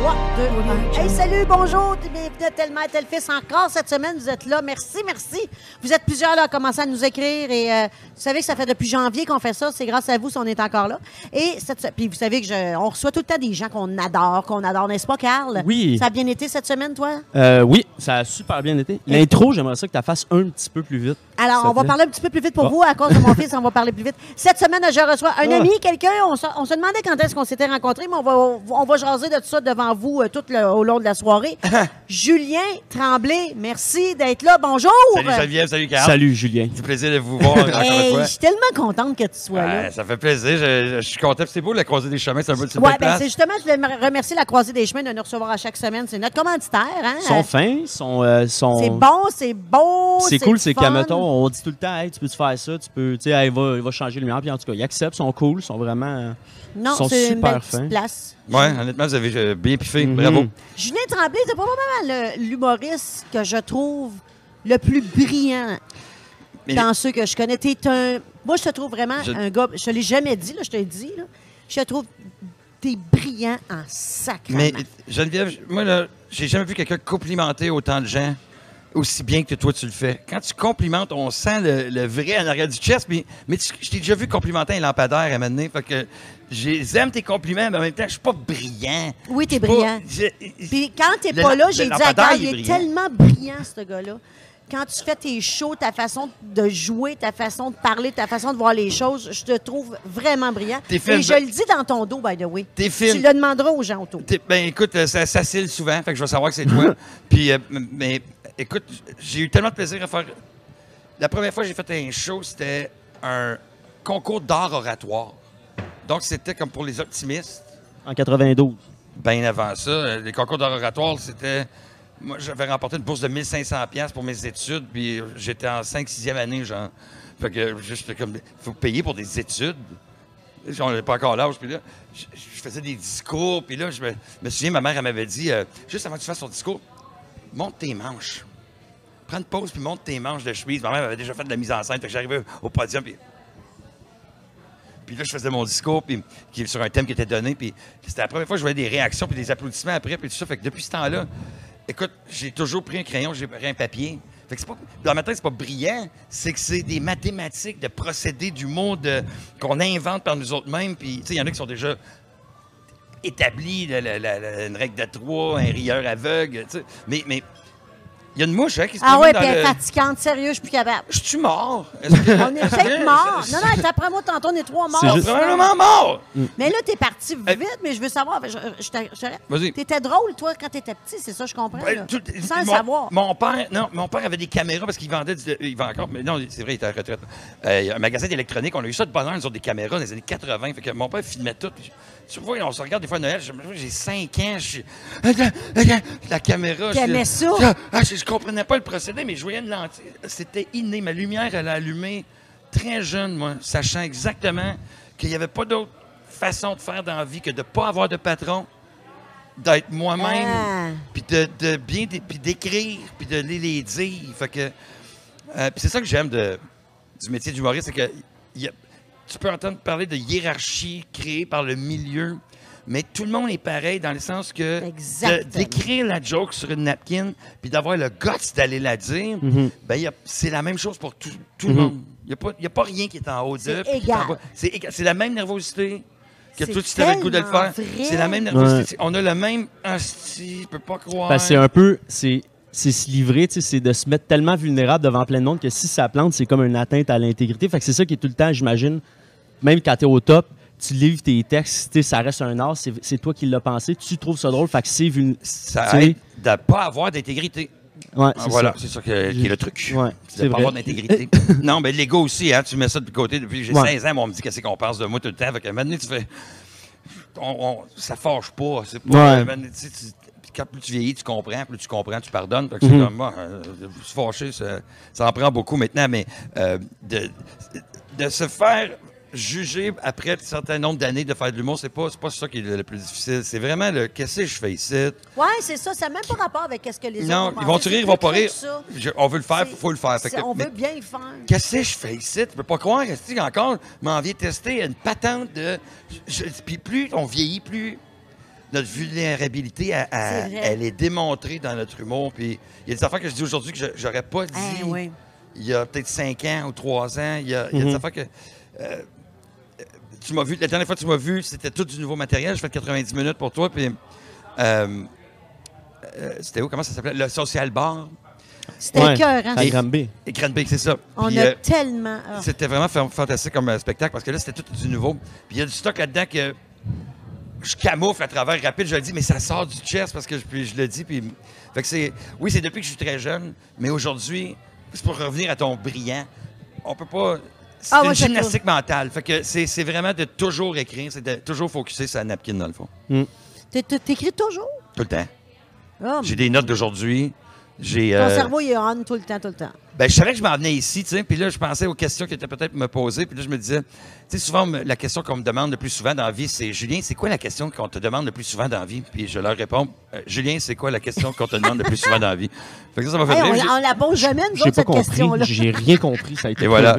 3, 2, 1. Hey, salut, bonjour. Bienvenue à Tellement Tel Fils. Encore cette semaine, vous êtes là. Merci, merci. Vous êtes plusieurs là à commencer à nous écrire. Et euh, vous savez que ça fait depuis janvier qu'on fait ça. C'est grâce à vous si on est encore là. Et cette, puis vous savez que je, on reçoit tout le temps des gens qu'on adore, qu'on adore, n'est-ce pas, Carl? Oui. Ça a bien été cette semaine, toi? Euh, oui, ça a super bien été. L'intro, j'aimerais ça que tu la fasses un petit peu plus vite. Alors, on va parler un petit peu plus vite pour Bon. vous. À cause de mon fils, on va parler plus vite. Cette semaine, je reçois un Ah. ami, quelqu'un. On, se- on se demandait quand est-ce qu'on s'était rencontrés, mais on va, on va jaser de tout ça devant vous euh, tout le- au long de la soirée. Julien Tremblay, merci d'être là. Bonjour. Salut Geneviève, salut Carl. Salut, Julien. C'est plaisir de vous voir encore Hey, une fois. je suis tellement contente que tu sois là. Ça fait plaisir. Je, je suis content. C'est beau, la croisée des chemins. C'est un peu une Ouais, ben c'est justement, je voulais me remercier la Croisée des Chemins de nous recevoir à chaque semaine. C'est notre commanditaire, hein? Ils sont fins, ils sont. euh, sont- C'est bon, c'est beau. C'est cool, c'est qu'à mettons, on dit tout le temps, hey, tu peux-tu faire ça, tu peux, tu sais, hey, il va, il va changer le lumière, puis en tout cas, ils acceptent, ils sont cool, ils sont vraiment. Non, c'est une belle fins. place. Ouais, honnêtement, vous avez euh, bien piffé. Mhm. Bravo. Julien Tremblay, c'est probablement le- l'humoriste que je trouve le plus brillant Mais- dans ceux que je connais. T'es un... Moi, je te trouve vraiment Je- un gars... Je te l'ai jamais dit, là, je te l'ai dit. Là. Je te trouve... T'es brillant en sacrement. Mais Geneviève, moi, là, j'ai jamais vu quelqu'un complimenter autant de gens aussi bien que toi, tu le fais. Quand tu complimentes, on sent le, le vrai en arrière du chest. Mais, mais tu- je t'ai déjà vu complimenter un lampadaire à un moment donné. Fait que j'aime tes compliments, mais en même temps, je suis pas brillant. Oui, t'es brillant. Puis quand t'es pas là, j'ai dit à Carl, il est tellement brillant, ce gars-là. Quand tu fais tes shows, ta façon de jouer, ta façon de parler, ta façon de voir les choses, je te trouve vraiment brillant. Et je le dis dans ton dos, by the way. T'es fine. Tu le demanderas aux gens autour. Ben écoute, euh, ça s'assile souvent, fait que je vais savoir que c'est toi. Puis, euh, mais écoute, j'ai eu tellement de plaisir à faire. La première fois que j'ai fait un show, c'était un concours d'art oratoire. Donc, c'était comme pour les optimistes. En 92. Bien avant ça, euh, les concours d'art oratoire, c'était. Moi, j'avais remporté une bourse de 1500$ piastres pour mes études, puis j'étais en 5-6e année, genre. Fait que juste comme. faut payer pour des études. On n'est pas encore l'âge, puis là, je, je faisais des discours, puis là, je me, me souviens, ma mère, elle m'avait dit, euh, juste avant que tu fasses ton discours, monte tes manches. Prends une pause, puis monte tes manches de chemise. Ma mère avait déjà fait de la mise en scène, fait que j'arrivais au podium, puis puis là, je faisais mon discours puis, qui sur un thème qui était donné. Puis c'était la première fois que je voyais des réactions puis des applaudissements après. Puis tout ça. Fait que depuis ce temps-là, écoute, j'ai toujours pris un crayon, j'ai pris un papier. Fait que c'est pas, dans ma tête, c'est pas brillant. C'est que c'est des mathématiques, de procédés du monde qu'on invente par nous autres mêmes. Puis, tu sais, il y en a qui sont déjà établis, la- la- la- une règle de trois, un rieur aveugle. tu sais. Mais, mais il y a une mouche hein, qui se Ah ouais, puis elle est le... fatigante, sérieux, je suis plus capable. Je suis mort. Est-ce que- On est peut-être morts. Non, non, après moi, tantôt, on est trois morts. C'est juste- Probablement mort. Mais là, t'es parti vite, mais je veux savoir. Je, je, t'arrête- je t'arrête. Vas-y. T'étais drôle, toi, quand t'étais petit, c'est ça, je comprends. Tout- Sans le mon, savoir. Mon père, non, mon père avait des caméras parce qu'il vendait, du- il vend encore, mais non, c'est vrai, il était à la retraite. Euh, il y a un magasin d'électronique, on a eu ça de bonheur, nous autres, des caméras dans les années 80. Fait que mon père filmait tout. puis je- Tu vois, on se regarde des fois à Noël, j'ai 5 ans, je la caméra. je- T'aimais ça? je- ah, je, je comprenais pas le procédé, mais je voyais une lentille. C'était inné. Ma lumière, elle a allumé très jeune, moi, sachant exactement qu'il n'y avait pas d'autre façon de faire dans la vie que de ne pas avoir de patron, d'être moi-même, Ah. puis de, de bien d'écrire, puis de les, les dire. Fait que, euh, puis c'est ça que j'aime de, du métier d'humoriste, c'est que il y a- tu peux entendre parler de hiérarchie créée par le milieu, mais tout le monde est pareil dans le sens que de- d'écrire la joke sur une napkin, puis d'avoir le guts d'aller la dire, Mhm. ben, il y a- c'est la même chose pour tout, tout le Mhm. monde. Il n'y a, pas- il y a pas rien qui est en haut d'eux. C'est puis qui est en égal. bas. C'est égal. C'est la même nervosité que C'est toi, tu avais le goût de le tellement faire. vrai. C'est la même nervosité. On a le même hostie, je peux pas croire. Parce que c'est un peu. C'est c'est se livrer, tu sais, c'est de se mettre tellement vulnérable devant plein de monde que si ça plante, c'est comme une atteinte à l'intégrité. Fait que c'est ça qui est tout le temps, j'imagine, même quand tu es au top, tu livres tes textes, ça reste un art, c'est toi qui l'as pensé, tu trouves ça drôle, fait que c'est ça aide de ne pas avoir d'intégrité. Ouais, Ah, c'est voilà, ça. c'est ça que- qui est le truc. Ouais, c'est pas avoir d'intégrité. non, mais l'ego aussi, hein, tu mets ça de côté depuis j'ai Ouais. 16 ans, mais on me dit qu'est-ce qu'on pense de moi tout le temps? Fait que maintenant, tu fais. on- on- ça fâche pas. C'est pas. Maintenant, tu tu- quand plus tu vieillis, tu comprends, plus tu comprends, tu pardonnes. Fait que c'est Mhm. comme moi, euh, se fâcher, ça, ça en prend beaucoup maintenant, mais euh, de, de se faire juger après un certain nombre d'années de faire de l'humour, c'est pas, c'est pas ça qui est le, plus difficile. C'est vraiment le qu'est-ce que je fais ici? Ouais, c'est ça. Ça n'a même pas rapport avec ce que les Non, autres vont ils vont rire, ils vont pas rire. que. Je- on veut le faire, il faut le faire. Que- on mais- veut bien le faire. Qu'est-ce que je fais ici? Tu peux pas croire, est encore m'en vient tester une patente de. je- je- puis plus on vieillit, plus notre vulnérabilité, elle, elle- est démontrée dans notre humour. Puis il y a des affaires que je dis aujourd'hui que je- j'aurais pas dit Hein, oui. il y a peut-être 5 ans ou 3 ans. Il y a, il y a Mhm. des affaires que. euh, tu m'as vu, la dernière fois que tu m'as vu, c'était tout du nouveau matériel. Je fais 90 minutes pour toi. Puis. euh, euh, c'était où? Comment ça s'appelait? Le Social Bar. C'était Ouais, écœurant. à Et- Granby. Et c'est ça. On Puis, a euh, tellement. c'était vraiment fa- fantastique comme spectacle parce que là, c'était tout du nouveau. Puis il y a du stock là-dedans que je camoufle à travers rapide, je le dis, mais ça sort du chest parce que je, puis je le dis. Puis, fait que c'est, oui, c'est depuis que je suis très jeune, mais aujourd'hui, c'est pour revenir à ton brillant. On peut pas. C'est Ah, moi, une gymnastique mentale. Fait que c'est, c'est vraiment de toujours écrire, c'est de toujours focuser sur la napkin dans le fond. T'é- T'écris toujours? Tout le temps. Ah, J'ai des notes d'aujourd'hui. J'ai. Ton euh, cerveau, il est on tout le temps, tout le temps. Ben, je savais que je m'en venais ici, tu sais, puis là, je pensais aux questions que tu peut-être me poser, puis là, je me disais, tu sais, souvent, me- la question qu'on me demande le plus souvent dans la vie, c'est Julien, c'est quoi la question qu'on te demande le plus souvent dans la vie? Puis je leur réponds, Euh, Julien, c'est quoi la question qu'on te demande le plus souvent dans la vie? Fait que ça, ça m'a fait Hey, rire. on, on la pose jamais, nous J'ai autres, pas cette question-là. compris. J'ai rien compris. Ça a été Et voilà.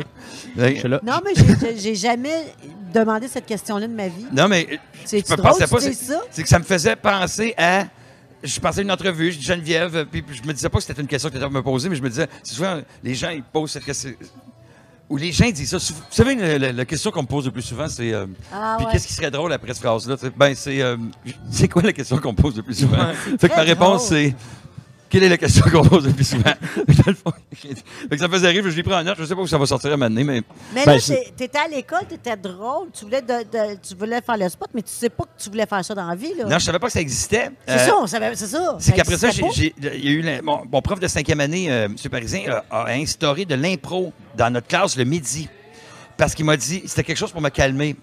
là. Non, mais j'ai- j'ai- j'ai jamais demandé cette question-là de ma vie. Non, mais euh, C'est je me drôle, pensais tu pas. dis C'est ça? c'est que ça me faisait penser à. Je pensais à une entrevue, je dis Geneviève, euh, puis je me disais pas que c'était une question que tu me poser, mais je me disais, c'est souvent, les gens, ils posent cette question. Ou les gens disent ça. Vous savez, la, la- la question qu'on me pose le plus souvent, c'est. euh, Ah, puis ouais. qu'est-ce qui serait drôle après cette phrase-là? Ben, c'est. euh, c'est quoi la question qu'on me pose le plus souvent? fait que ma réponse, c'est. Quelle est la question qu'on pose le plus souvent? Fait que ça faisait rire, je l'ai pris en note, je sais pas où ça va sortir à un moment donné, mais. Mais Ben, là, t'étais à l'école, t'étais drôle, tu voulais, de- de- tu voulais faire le spot, mais tu sais pas que tu voulais faire ça dans la vie. Là. Non, je savais pas que ça existait. c'est Euh, ça, on savait, c'est ça. C'est qu'après ça, j'ai- pas. j'ai- il y a eu la- mon, mon prof de cinquième année, euh, M. Parisien, euh, a instauré de l'impro dans notre classe le midi. Parce qu'il m'a dit, c'était quelque chose pour me calmer.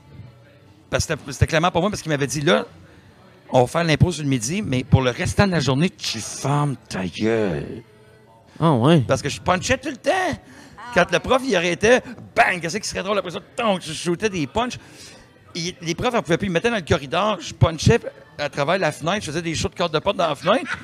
Parce que c'était- c'était clairement pour moi, parce qu'il m'avait dit, là, on va faire l'impro sur le midi, mais pour le restant de la journée, tu fermes ta gueule. Ah, ouais. Parce que je punchais tout le temps. Quand le prof, il arrêtait, bang, qu'est-ce qui serait drôle après ça? Tonk, je shootais des punches. Les profs, ne pouvaient plus. Ils me mettaient dans le corridor, je punchais à travers la fenêtre, je faisais des shows de corde de porte dans la fenêtre.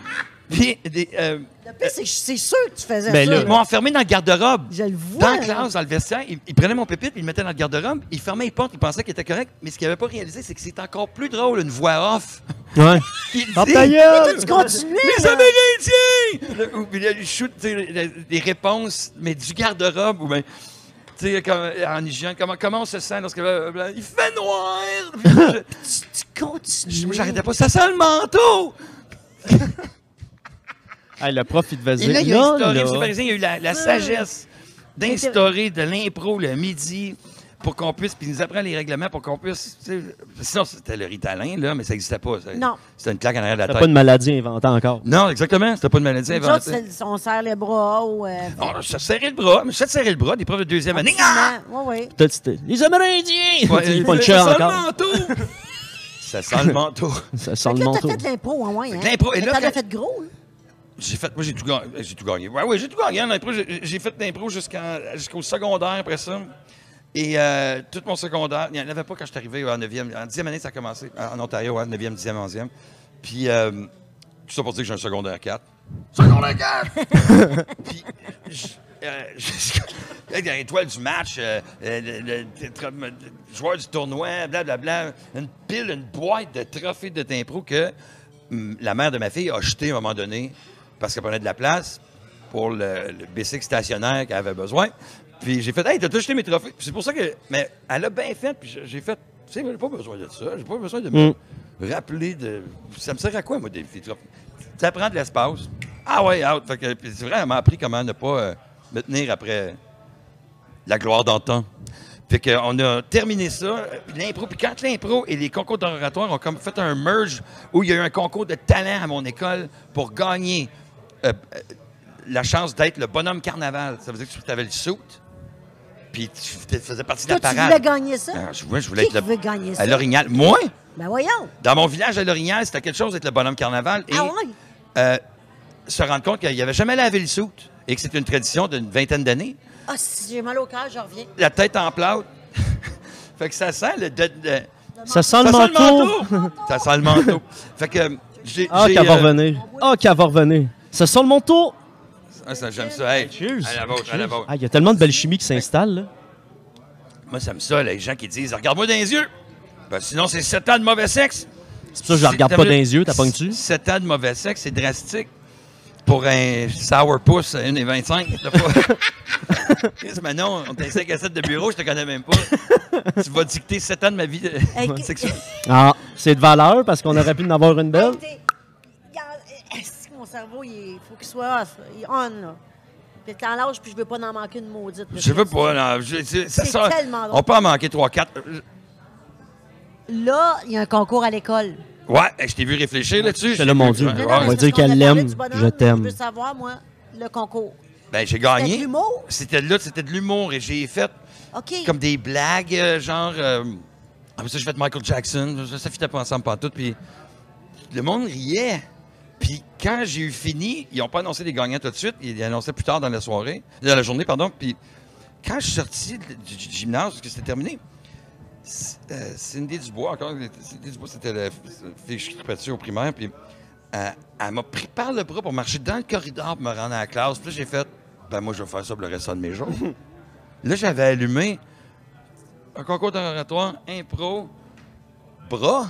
Puis, des, euh, Le pire, c'est que c'est sûr que tu faisais Ben ça. là, ils là. m'ont enfermé dans le garde-robe. Je le vois. Dans la classe, dans le vestiaire, ils, ils prenaient mon pupitre, ils le mettaient dans le garde-robe, ils fermaient les portes, ils pensaient qu'il était correct. Mais ce qu'ils n'avaient pas réalisé, c'est que c'est encore plus drôle, une voix off. Ouais. Il dit, ta gueule! Tu continuais, Les. Amérindiens! Ou il shoot tu sais, le- des réponses, mais du garde-robe, ou bien, tu sais, comme, en hygiène, comment, comment on se sent lorsque euh, euh, il fait noir? Puis je- Tu, tu continues. je- J'arrêtais pas, ça sent le manteau! Hey, le prof, il devait Et dire. là, il a instauré, là. Parisien, il a eu la, la sagesse d'instaurer de l'impro le midi pour qu'on puisse, puis il nous apprend les règlements pour qu'on puisse, tu sais, sinon c'était le ritalin, là, mais ça n'existait pas. ça. Non. C'était une claque en arrière de la T'as tête. pas de maladie inventée encore. Non, exactement, c'était pas une maladie Nous autres, inventée. c'est- on serre les bras ou. Euh, On se serrait le bras, mais je te serrais le bras, des profs de deuxième année. Ah! Ouais, ouais. Peut-être c'était. Les Amérindiens! Ouais, il punchait ça sent encore. le manteau! ça sent le manteau. Ça sent Fait que le là, manteau. t'as fait l'impro, ouais, ouais. Hein? L'impro, et là, T'en as quand- fait gros, là. J'ai fait, moi, j'ai tout gagné. J'ai tout gagné. Ouais, ouais, j'ai tout gagné en impro. J'ai j'ai fait l'impro jusqu'en- jusqu'au secondaire après ça. Et euh, tout mon secondaire, il n'y en avait pas quand je suis arrivé en 9e. En 10e année, ça a commencé en Ontario, hein, 9e, 10e, 11e. Puis, euh, tout ça pour dire que j'ai un secondaire 4. Secondaire 4! Puis, je- euh, l'étoile du match, euh, euh, le, le- le tro- le joueur du tournoi, blablabla, une pile, une boîte de trophées de Timpro que hum, la mère de ma fille a jeté à un moment donné parce qu'elle prenait de la place pour le, le bicycle stationnaire qu'elle avait besoin. Puis j'ai fait, hey, t'as tout jeté mes trophées. Puis c'est pour ça que. Mais elle a bien fait, puis j'ai- fait, tu sais, j'ai pas besoin de ça. J'ai pas besoin de me rappeler de. Ça me sert à quoi, moi, des, des trophées? Ça prend de l'espace. Ah ouais, out. Fait que, puis c'est vrai, elle m'a appris comment ne pas euh, me tenir après la gloire d'antan. Fait qu'on a terminé ça, puis l'impro. Puis quand l'impro et les concours d'oratoire ont comme fait un merge où il y a eu un concours de talent à mon école pour gagner euh, euh, la chance d'être le bonhomme carnaval. Ça veut dire que tu avais le suit, puis tu faisais partie de la tu parade. voulais gagner ça? Ah, je, moi, je voulais Qui être le, gagner ça? à l'Orignal. Moi, Ben voyons. dans mon village à l'Orignal, c'était quelque chose d'être le bonhomme carnaval. Et Ah ouais? euh, se rendre compte qu'il n'y avait jamais lavé le soute et que c'était une tradition d'une vingtaine d'années. Ah, si j'ai mal au cœur, je reviens. La tête en plâtre. fait que ça sent le... de- de- Ça sent ça le sent le manteau. manteau! ça sent le manteau. Fait que j'ai... Ah, qu'elle va revenir. Ah, qu'elle va revenir. Ça sent le manteau. ah, ça, j'aime ça. Hey, Cheers. À la vôtre, à la vôtre. Ah, il y a tellement de belle chimie qui s'installe, là. Moi, j'aime ça, les gens qui disent « Regarde-moi dans les yeux! Ben, sinon, c'est sept ans de mauvais sexe. » C'est pour ça que je la regarde pas dans les yeux, t'as pas tu 7 ans de mauvais sexe, c'est drastique. Pour un sourpuss à 1,25. t'as pas- Chris, mais non, on t'a 5 à 7 de bureau, je te connais même pas. tu vas dicter 7 ans de ma vie euh, Hey, sexuelle. Ah, c'est de valeur parce qu'on aurait pu en avoir une belle. Cerveau, il faut qu'il soit off, il est on, là. Puis t'en lâche, puis je veux pas en manquer une maudite. Je veux pas, non. je- c'est- c'est C'est ça. tellement drôle. On peut en manquer 3-4. Là, il y a un concours à l'école. Ouais, je t'ai vu réfléchir là-dessus. J'étais là, mon Dieu. Non, non, On va c'est dire qu'elle l'aime. Je t'aime. Je veux savoir, moi, le concours. Ben, j'ai C'était de gagné. l'humour? C'était là, c'était de l'humour. Et j'ai fait comme des blagues, euh, genre. euh, après ça, j'ai fait Michael Jackson. Ça, ça fitait pas ensemble pas tout. Puis le monde riait. Puis quand j'ai eu fini, ils n'ont pas annoncé les gagnants tout de suite. Ils annonçaient plus tard dans la soirée, dans la journée, pardon. Puis quand je suis sorti du, du gymnase, parce que c'était terminé, euh, Cindy Dubois, encore, Cindy Dubois, c'était la fille que je au primaire. Puis euh, elle m'a pris par le bras pour marcher dans le corridor pour me rendre à la classe. Puis là, j'ai fait, ben moi, je vais faire ça pour le restant de mes jours. là, j'avais allumé un concours d'oratoire, impro, bras.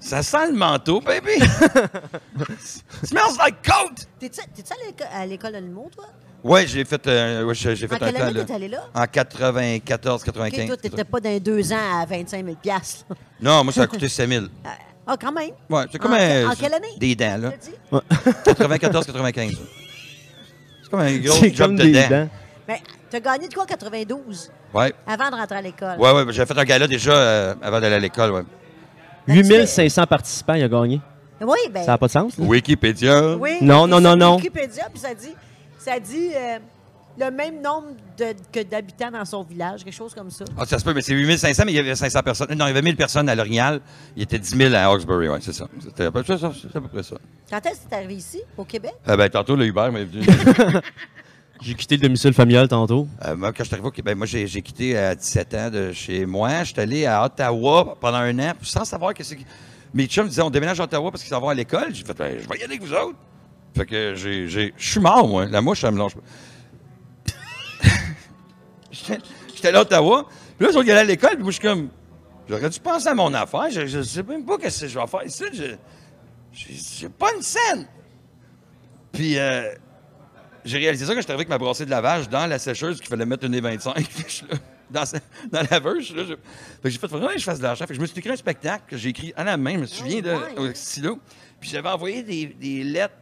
Ça sent le manteau, baby! Smells like coat! T'es-tu à l'éco- à l'école de l'humour, toi? Ouais, j'ai fait, euh, ouais, j'ai j'ai fait En un quelle année t'es allé là? En 94, 95. OK, toi, t'étais pas dans les deux ans à 25 000 piastres, là. Non, moi, ça a coûté 5 000. Ah, quand même. Ouais, c'est comme En- un. en quelle année? Des dents, là. Dit? 94, 95. C'est comme un gros C'est job comme de des dents. dents. Mais t'as gagné de quoi en 92, Ouais. avant de rentrer à l'école? Ouais, ouais, j'avais fait un gala déjà euh, avant d'aller à l'école, ouais. 8500 participants, il a gagné. Oui, ben. Ça n'a pas de sens? là? Wikipédia. Oui. Non, non, c'est non, non. Wikipédia, puis ça dit, ça dit euh, le même nombre de- que d'habitants dans son village, quelque chose comme ça. Ah, ça se peut, mais c'est 8500, mais il y avait 500 personnes. Non, il y avait 1000 personnes à L'Orignal. Il y était 10 000 à Hawkesbury, ouais, c'est ça. C'était à peu près ça. c'est à peu près ça. Quand est-ce que t'es arrivé ici, au Québec? Euh, ben, tantôt, le Uber m'est venu. J'ai quitté le domicile familial tantôt. Euh, moi, quand je suis arrivé au Québec, moi, j'ai quitté à 17 ans de chez moi. Je suis allé à Ottawa pendant un an, sans savoir que c'est. Mes chums me disaient, on déménage à Ottawa parce qu'ils s'en vont à l'école. J'ai fait, Ben, je vais y aller avec vous autres. Fait que j'ai. Je suis mort, moi. La mouche, ça me lâche pas. J'étais allé à Ottawa. Puis là, ils sont allés à l'école. Puis moi, je suis comme. J'aurais dû penser à mon affaire. Je, je sais même pas ce que je vais faire ici. J'ai pas une scène. Puis. euh, j'ai réalisé ça quand je suis arrivé avec ma brassée de lavage dans la sécheuse qu'il fallait mettre une des 25. Puis je suis là, dans, sa- dans la suis là, je- j'ai fait vraiment que je fasse de l'argent. Je me suis écrit un spectacle que j'ai écrit à la main, je me souviens de, Oh, au stylo. Puis j'avais envoyé des, des lettres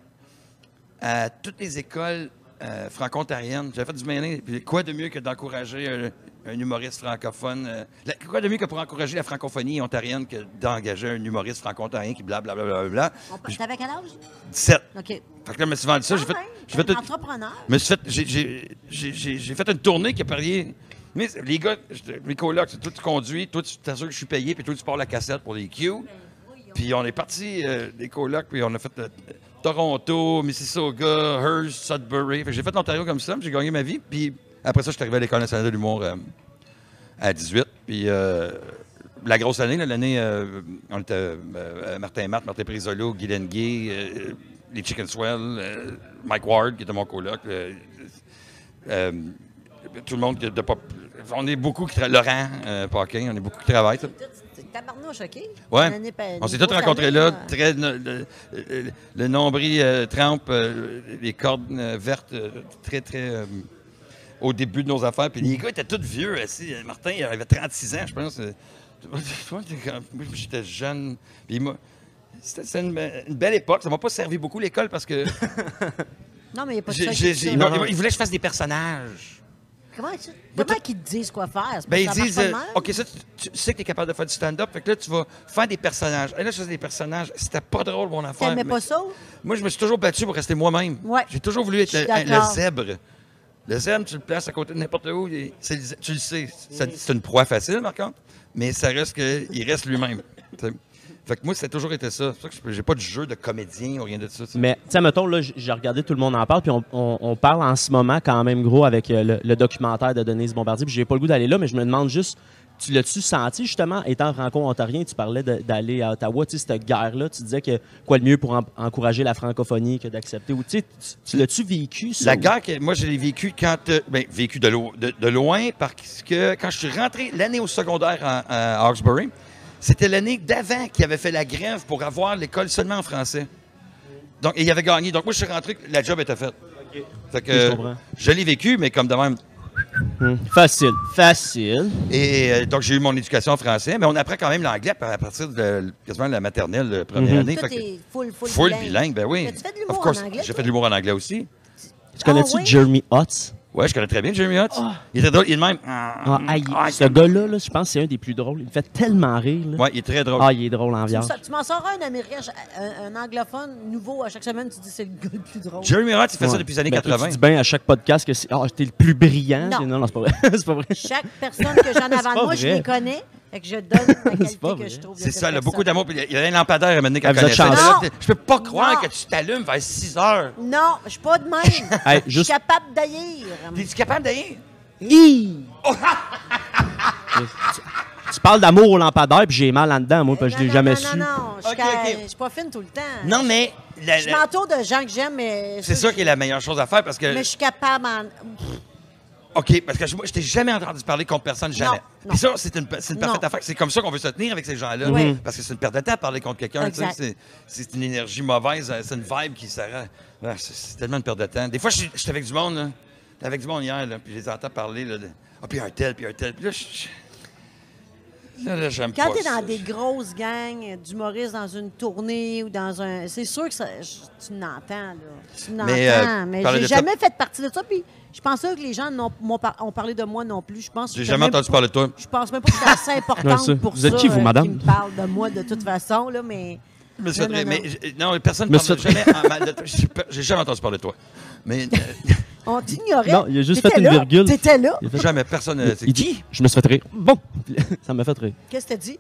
à toutes les écoles euh, franco-ontariennes. J'avais fait du mailing. Puis quoi de mieux que d'encourager un, un humoriste francophone? euh, la- quoi de mieux que pour encourager la francophonie ontarienne que d'engager un humoriste franco-ontarien qui blablabla. Bla, bla, bla, bla. T'avais quel âge? 17. OK. Fait que là, je me suis vendu ça. J'ai fait, Ah fait un entrepreneur. fait, j'ai, fait une tournée qui a parié. Mais les gars, mes colocs, c'est toi tu conduis, toi tu t'assures que je suis payé, puis toi tu pars la cassette pour les Q. Puis on est parti euh, des colocs, puis on a fait euh, Toronto, Mississauga, Hearst, Sudbury. Fait que j'ai fait l'Ontario comme ça, j'ai gagné ma vie. Puis après ça, je suis arrivé à l'École nationale de l'humour euh, à 18. Puis euh, la grosse année, l'année, euh, on était Martin Matt, Martin Prisolo, Guy Lenguet, euh, les Chicken Swell, Mike Ward, qui était mon coloc. tout le monde qui de pop. On est beaucoup qui tra- Laurent Paquin, on est beaucoup qui travaillent. tabarnouche, OK? Pa- On s'est tous rencontrés là, très, le, le- le nombril trempe, les cordes vertes, très, très au début de nos affaires. Puis les gars étaient tous vieux. assis. Euh, Martin, il avait 36 ans, je pense. Euh, Moi, j'étais jeune. Puis moi, c'était une, une belle époque. Ça m'a pas servi beaucoup l'école parce que Non, mais il n'y a pas de ça. non, ils voulaient que je fasse des personnages. Comment, tu- comment qu'ils te disent quoi faire? C'est Ben, pas- ils disent, euh? OK, ça, tu, tu sais que tu es capable de faire du stand-up, fait que là, tu vas faire des personnages. Et là, je faisais des personnages. C'était pas drôle, mon affaire. T'aimais mais- pas ça? Moi, je me suis toujours battu pour rester moi-même. Ouais. J'ai toujours voulu être le, le zèbre. Le zèbre, tu le places à côté de n'importe où. c'est tu le sais. C'est une proie facile, par contre. Mais ça reste qu'il reste lui-même. Fait que moi, ça a toujours été ça. C'est pour ça que je- j'ai pas de jeu de comédien ou rien de ça. Mais, tu sais, mettons, là, j'ai regardé Tout le monde en parle, puis on, on- on parle en ce moment quand même gros avec euh, le, le documentaire de Denise Bombardier, puis j'ai pas le goût d'aller là, mais je me demande juste, tu l'as-tu senti, justement, étant franco-ontarien, tu parlais d'aller à Ottawa, tu sais, cette guerre-là, tu disais que quoi de mieux pour en- encourager la francophonie que d'accepter, ou tu l'as-tu vécu, ça? La guerre, que moi, je l'ai vécue quand. euh, ben, vécu de, lo- de, de loin, parce que quand je suis rentré l'année au secondaire à, à Hawkesbury, C'était l'année d'avant qu'il avait fait la grève pour avoir l'école seulement en français. Donc, et il avait gagné. Donc, moi, je suis rentré, la job était faite. Fait que, Je je l'ai vécu, mais comme de même. Hum. Facile. Facile. Et euh, donc, j'ai eu mon éducation en français, mais on apprend quand même l'anglais à à partir de quasiment la maternelle, euh, première Mhm. année. Toi, Fait que- t'es full, full, Full bilingue. bilingue, ben oui. As-tu fait de Of l'humour course, en anglais? J'ai fait de l'humour en anglais aussi. Tu connais-tu oui? Jeremy Hotz? Ouais, je connais très bien Jeremy Hotz. Il était drôle, il est de même. Ah, aïe, Ah, ce gars-là, là, je pense que c'est un des plus drôles. Il me fait tellement rire. là. Ouais, il est très drôle. Ah, il est drôle en Tu, viande. tu m'en sors un américain, un, un anglophone nouveau à chaque semaine, tu dis c'est le gars le plus drôle. Jeremy Hotz, il fait ça depuis les années Ben, toi, 80. Tu dis bien à chaque podcast que c'est. Ah, t'es le plus brillant. Non. Non, non, c'est pas vrai. c'est pas vrai. Chaque personne que j'en ai avant pas moi, je vrai. les connais. Fait que je donne la qualité pas que vrai. je trouve. de C'est ça, il a beaucoup d'amour. Puis Il y a un lampadaire à mener Ah, qu'elle vous êtes chanceux. Là, Je peux pas croire Non. que tu t'allumes vers 6 heures. Non, je suis pas de même. Hey, Je juste. suis capable d'ailleurs. Es-tu capable d'aller? Hi! tu, tu parles d'amour au lampadaire, puis j'ai mal en dedans, moi, parce que je l'ai Non, jamais non, su. Non, non, je suis Ok, ca- ok. je suis pas fine tout le temps. Non, mais la- Je m'entoure de gens que j'aime, mais. c'est ça qui est la meilleure chose à faire parce que. Mais je suis capable en. OK, parce que je, moi, je t'ai jamais entendu parler contre personne, jamais. Non. Puis ça, c'est une, c'est une parfaite affaire. C'est comme ça qu'on veut se tenir avec ces gens-là. Oui. Parce que c'est une perte de temps de parler contre quelqu'un. tu sais. C'est c'est une énergie mauvaise, euh, c'est une vibe qui sert à- Ah, c'est- C'est tellement une perte de temps. Des fois, je suis avec du monde, là. J'étais avec du monde hier, là, puis je les entends parler. Là, de, ah, puis un tel, puis un tel. Puis là, je- je- là, j'aime Quand tu es ça. dans des grosses gangs d'humoristes dans une tournée ou dans un. C'est sûr que ça, je- tu l'entends, là. Tu l'entends. Mais, euh, mais j'ai jamais fait partie de ça. Puis je pense pas que les gens n'ont- ont parlé de moi non plus. Je pense J'ai jamais entendu parler de toi. Je pense même pas que c'est assez importante Ouais, ça. pour Vous êtes ça. qui, vous, euh, madame? Qui me parle de moi de toute façon, là, mais. Non, mais non. personne ne parle jamais de pas- J'ai jamais entendu parler de toi. Mais euh, On t'ignorait. Non, il a juste fait une là, virgule. T'étais là. Il a fait- jamais personne. Il qui? dit, je me suis fait rire. Bon, ça m'a fait rire. Qu'est-ce que t'as dit?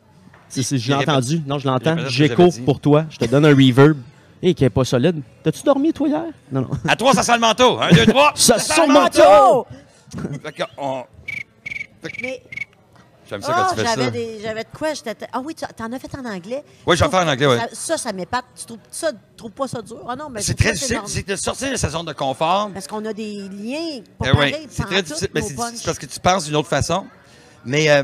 C'est- c'est- je l'ai répète- entendu. Non, je l'entends. J'écho pour toi. Je te donne un reverb. Et qui est pas solide. T'as-tu dormi, toi, hier? Non, non. À trois, ça sent le manteau. Un, deux, trois. Ça sent sent le manteau. Fait que on- Mais. J'aime ça Ah, quand tu fais ça. j'avais, des, j'avais de quoi? J'étais, ah oui, tu t'en as fait en anglais? Oui, j'en fais en anglais, oui. Ça, ça, ça m'épate. Tu trouves, ça, tu trouves pas ça dur? Ah non, mais C'est très ça, difficile. normal. C'est de sortir de sa zone de confort. Parce qu'on a des liens pas Eh pareils. c'est très difficile. mais c'est c'est parce que tu penses d'une autre façon. Mais euh,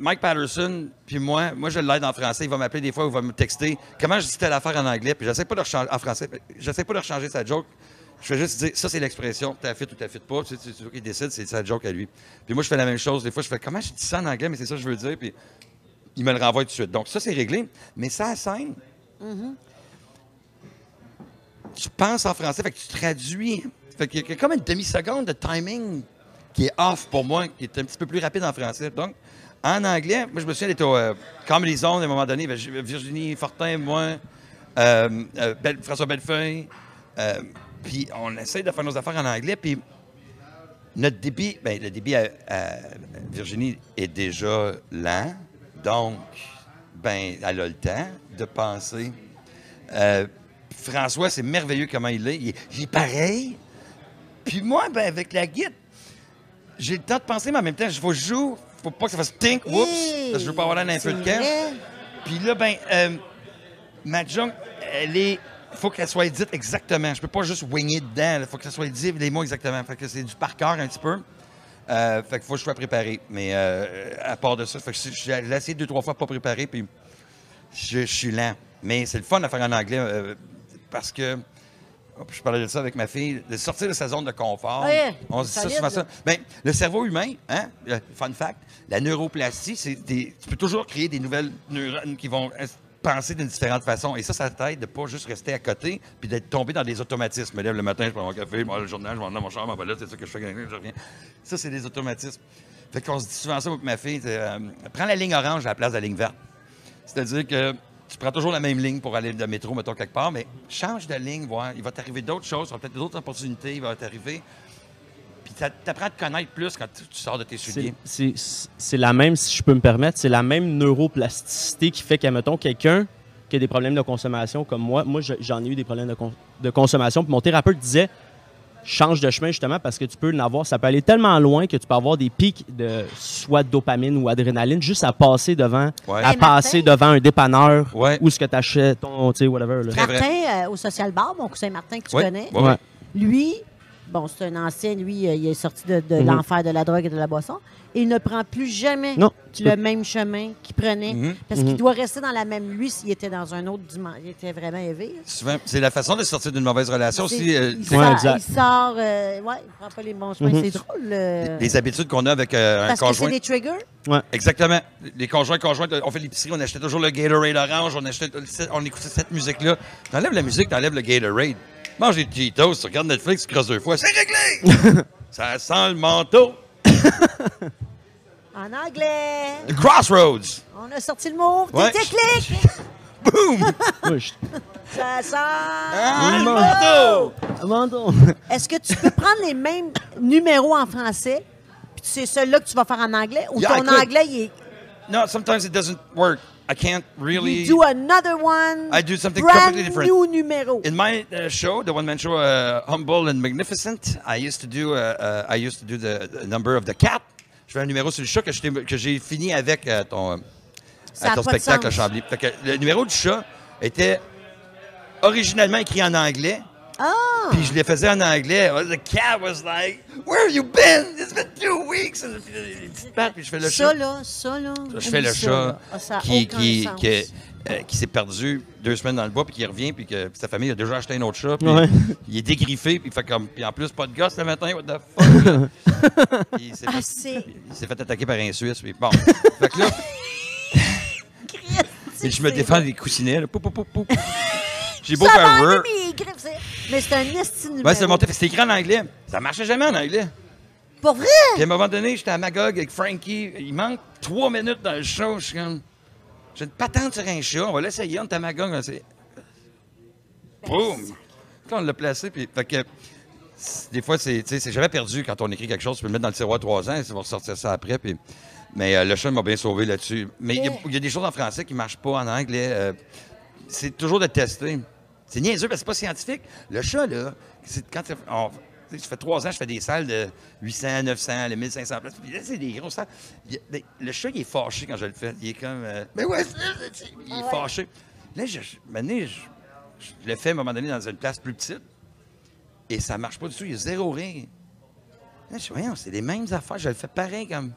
Mike Patterson, puis moi, moi je l'aide en français. Il va m'appeler des fois il va me texter. Comment je dis telle affaire en anglais? Puis j'essaie pas de rechanger en français. J'essaie pas de rechanger sa joke. Je fais juste dire, ça c'est l'expression, t'as fit ou t'as fit pas. C'est lui qui décide, c'est sa joke à lui. Puis moi je fais la même chose. Des fois je fais, comment je dis ça en anglais? Mais c'est ça que je veux dire. Puis il me le renvoie tout de suite. Donc ça c'est réglé. Mais ça à scène, tu penses en français, fait que tu traduis. Fait qu'il y a comme une demi-seconde de timing qui est off pour moi, qui est un petit peu plus rapide en français. Donc, en anglais, moi, je me souviens d'être au euh, Comedy Zone à un moment donné. ben, Virginie Fortin, moi, euh, euh, Belle- François Bellefeuille. Puis on essaie de faire nos affaires en anglais. Puis notre débit, ben, le débit à, à Virginie est déjà lent. Donc, ben, elle a le temps de penser. Euh, François, c'est merveilleux comment il est. Il est, il est pareil. Puis moi, ben, avec la guide, j'ai le temps de penser, mais en même temps, il faut que je joue. faut pas que ça fasse tink, oups, Hey, parce que je veux pas avoir l'air d'un c'est peu de camp. Puis là, ben, euh, ma joke, elle est. Il faut qu'elle soit dite exactement. Je peux pas juste winger dedans. Il faut que ça soit dit les mots exactement. Fait que c'est du par cœur un petit peu. Euh, fait qu'il faut que je sois préparé. Mais euh, à part de ça, fait que je- j'ai essayé deux, trois fois pas préparé, puis je, je suis lent. Mais c'est le fun à faire en anglais euh, parce que. oh, Je parlais de ça avec ma fille, de sortir de sa zone de confort. Ouais, On se dit ça souvent ça. Ben, le cerveau humain, hein, fun fact, la neuroplastie, c'est des- tu peux toujours créer des nouvelles neurones qui vont penser d'une différente façon. Et ça, ça t'aide de pas juste rester à côté puis d'être tombé dans des automatismes. Je me lève le matin, je prends mon café, je le journal, je vais dans mon chambre, ben là, c'est ça que je fais je reviens. Ça, c'est des automatismes. Fait qu'on se dit souvent ça avec ma fille, euh, prends la ligne orange à la place de la ligne verte. C'est-à-dire que tu prends toujours la même ligne pour aller de métro, mettons, quelque part, mais change de ligne, voir. Il va t'arriver d'autres choses, il va peut-être d'autres opportunités, il va t'arriver. Puis tu apprends à te connaître plus quand tu tu sors de tes souliers. C'est- la même, si je peux me permettre, c'est la même neuroplasticité qui fait qu'à, mettons, quelqu'un qui a des problèmes de consommation comme moi, moi, je- j'en ai eu des problèmes de, con- de consommation, puis mon thérapeute disait, change de chemin justement parce que tu peux en avoir, ça peut aller tellement loin que tu peux avoir des pics de soit dopamine ou adrénaline juste à passer devant, Ouais. à passer Martin. devant un dépanneur Ouais. ou ce que tu achètes, ton, tu sais, whatever. là. Martin, euh, au Social Bar, mon cousin Martin que tu Ouais, connais, lui, bon, c'est un ancien, lui, euh, il est sorti de, de Mhm. l'enfer de la drogue et de la boisson. Et il ne prend plus jamais Non, le peux- même chemin qu'il prenait. Mhm. Parce qu'il Mhm. doit rester dans la même. Lui, s'il était dans un autre dimension, il était vraiment élevé. Souvent, c'est la façon de sortir d'une mauvaise relation euh, il, Ouais, sort, exact. il sort, euh, ouais, il prend pas les bons chemins. C'est drôle. euh, les habitudes qu'on a avec euh, un parce que c'est conjoint. des triggers. Exactement. Les conjoints, conjointes, on fait l'épicerie, on achetait toujours le Gatorade orange, on achetait, on écoutait cette musique-là. T'enlèves la musique, t'enlèves le Gatorade. Mange des Cheetos, tu regardes Netflix, tu crosses deux fois, c'est réglé! Ça sent le manteau. En anglais. The Crossroads. On a sorti le mot. Ouais. Clic! Boom! Je- Ça sent. Ah, le manteau! Abandon. Est-ce que tu peux prendre les mêmes numéros en français, puis c'est celui-là que tu vas faire en anglais, ou Yeah, ton anglais, il est. No, sometimes it doesn't work. I can't really. You do another one. I do something brand completely different. new numéro. In my uh, show, the one-man show, uh, humble and magnificent, I used to do. Uh, uh, I used to do the, the number of the cat. Je fais un numéro sur le chat que j'ai fini avec euh, ton, euh, à ton pas de spectacle à. Chambly. Fait que le numéro du chat était originalement écrit en anglais. Ah! Puis je le faisais en anglais. The cat was like, Where have you been? It's been two weeks. Puis, les petites pattes, puis je fais le chat. Ça, là, ça, là. Je fais le chat. Ah, qui, qui, qui, euh, qui s'est perdu deux semaines dans le bois, puis qui revient, puis que puis sa famille a déjà acheté un autre chat. Puis Ouais. il est dégriffé, puis il fait comme. Puis en plus, pas de gosse le matin, what the fuck? là. Puis il s'est Ah, fait, il s'est fait attaquer par un Suisse, puis bon. fait que là, puis je me défends des coussinets, là. J'ai beau faire word. Mais c'est un esti numéro. Ouais, c'est monté, c'était écrit en anglais. Ça marchait jamais en anglais. Pour vrai? Puis à un moment donné, j'étais à Magog avec Frankie. Il manque trois minutes dans le show. Je suis comme. J'ai une patente sur un chat. On va l'essayer. On est à Magog. essaie. Boum! On l'a placé, puis. Fait que. c'est- Des fois, c'est jamais perdu quand on écrit quelque chose. Tu peux le mettre dans le tiroir trois ans et tu vas ressortir ça après. Puis, mais euh, le chat m'a bien sauvé là-dessus. Mais il y a- il y, a des choses en français qui ne marchent pas en anglais. euh, c'est toujours de tester. C'est niaiseux parce que c'est pas scientifique. Le chat, là, c'est quand tu- on- tu sais, ça fait trois ans, je fais des salles de 800, 900, les 1500 places. Puis là, c'est des grosses salles. Il ben, le chat, il est fâché quand je le fais. Il est comme. euh, mais ouais, c'est- il est Ah ouais. fâché. Là, je, je, maintenant, je, je le fais à un moment donné dans une place plus petite. Et ça marche pas du tout. Il y a zéro rire. Là, je dis, c'est les mêmes affaires. Je le fais pareil comme.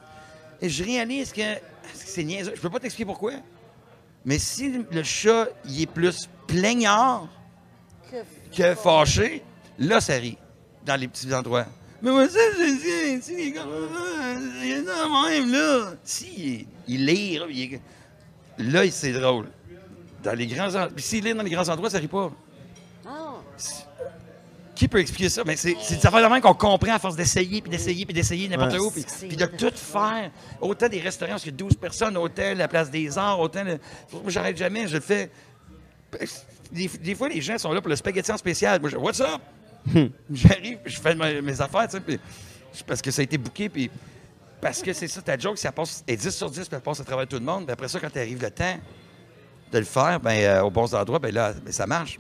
Et je réalise que, que c'est niaiseux. Je peux pas t'expliquer pourquoi. Mais si le chat, il est plus plaignard que fâché, là, ça rit. Dans les petits endroits. Mais moi, ça, je sais, si, il est comme ça, il est dans même, là. Si, il, lit, là, il là, c'est drôle. Dans les grands endroits. Puis s'il lit dans les grands endroits, ça rit pas. Ah. Qui peut expliquer ça? Mais c'est des affaires de même qu'on comprend à force d'essayer, puis d'essayer, puis d'essayer n'importe Ouais. où, puis, de tout faire. Autant des restaurants, parce qu'il y a 12 personnes, autant la place des arts, autant... le- j'arrête jamais, je le fais... Des, des fois, les gens sont là pour le spaghetti en spécial. Moi, je What's up? J'arrive, je fais ma- mes affaires, tu sais, puis- parce que ça a été booké, puis parce que c'est ça, ta joke, ça passe, est 10 sur 10, puis elle passe à travers tout le monde. Puis après ça, quand arrive le temps de le faire, ben, euh, aux bons endroits, ben là, ben, ça marche.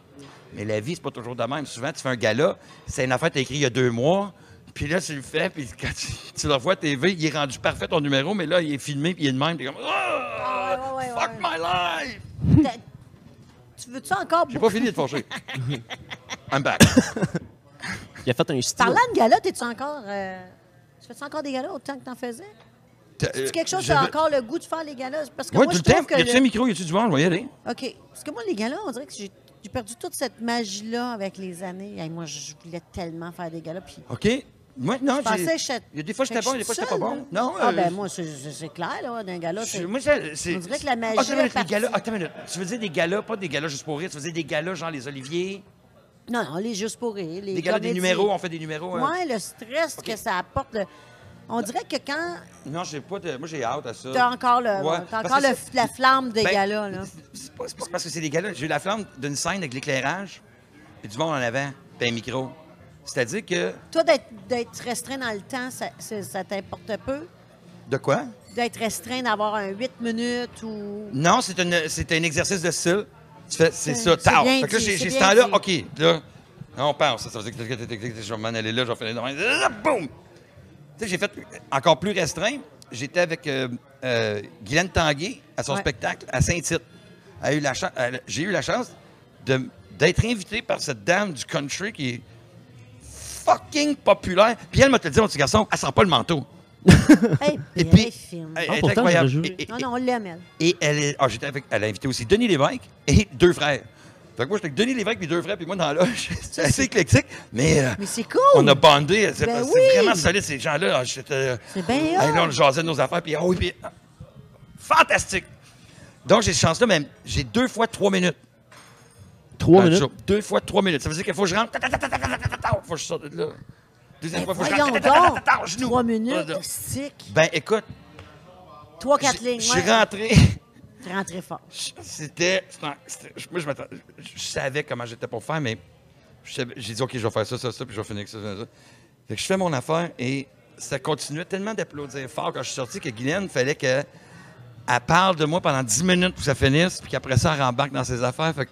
Mais la vie, c'est pas toujours de même. Souvent, tu fais un gala, c'est une affaire que tu écrit il y a deux mois, puis là, tu le fais, puis quand tu, tu le revois à TV, il est rendu parfait ton numéro, mais là, il est filmé, puis il est de même, puis comme Ah! Ah, ouais, ouais, ouais, Fuck ouais. my life! Tu veux-tu encore. J'ai pas fini de fâcher. I'm back. Il a fait un style. Parlant de gala, t'es-tu encore. euh, Tu fais-tu encore des galas autant que t'en faisais? C'est quelque chose, t'as encore le goût de faire les galas? Parce que Ouais, moi, tout je le temps. trouve que. Y a-tu le- un micro, y a-tu du monde? Je vais y aller. OK. Parce que moi, les galas, on dirait que j'ai j'ai perdu toute cette magie-là avec les années. Hey, moi, je voulais tellement faire des galas. Puis OK. Moi, non, je pensais j'ai. que j'étais- Il y a des fois, j'étais bon, il y a des fois, j'étais pas seule, bon. là. Non, Ah, euh, ben moi, c'est- c'est c'est clair, là, d'un gala. je- c'est- Moi, c'est- c'est. On dirait que la magie Ah, attends une minute, est les galas. partie. Attends une minute. Tu veux dire des galas, pas des galas juste pour rire. Tu veux dire des galas, genre les Oliviers, Non, non, les juste pour rire. Les des galas, des comédies. numéros. On fait des numéros. hein. Ouais, le stress que ça apporte. le- On dirait que quand Non, j'ai pas. de- Moi, j'ai hâte à ça. t'as encore, le... Ouais, t'as parce encore que le- c'est- la flamme des Ben, galas, là. C'est pas, c'est pas parce que c'est des galas. J'ai eu la flamme d'une scène avec l'éclairage, puis du monde en avant, puis un micro. C'est-à-dire que. Toi, d'être restreint dans le temps, ça, t'importe peu? De quoi? D'être restreint, d'avoir un 8 minutes ou. Non, c'est un, exercice de style. Tu fais, c'est ça, bien Fait que là, j'ai ce temps-là. OK, là, on pense. Ça veut dire que je vais m'en aller là, je vais faire les Boum! Tu sais, j'ai fait encore plus restreint. J'étais avec euh, euh, Guylaine Tanguay à son Ouais. spectacle à Saint-Tite. J'ai eu la chance d'être invité par cette dame du country qui est fucking populaire. Puis elle m'a te dit, mon petit garçon, elle sent pas le manteau. Et puis, puis-. Elle, Ah, est pourtant, incroyable. Non, non, on l'aime, elle. Et elle, est, ah, j'étais avec, elle a invité aussi Denis Lévesque et deux frères. Fait que moi, j'étais avec Denis Lévesque et deux frères, puis moi, dans la loge, c'est assez éclectique, mais, euh, Mais c'est cool. on a bandé. C'est Ben c'est oui. vraiment solide, ces gens-là. Ah, j'étais- C'est bien là, on jasait de nos affaires, puis ah oui, puis... ah, fantastique! Donc, j'ai cette chance-là, mais j'ai deux fois trois minutes. Trois minutes? Deux fois trois minutes. Ça veut dire qu'il faut que je rentre. Faut que je sorte de là. Deuxième fois, faut que je rentre. Genoux. Trois minutes. Ben, écoute. Trois, quatre lignes. Je suis rentré. rentré fort. C'était. Moi, je, je savais comment j'étais pour faire, mais j'ai dit, OK, je vais faire ça, ça, ça, puis je vais finir avec ça, ça, ça. Fait que je fais mon affaire et ça continuait tellement d'applaudir fort quand je suis sorti que Guylaine, fallait qu'elle parle de moi pendant 10 minutes pour que ça finisse, puis qu'après ça, elle rembarque dans ses affaires. Fait que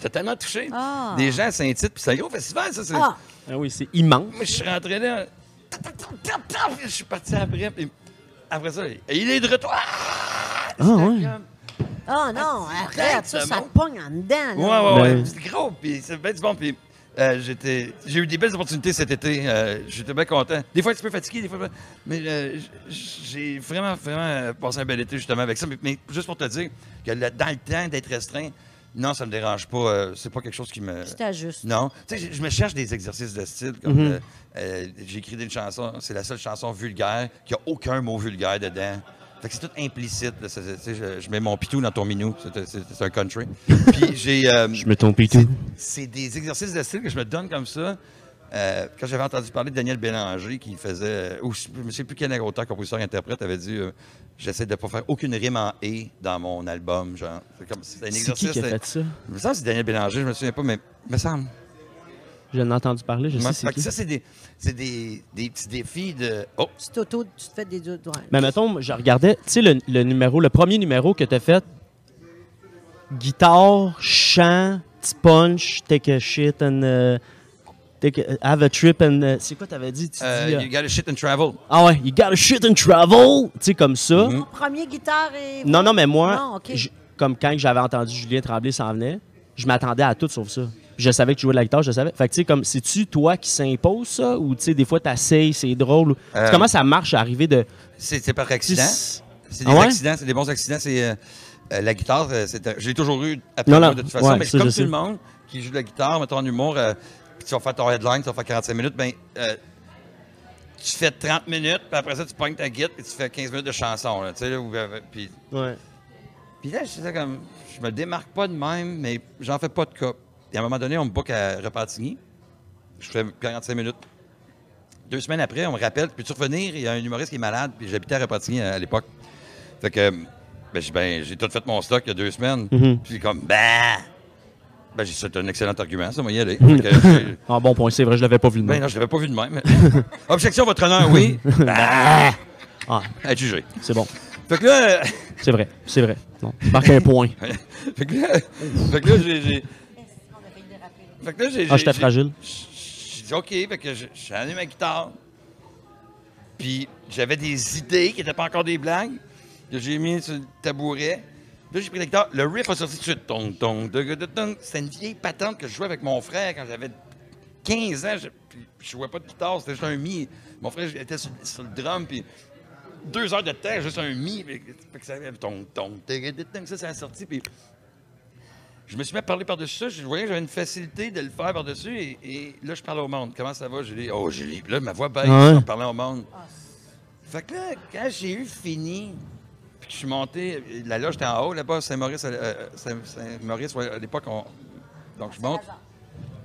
j'étais tellement touché. Ah. Des gens à Saint-Tite, puis c'est un gros festival, ça. c'est- Ah, Ah oui, c'est immense. Moi, je suis rentré là. Je suis parti après, puis après ça, il est de retour. Ah! Ah, ouais. C'était comme- ah non, arrête, ça, ça te pogne en dedans. Ouais, là. ouais, ouais. C'est gros, puis c'est bien du bon. Puis euh, j'étais, j'ai eu des belles opportunités cet été. euh, j'étais bien content. Des fois un petit peu fatigué, des fois. Mais euh, j'ai vraiment, vraiment passé un bel été justement avec ça. Mais, mais juste pour te dire que le- dans le temps d'être restreint, non, ça me dérange pas. euh, c'est pas quelque chose qui me. C'est juste. Non. Tu sais, je- je me cherche des exercices de style. Comme Mhm. euh, euh, j'ai écrit une chanson, c'est la seule chanson vulgaire qui a aucun mot vulgaire dedans. Fait que c'est tout implicite. là. C'est- c'est- tu sais, je, je mets mon pitou dans ton minou. C'est, c'est- c'est un country. Puis j'ai. euh, Je me trompe et tout. c'est des exercices de style que je me donne comme ça. Euh, quand j'avais entendu parler de Daniel Bélanger qui faisait, ou je ne sais plus quel auteur, compositeur, interprète, avait dit euh, J'essaie de ne pas faire aucune rime en et dans mon album. Genre. C'est comme c'est un C'est exercice. qui qui a fait ça? Je me sens que c'est Daniel Bélanger, je me souviens pas, mais il me semble. J'en ai entendu parler, je sais c'est qui. ça, c'est des, c'est des, des petits défis de. Oh! Tu t'auto, tu te fais des ouais. Mais mettons, je regardais, tu sais, le, le numéro, le premier numéro que tu as fait, guitare, chant, petit punch, take a shit and. euh, take a- have a trip and. euh, c'est quoi t'avais dit? Tu Euh, dis. euh, you gotta shit and travel. ah ouais, you gotta shit and travel! Tu sais, comme ça. Mhm. Premier guitare et. Non, non, mais moi, Non, je- comme quand j'avais entendu Julien Tremblay s'en venait, je m'attendais à tout sauf ça. Je savais que tu jouais de la guitare, je savais. Fait que, tu sais, comme, c'est-tu toi qui s'impose ça? Ou, tu sais, des fois, t'essayes, c'est drôle? Euh, Comment ça marche à arriver de. C'est par accident. C'est des Ah ouais? accidents, c'est des bons accidents. C'est euh, euh, la guitare, euh, c'est j'ai toujours eu non, de toute façon, ouais, mais comme tout sais. le monde qui joue de la guitare, mettons en humour, euh, puis tu vas faire ton headline, tu vas faire 45 minutes, ben euh, tu fais 30 minutes, puis après ça, tu pognes ta guitare, puis tu fais 15 minutes de chanson. Là, tu sais, là, où, euh, puis, Ouais. puis là, je comme, je me démarque pas de même, mais j'en fais pas de cas. Et à un moment donné, on me book à Repentigny. Je fais 45 minutes. Deux semaines après, on me rappelle, peux-tu revenir? Il y a un humoriste qui est malade, puis j'habitais à Repentigny à, à l'époque. Fait que, ben, j'ai ben, j'ai tout fait mon stock il y a deux semaines. Mhm. Puis comme, ben, ben, c'est un excellent argument, ça, moi, y aller. Que, Ah, bon point, c'est vrai, je l'avais pas vu de ben même. non, je l'avais pas vu de même. Objection, votre honneur, oui. Ah, à juger. c'est bon. Fait que là, C'est vrai, c'est vrai. Non, tu marques un point. fait que là, fait que là, j'ai- j'ai. Fait que là, j'ai. Ah, j'étais fragile. J'ai dit OK, fait que j'ai amené ma guitare. Puis j'avais des idées qui n'étaient pas encore des blagues, que j'ai mis sur le tabouret. Là, j'ai pris la guitare. Le riff a sorti tout de suite. Tong. C'était une vieille patente que je jouais avec mon frère quand j'avais 15 ans. Je, je jouais pas de guitare, c'était juste un mi. Mon frère était sur, sur le drum, puis deux heures de temps, juste un mi. Ça de, tong. Ça, ça a sorti. Puis je me suis mis à parler par-dessus ça. Je voyais que j'avais une facilité de le faire par-dessus. Et, et là, je parlais au monde. Comment ça va, Julie? Oh, Julie. Puis là, ma voix baisse Ah ouais? en parlant au monde. Fait que là, quand j'ai eu fini, je suis monté, la loge était en haut là-bas, Saint-Maurice, euh, Saint- Saint-Maurice, ouais, à l'époque, on... donc je monte.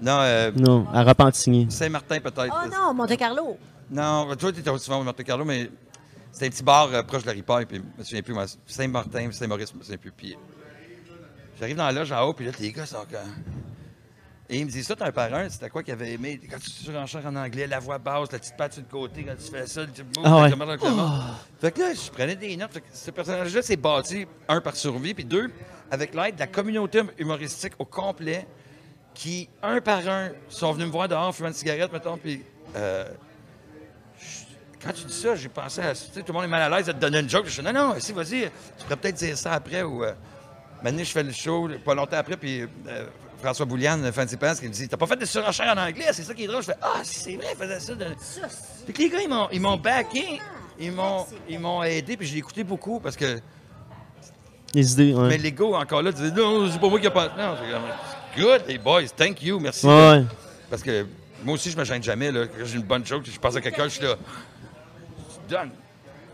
Non, euh, Non, à Repentigny. Saint-Martin peut-être. Oh non, Monte Carlo. Non, toi, tu étais souvent au Monte-Carlo, mais c'était un petit bar euh, proche de la ripaille, puis je me souviens plus, moi, Saint-Martin, Saint-Maurice, je me souviens plus. Puis j'arrive dans la loge en haut, puis là, les gars sont comme... Et ils me disent ça, un parrain, c'était quoi qu'il avait aimé? Quand tu surenchères en anglais, la voix basse, la petite patte sur le côté, quand tu fais ça, le petit move, Ah ouais. comment. Fait que là, je prenais des notes. Ce personnage-là s'est bâti, un, par survie, puis deux, avec l'aide de la communauté humoristique au complet, qui, un par un, sont venus me voir dehors, fumant une cigarette, mettons, puis... euh, quand tu dis ça, j'ai pensé à. Tu sais, tout le monde est mal à l'aise de te donner une joke. Je dis, non, non, si, vas-y, tu pourrais peut-être dire ça après. Ou. Euh, maintenant, je fais le show, pas longtemps après, puis. Euh, François Bouliane, Fancy Pants, qui me dit T'as pas fait de surenchère en anglais, c'est ça qui est drôle. Je fais Ah, c'est vrai, il faisait ça. De... Puis que les gars, ils m'ont, ils m'ont backé, ils m'ont, ils m'ont aidé, puis je l'ai écouté beaucoup parce que. Les idées, ouais. Mais les gars, encore là, disaient Non, c'est pas moi qui ai pas. Non, c'est comme, Good, les boys, thank you, merci. Ouais, ouais. Parce que moi aussi, je me gêne jamais. Là. Quand j'ai une bonne joke, je pense à quelqu'un, je suis là. Donne.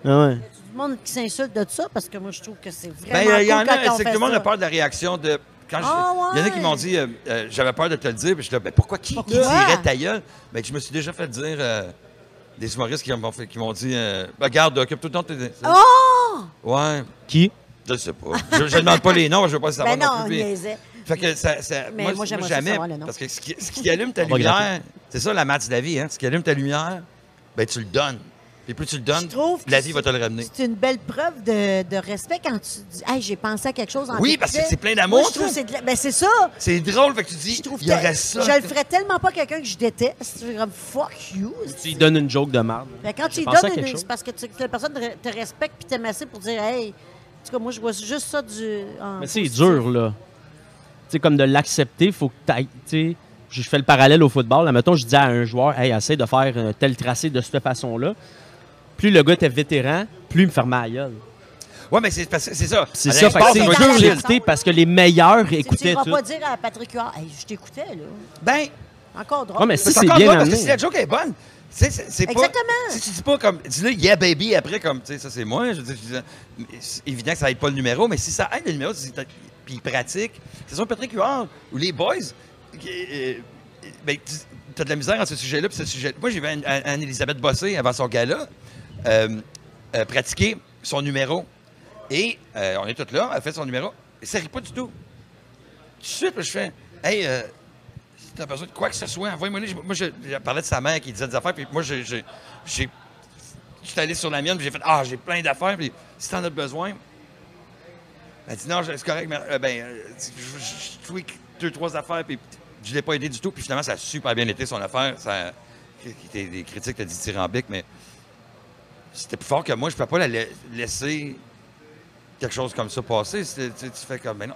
Ah ouais. Tout le monde qui s'insulte de ça parce que moi, je trouve que c'est Ben, vraiment il y en cool quand a, c'est que fait tout le monde a peur de la réaction de. Quand je- Ah, Il y en a qui m'ont dit, euh, euh, j'avais peur de te le dire, puis je suis là, ben pourquoi qui, qui dirait ta gueule? Ben, je me suis déjà fait dire euh, des humoristes qui m'ont fait- qui m'ont dit, euh, ben, garde, occupe tout le temps de tes. Oh! Ouais, Qui? je sais pas. je, je demande pas les noms, je veux pas savoir Ben non, non plus. niaisait. Fait que ça, ça- Mais moi, moi, jamais. savoir le nom. Parce que ce qui, ce qui allume ta lumière, c'est ça la maths de la vie, hein? Ce qui allume ta lumière, ben tu le donnes. Puis plus tu le donnes, la vie va te le ramener. C'est une belle preuve de, de respect quand tu dis Hey, j'ai pensé à quelque chose en Oui, parce que c'est plein d'amour, Moi, je trouve ça. c'est de la- Ben, c'est ça. C'est drôle, fait que tu dis, Je trouve il y aurait ça. Je le ferais tellement pas quelqu'un que je déteste. Je suis comme fuck you. Tu lui donnes une joke de merde. Ben, quand tu lui pensé à donnes quelque une, chose. c'est parce que, tu, que la personne te, te respecte puis t'aime assez pour dire Hey, en tout cas, moi, je vois juste ça du. en Mais c'est positif. dur, là. Tu sais, comme de l'accepter, faut que tu Tu sais, je fais le parallèle au football. Là, mettons, je dis à un joueur, hey, essaie de faire un tel tracé de cette façon-là. Plus le gars était vétéran, plus il me fermait la gueule. Ouais, mais c'est parce que c'est ça. C'est À ça, fait que l'espace, c'est dur parce que les meilleurs Tu Tu écoutaient vas tout. pas dire à Patrick Huard Hey, je t'écoutais, là. Ben, Encore drôle. Ouais, mais si c'est c'est encore bien drôle parce que amené. si la joke est bonne, tu sais, c'est c'est pas. Exactement. Si tu dis pas comme. Dis-le, yeah, baby, après, comme, tu sais, ça c'est moi. Je veux dire, je disais, mais c'est évident que ça aide pas le numéro, mais si ça aide le numéro, si t'as- puis il pratique, c'est sûr, Patrick Huard ou les boys, qui, euh, ben, tu as de la misère en ce sujet-là, puis ce sujet. Moi, j'ai vu Anne- Anne-Elisabeth Bossé avant son gala pratiquer son numéro. Et euh, on est tous là, elle fait son numéro. Et ça rit pas du tout. Tout de suite, je fais Hey, euh, si t'as besoin de quoi que ce soit, envoie-moi. Moi, je, je parlais de sa mère qui disait des affaires, puis moi, j'ai. Je suis allé sur la mienne, puis j'ai fait Ah, j'ai plein d'affaires, puis si t'en as besoin. Elle dit Non, c'est correct, mais euh, ben, euh, je, tweak deux, trois affaires, puis je l'ai pas aidé du tout, puis finalement, ça a super bien été son affaire. Ça, qui était des critiques, t'as dit dithyrambique, mais c'était plus fort que moi, je peux pas la la- laisser quelque chose comme ça passer. Tu, tu fais comme, mais non,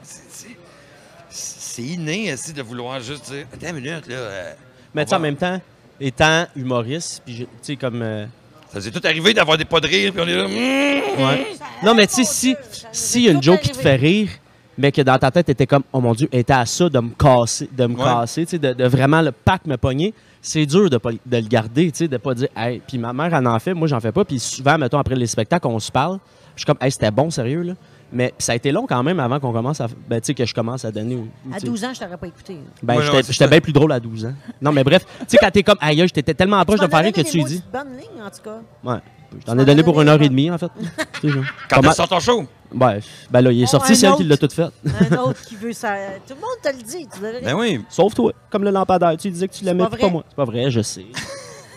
c'est- inné aussi de vouloir juste dire, attends une minute, là. euh, Mais tu sais, en même temps, étant humoriste, puis tu sais, comme. euh, Ça nous est tout arrivé d'avoir des pas de rire, puis on est là, ouais. Non, mais tu sais, si, si y a une joke qui te fait rire, mais que dans ta tête, t'étais comme, oh mon Dieu, elle était à ça de me casser, de me Ouais. casser, tu sais, de, de vraiment le pack me pogner, c'est dur de, pas- de le garder, tu sais, de pas dire, hey, puis ma mère, elle en fait, moi, j'en fais pas, puis souvent, mettons, après les spectacles, on se parle, je suis comme, hey, c'était bon, sérieux, là. Mais ça a été long quand même avant qu'on commence à. Ben, tu sais, que je commence à donner. À tu sais. 12 ans, je t'aurais pas écouté. Ben, Ouais, j'étais bien plus drôle à 12 ans. Non, mais bref, tu sais, quand t'es comme, aïe, j'étais tellement proche de faire que tu dis. maudites bonnes lignes, en tout cas. Ouais. Je t'en ai donné pour une heure et demie, en fait. Quand Comment- tu sors ton show. Ouais, ben là, il est Oh, sorti, un c'est elle qui l'a tout fait. Un autre qui veut ça. Tout le monde te le dit. Tu devrais- Ben oui. Sauf toi, comme le lampadaire. Tu disais que tu l'aimais, pas pas moi. C'est pas vrai, je sais.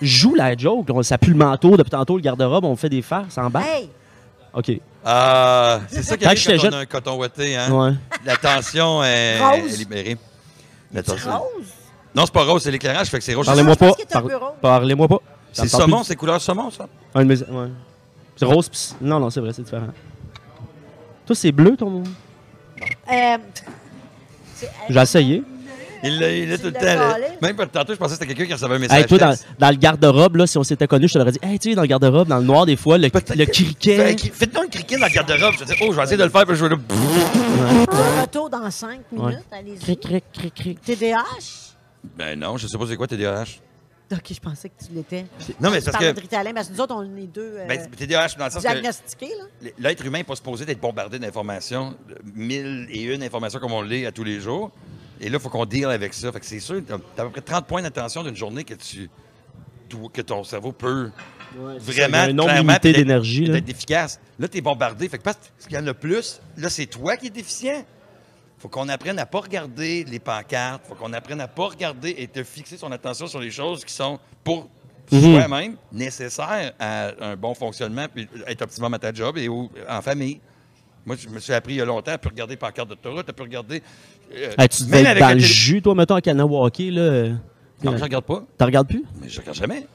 Joue la joke, on- ça pue le manteau, depuis tantôt, le garde-robe, on fait des farces en bas. Hey! OK. Ah, c'est ça qui Quand arrive quand on a un coton ouaté, hein? Ouais. La tension est, Rose? est libérée. C'est c'est- rose? Non, c'est pas rose, c'est l'éclairage, fait que c'est rouge. Parlez-moi pas. rose. Parlez-moi pas. C'est saumon, plus. c'est couleur saumon, ça? Un de mes- ouais. C'est rose, pis... Non, non, c'est vrai, c'est différent. Toi, c'est bleu, ton... Euh, J'ai essayé. Il l'a il l'a Tu tout le temps. là. Même pas tantôt, je pensais que c'était quelqu'un qui recevait un message. Hey, toi, dans, texte. dans le garde-robe, là, si on s'était connus, je te l'aurais dit, hey, tu sais, dans le garde-robe, dans le noir, des fois, le, Peut-être le que- criquet. Fait- Faites-donc le criquet dans le garde-robe. Je vais dire, oh, je vais essayer de le faire, puis je vais le. Un retour dans 5 minutes. Allez-y. Cric, cric, cric, cric. TDAH? Ben non, je sais pas c'est quoi TDAH. Ok, je pensais que tu l'étais. Non, mais c'est parce que. de Ritalin, parce que nous autres, on est deux euh, Ben, TDAH, dans le sens. Là. l'être humain n'est pas supposé d'être bombardé d'informations, mille et une informations comme on l'est à tous les jours. Et là, il faut qu'on deal avec ça. Fait que c'est sûr, tu as à peu près 30 points d'attention d'une journée que tu que ton cerveau peut vraiment un nombre limité d'énergie, d'être efficace. Là, tu es bombardé. Fait que parce qu'il y en a plus, là, c'est toi qui es déficient. Faut qu'on apprenne à pas regarder les pancartes. faut qu'on apprenne à pas regarder et te fixer son attention sur les choses qui sont pour Mhm. soi-même nécessaires à un bon fonctionnement puis être optimum à ta job et ou en famille. Moi, je me suis appris il y a longtemps à pu regarder pancartes d'autoroute, à pu regarder. euh, tu devais être avec dans le jus, toi, mettons, à Kanawaki, là. Non, je regarde pas. T'en regardes plus? Mais je regarde jamais.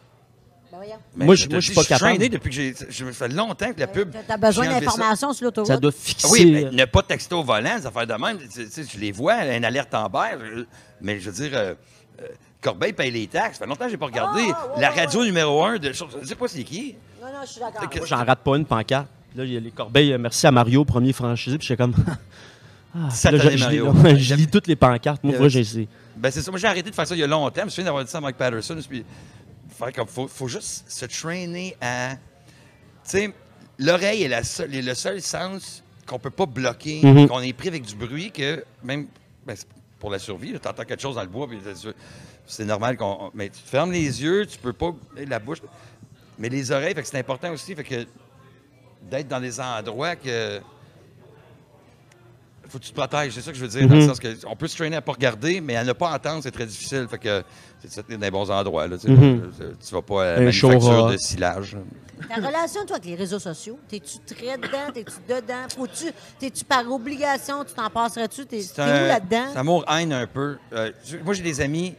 Ben voyons. Mais Moi, je- je suis pas suis capable. traîné depuis que j'ai. Je me fais longtemps que la pub. T'as besoin j'ai enlevé ça. d'informations sur l'autoroute? Ça doit fixer. Ah Oui, mais ne pas texter au volant, des affaires de même. Tu sais, tu je les vois, une alerte en vert. je- Mais je veux dire, euh, euh, Corbeil paye les taxes. Ça fait longtemps que je n'ai pas regardé. Ah, ouais, la ouais, radio numéro un de. Je ne sais pas c'est qui. Non, non, je suis d'accord. J'en rate pas une pancarte. Là, il y a les corbeilles. euh, Merci à Mario, premier franchisé. Puis j'étais comme. Ah, là, je, je Mario. je lis toutes les pancartes. Moi, Euh, moi, j'ai essayé. Ben, c'est ça. Moi, j'ai arrêté de faire ça il y a longtemps. Je me souviens d'avoir dit ça à Mike Patterson. Puis, faire comme, faut, faut juste se traîner à. Tu sais, l'oreille est, la seule- est le seul sens qu'on peut pas bloquer, Mhm. qu'on est pris avec du bruit, que même. Ben, pour la survie, tu entends quelque chose dans le bois, c'est- c'est normal qu'on. Mais tu te fermes les yeux, tu peux pas. La bouche. Mais les oreilles, fait que c'est important aussi. Fait que d'être dans des endroits que. Faut que tu te protèges, c'est ça que je veux dire, dans le Mhm. sens que on peut se traîner à pas regarder, mais à ne pas entendre, c'est très difficile. Fait que c'est ça, t'es dans les bons endroits. Là, tu. Mhm. Tu vas pas à la Un manufacture de silage. Ta relation, toi, avec les réseaux sociaux, t'es-tu très dedans? T'es-tu dedans? Faut-tu, t'es-tu par obligation? Tu t'en passerais-tu? T'es, C'est t'es un- où là-dedans? C'est amour-haine un peu. Euh, moi, j'ai des amis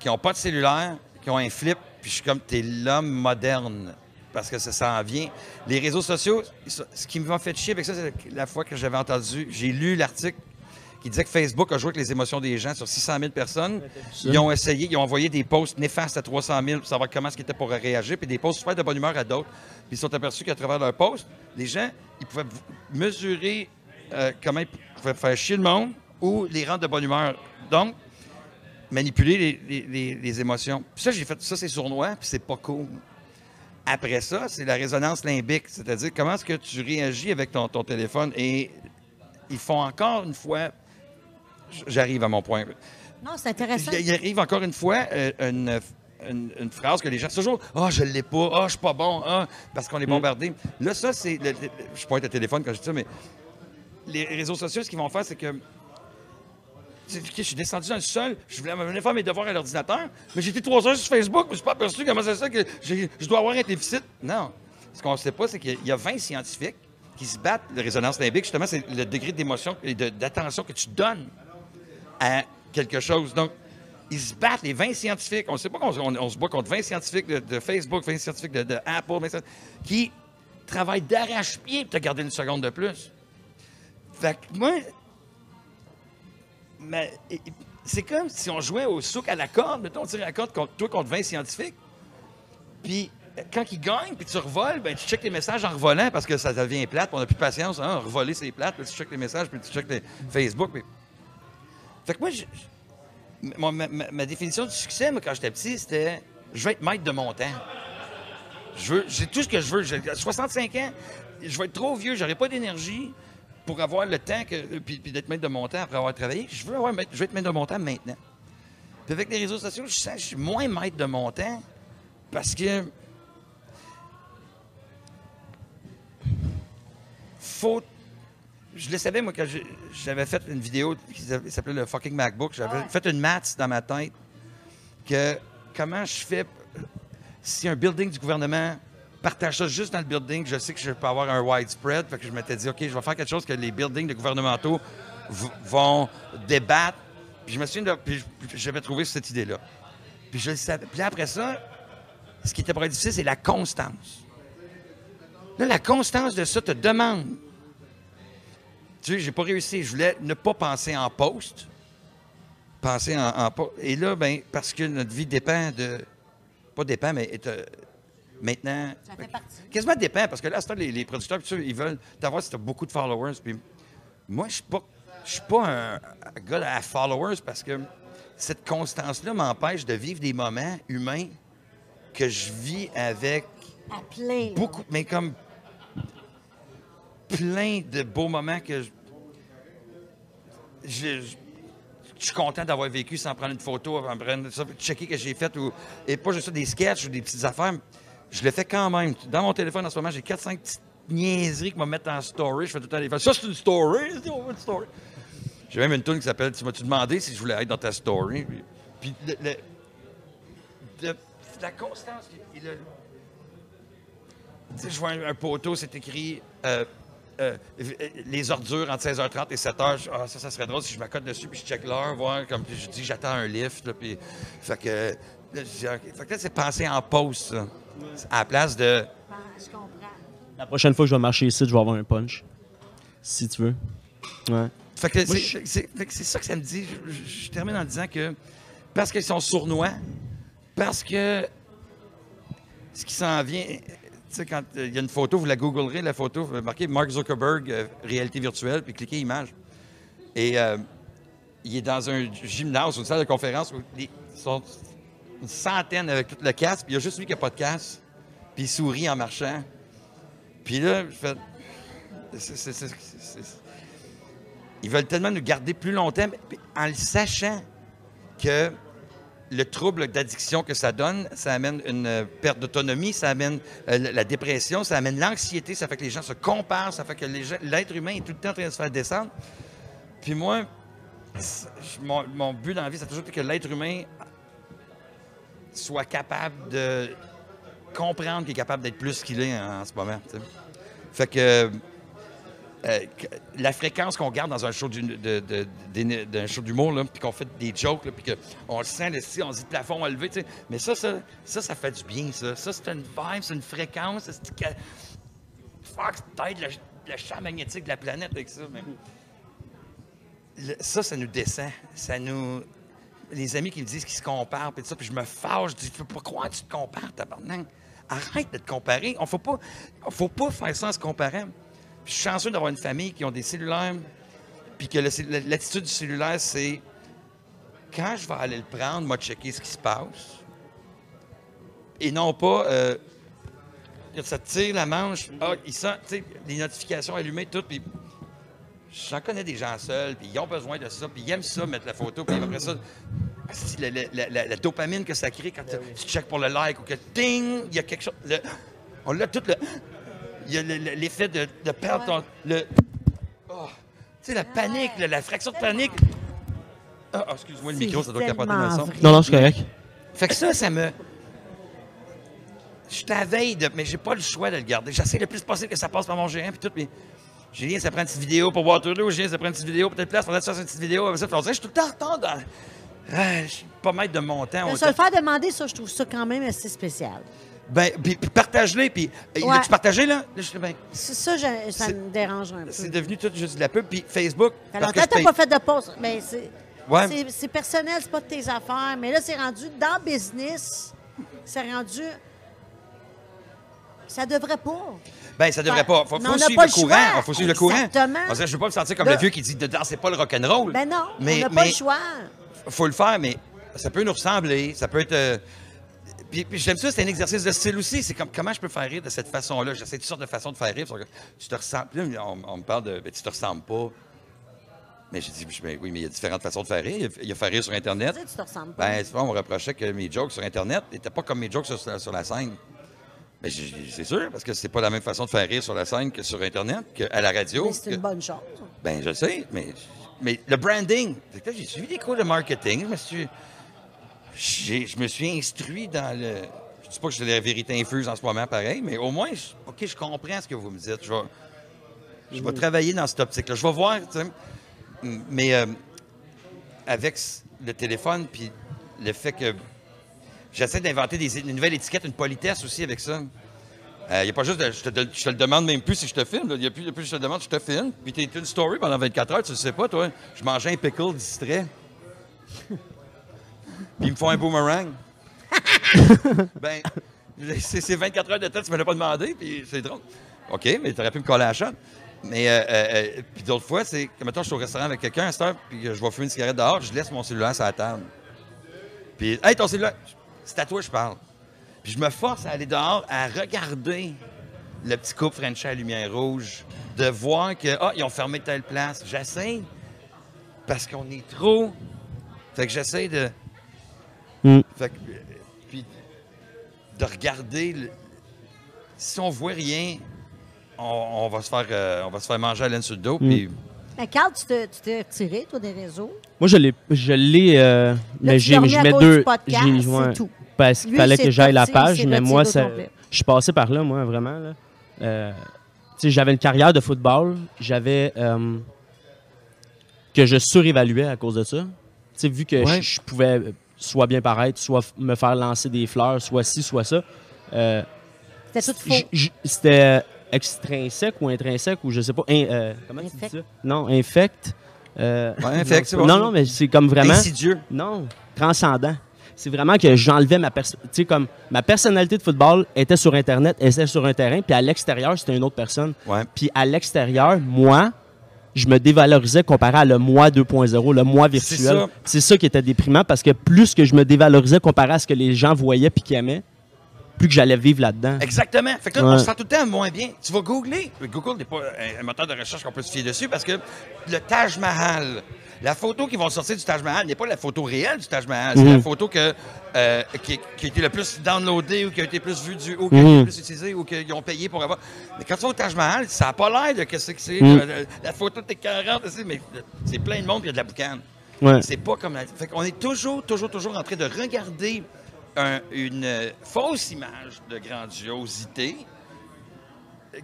qui n'ont pas de cellulaire, qui ont un flip, puis je suis comme, t'es l'homme moderne. Parce que ça s'en vient. Les réseaux sociaux, ce qui m'a fait chier avec ça, c'est la fois que j'avais entendu, j'ai lu l'article qui disait que Facebook a joué avec les émotions des gens sur 600 000 personnes. Ils ont essayé, ils ont envoyé des posts néfastes à 300 000 pour savoir comment ce qu'ils étaient pour réagir, puis des posts super de bonne humeur à d'autres. Puis ils se sont aperçus qu'à travers leurs posts, les gens, ils pouvaient mesurer euh, comment ils pouvaient faire chier le monde ou les rendre de bonne humeur. Donc, manipuler les, les- les- les émotions. Puis ça, j'ai fait ça, c'est sournois, puis c'est pas cool. Après ça, c'est la résonance limbique, c'est-à-dire comment est-ce que tu réagis avec ton, ton téléphone? Et ils font encore une fois, j'arrive à mon point. Non, c'est intéressant. Il arrive encore une fois euh, une, une- une phrase que les gens, toujours Ah, je l'ai pas, ah, je suis pas bon, ah, parce qu'on est bombardé. Là, ça, c'est. le- le- je pointe le téléphone quand je dis ça, mais les réseaux sociaux, ce qu'ils vont faire, c'est que. Je suis descendu dans le sol, je voulais venir faire mes devoirs à l'ordinateur, mais j'étais trois heures sur Facebook, je me suis pas aperçu comment c'est ça que je dois avoir un déficit. Non. Ce qu'on ne sait pas, c'est qu'il y a 20 scientifiques qui se battent. La résonance limbique, justement, c'est le degré d'émotion et d'attention que tu donnes à quelque chose. Donc, ils se battent, les 20 scientifiques. On ne sait pas qu'on on- on se bat contre 20 scientifiques de, Facebook, 20 scientifiques de Apple, 20 scientifiques qui travaillent d'arrache-pied pour te garder une seconde de plus. Fait que moi, mais, c'est comme si on jouait au souk à la corde. Mettons, on tire la corde contre toi contre 20 scientifiques. Puis, quand ils gagnent, puis tu revoles, ben, tu checkes les messages en revolant parce que ça devient plate, on n'a plus de patience. Hein, revoler, c'est plate, puis tu checkes les messages, puis tu checkes les Facebook. Fait que moi, ma définition du succès, moi, quand j'étais petit, c'était je veux être maître de mon temps. Je veux, j'ai tout ce que je veux. J'ai 65 ans, je vais être trop vieux, j'aurai pas d'énergie pour avoir le temps que, puis, puis d'être maître de mon temps après avoir travaillé. Je veux, avoir, je veux être maître de mon temps maintenant. Puis avec les réseaux sociaux, je sens que je suis moins maître de mon temps parce que faut. Je le savais, moi, quand j'avais fait une vidéo qui s'appelait le fucking MacBook. J'avais fait une maths dans ma tête que comment je fais si un building du gouvernement partage ça juste dans le building, je sais que je peux avoir un widespread. Fait que je m'étais dit, OK, je vais faire quelque chose que les buildings de gouvernementaux vont débattre. Puis je me souviens, de, j'avais trouvé cette idée-là. Puis après ça, ce qui était être difficile, c'est la constance. Là, la constance de ça te demande. Tu sais, j'ai pas réussi. Je voulais ne pas penser en post. Penser en, Et là, ben, parce que notre vie dépend de. Pas dépend, mais est, euh, maintenant. Ça fait partie. Quasiment dépend, parce que là, les, les producteurs, ils veulent t'avoir si tu as beaucoup de followers. Puis moi, je suis pas. Je suis pas un, un gars à followers parce que cette constance-là m'empêche de vivre des moments humains que je vis avec À plein. là. beaucoup, mais comme plein de beaux moments que je, je- je- je suis content d'avoir vécu sans prendre une photo, en prendre checker que j'ai fait, ou, et pas juste ça, des sketchs ou des petites affaires. Je le fais quand même. Dans mon téléphone en ce moment, j'ai 4-5 petites niaiseries que me mettre en story. Je fais tout le temps. Ça, c'est une story. J'ai même une tune qui s'appelle Tu m'as-tu demandé si je voulais être dans ta story? Puis, la constance, tu sais, je vois un, poteau, c'est écrit euh, euh, les ordures entre 16h30 et 7h. Je- Ah, ça, ça serait drôle si je m'accote dessus puis je check l'heure, voir comme je dis j'attends un lift. puis, fait que Là, que c'est penser en pause, ça. À la place de. Je comprends. La prochaine fois que je vais marcher ici, je vais avoir un punch. Si tu veux. Ouais. Fait que c'est ça que ça me dit. Je, je- je termine en disant que parce qu'ils sont sournois, parce que ce qui s'en vient. Tu sais, quand euh, il y a une photo, vous la googlerez, la photo, vous marquez Mark Zuckerberg, euh, réalité virtuelle, puis cliquez image. Et euh, il est dans un gymnase, une salle de conférence où les- ils sont une centaine avec tout le casque, puis il y a juste lui qui n'a pas de casque, puis il sourit en marchant. Puis là, je fais. ils veulent tellement nous garder plus longtemps, en le sachant que le trouble d'addiction que ça donne, ça amène une perte d'autonomie, ça amène euh, la- dépression, ça amène l'anxiété, ça fait que les gens se comparent, ça fait que les gens- l'être humain est tout le temps en train de se faire descendre. Puis moi, mon, mon but dans la vie, c'est toujours été que l'être humain soit capable de comprendre qu'il est capable d'être plus qu'il est en, ce moment. Fait que euh, que- la fréquence qu'on garde dans un show d'hum- de- de- d'humour, là, puis qu'on fait des jokes, puis qu'on le sent, là, si on dit le plafond à lever, tu sais. Mais ça, ça, ça, ça fait du bien, ça. Ça, c'est une vibe, c'est une fréquence. C'est. Fuck, t'aides le, champ magnétique de la planète avec ça. mais- ça, ça nous descend. Ça nous... Les amis qui me disent qu'ils se comparent, puis ça, puis je me fâche, je dis, je peux pas croire que tu te compares, tabarnak? Arrête de te comparer. On faut pas, faut pas faire ça en se comparant. Je suis chanceux d'avoir une famille qui ont des cellulaires, puis que l'attitude du cellulaire, c'est quand je vais aller le prendre, moi, checker ce qui se passe. Et non pas, euh, ça tire la manche, ah, il sent, tu les notifications allumées, tout, puis j'en connais des gens seuls, puis ils ont besoin de ça, puis ils aiment ça, mettre la photo, puis après ça, asti, la, la- la- la- la dopamine que ça crée quand tu- tu checkes pour le like ou que ding, il y a quelque chose. le- on l'a tout le. Il y a le- le- l'effet de, de perdre ton. Le, oh, tu sais, la panique, la, la fraction de panique. Ah, ah, excuse-moi, le micro, ça doit capoter tellement le son. Non, non, c'est correct. Fait que ça, ça me. Je suis à la veille, de... mais j'ai pas le choix de le garder. J'essaie le plus possible que ça passe par mon géant, puis tout, puis. Julien, ça prend une petite vidéo pour Waterloo. Julien, ça prend une petite vidéo telle place. Faudrait fasse une petite vidéo. Après ça, on dirait je suis tout le temps en retard dans. Ah, je suis pas maître de mon temps. Se le faire demander, ça, je trouve ça quand même assez spécial. Ben, puis, partage-les, puis. euh, Ouais. L'as-tu partagé, là? Là, je ben, Ça, je- ça me dérange un peu. C'est devenu tout juste de la pub, puis Facebook. Ça longtemps que t'as pas fait de pause. Mais c'est, Ouais. c'est, c'est personnel, c'est pas de tes affaires. Mais là, c'est rendu dans business. C'est rendu. Ça devrait pas. Ben, ça devrait pas. Faut, Mais faut on suivre pas le le courant. choix. faut suivre le courant. Exactement. Parce que je veux pas me sentir comme Là- le vieux qui dit dedans, c'est pas le rock'n'roll. Ben non, mais, on n'a pas mais le choix. faut le faire, mais ça peut nous ressembler. Ça peut être. euh, Puis, puis j'aime ça, c'est un exercice de style aussi. C'est comme comment je peux faire rire de cette façon-là? J'essaie toutes sortes de façons de faire rire. Tu te ressembles. Puis là, on, on me parle de. Ben, tu te ressembles pas. Mais j'ai dit, ben oui, mais il y a différentes façons de faire rire. Il y a, il y a faire rire sur Internet. Tu sais, tu te ressembles pas. Ben, souvent, on me reprochait que mes jokes sur Internet n'étaient pas comme mes jokes sur, sur la scène. Mais c'est sûr, parce que c'est pas la même façon de faire rire sur la scène que sur Internet, qu'à la radio. Mais c'est que- une bonne chose. Ben, je sais, mais, mais le branding. J'ai suivi des cours de marketing. Je me suis, j'ai- je me suis instruit dans le. Je dis pas que j'ai la vérité infuse en ce moment, pareil, mais au moins, je- OK, je comprends ce que vous me dites. Je vais, je vais travailler dans cette optique-là. Je vais voir, tu sais. Mais euh, avec le téléphone, puis le fait que j'essaie d'inventer des, une nouvelle étiquette, une politesse aussi avec ça. Il n'y a pas juste de, je, te, de- je te le demande même plus si je te filme. Il n'y a plus, plus je te demande, je te filme. Puis tu une story pendant 24 heures, tu le sais pas, toi. Je mangeais un pickle distrait. Puis ils me font un boomerang. ben, c'est c'est 24 heures de temps, tu ne me l'as pas demandé, puis c'est drôle. OK, mais tu aurais pu me coller à la chatte. Mais, euh, euh, euh, puis d'autres fois, c'est que, mettons, je suis au restaurant avec quelqu'un à cette heure, puis je vais fumer une cigarette dehors, je laisse mon cellulaire sur la table. Puis, hey, ton cellulaire, c'est à toi que je parle. Puis je me force à aller dehors, à regarder le petit couple French à lumière rouge, de voir que, ah, ils ont fermé telle place. J'essaie, parce qu'on est trop. Fait que j'essaie de. Mm. Fait que, puis de regarder. le- Si on voit rien, on, on va se faire, euh, on va se faire manger à laine sur le dos. Puis Mais Carl, tu te- tu t'es retiré, toi, des réseaux? Moi, je l'ai, je l'ai, euh, mais tu j'ai, je mets deux. j'ai- ouais, tout. Parce qu'il fallait que j'aille la page, mais moi, ça, je suis passé par là, moi, vraiment. Là. Euh, tu sais, j'avais une carrière de football, j'avais euh, que je surévaluais à cause de ça. Tu sais, vu que Ouais. je, je pouvais soit bien paraître, soit me faire lancer des fleurs, soit ci, soit ça. Euh, C'était tout faux. j- j- C'était euh, extrinsèque ou intrinsèque ou je sais pas. in- euh, comment tu dis Infect. ça? Non, infect. Euh, Ouais, infect, c'est non, bon. non, non, mais c'est comme vraiment. Insidieux. Non, transcendant. C'est vraiment que j'enlevais ma perso- tu sais comme ma personnalité de football était sur internet, elle était sur un terrain, puis à l'extérieur, c'était une autre personne. Ouais. Puis à l'extérieur, moi, je me dévalorisais comparé à le moi 2.0, le moi C'est virtuel. ça. C'est ça qui était déprimant parce que plus que je me dévalorisais comparé à ce que les gens voyaient puis qui aimaient, plus que j'allais vivre là-dedans. Exactement. Fait que là, Ouais. on se sent tout le temps moins bien. Tu vas googler. Google n'est pas un, un moteur de recherche qu'on peut se fier dessus parce que le Taj Mahal, la photo qui vont sortir du Taj Mahal n'est pas la photo réelle du Taj Mahal. C'est Mhm. la photo que, euh, qui, qui a été le plus downloadée ou qui a été plus vue du, ou qui a Mhm. été le plus utilisée ou qu'ils ont payé pour avoir. Mais quand tu vas au Taj Mahal, ça n'a pas l'air de qu'est-ce que c'est. Mhm. La, la photo de tes 40, c'est- mais c'est plein de monde qui a de la boucane. Ouais. C'est pas comme la... Fait qu'on est toujours, toujours, toujours en train de regarder un- une euh, fausse image de grandiosité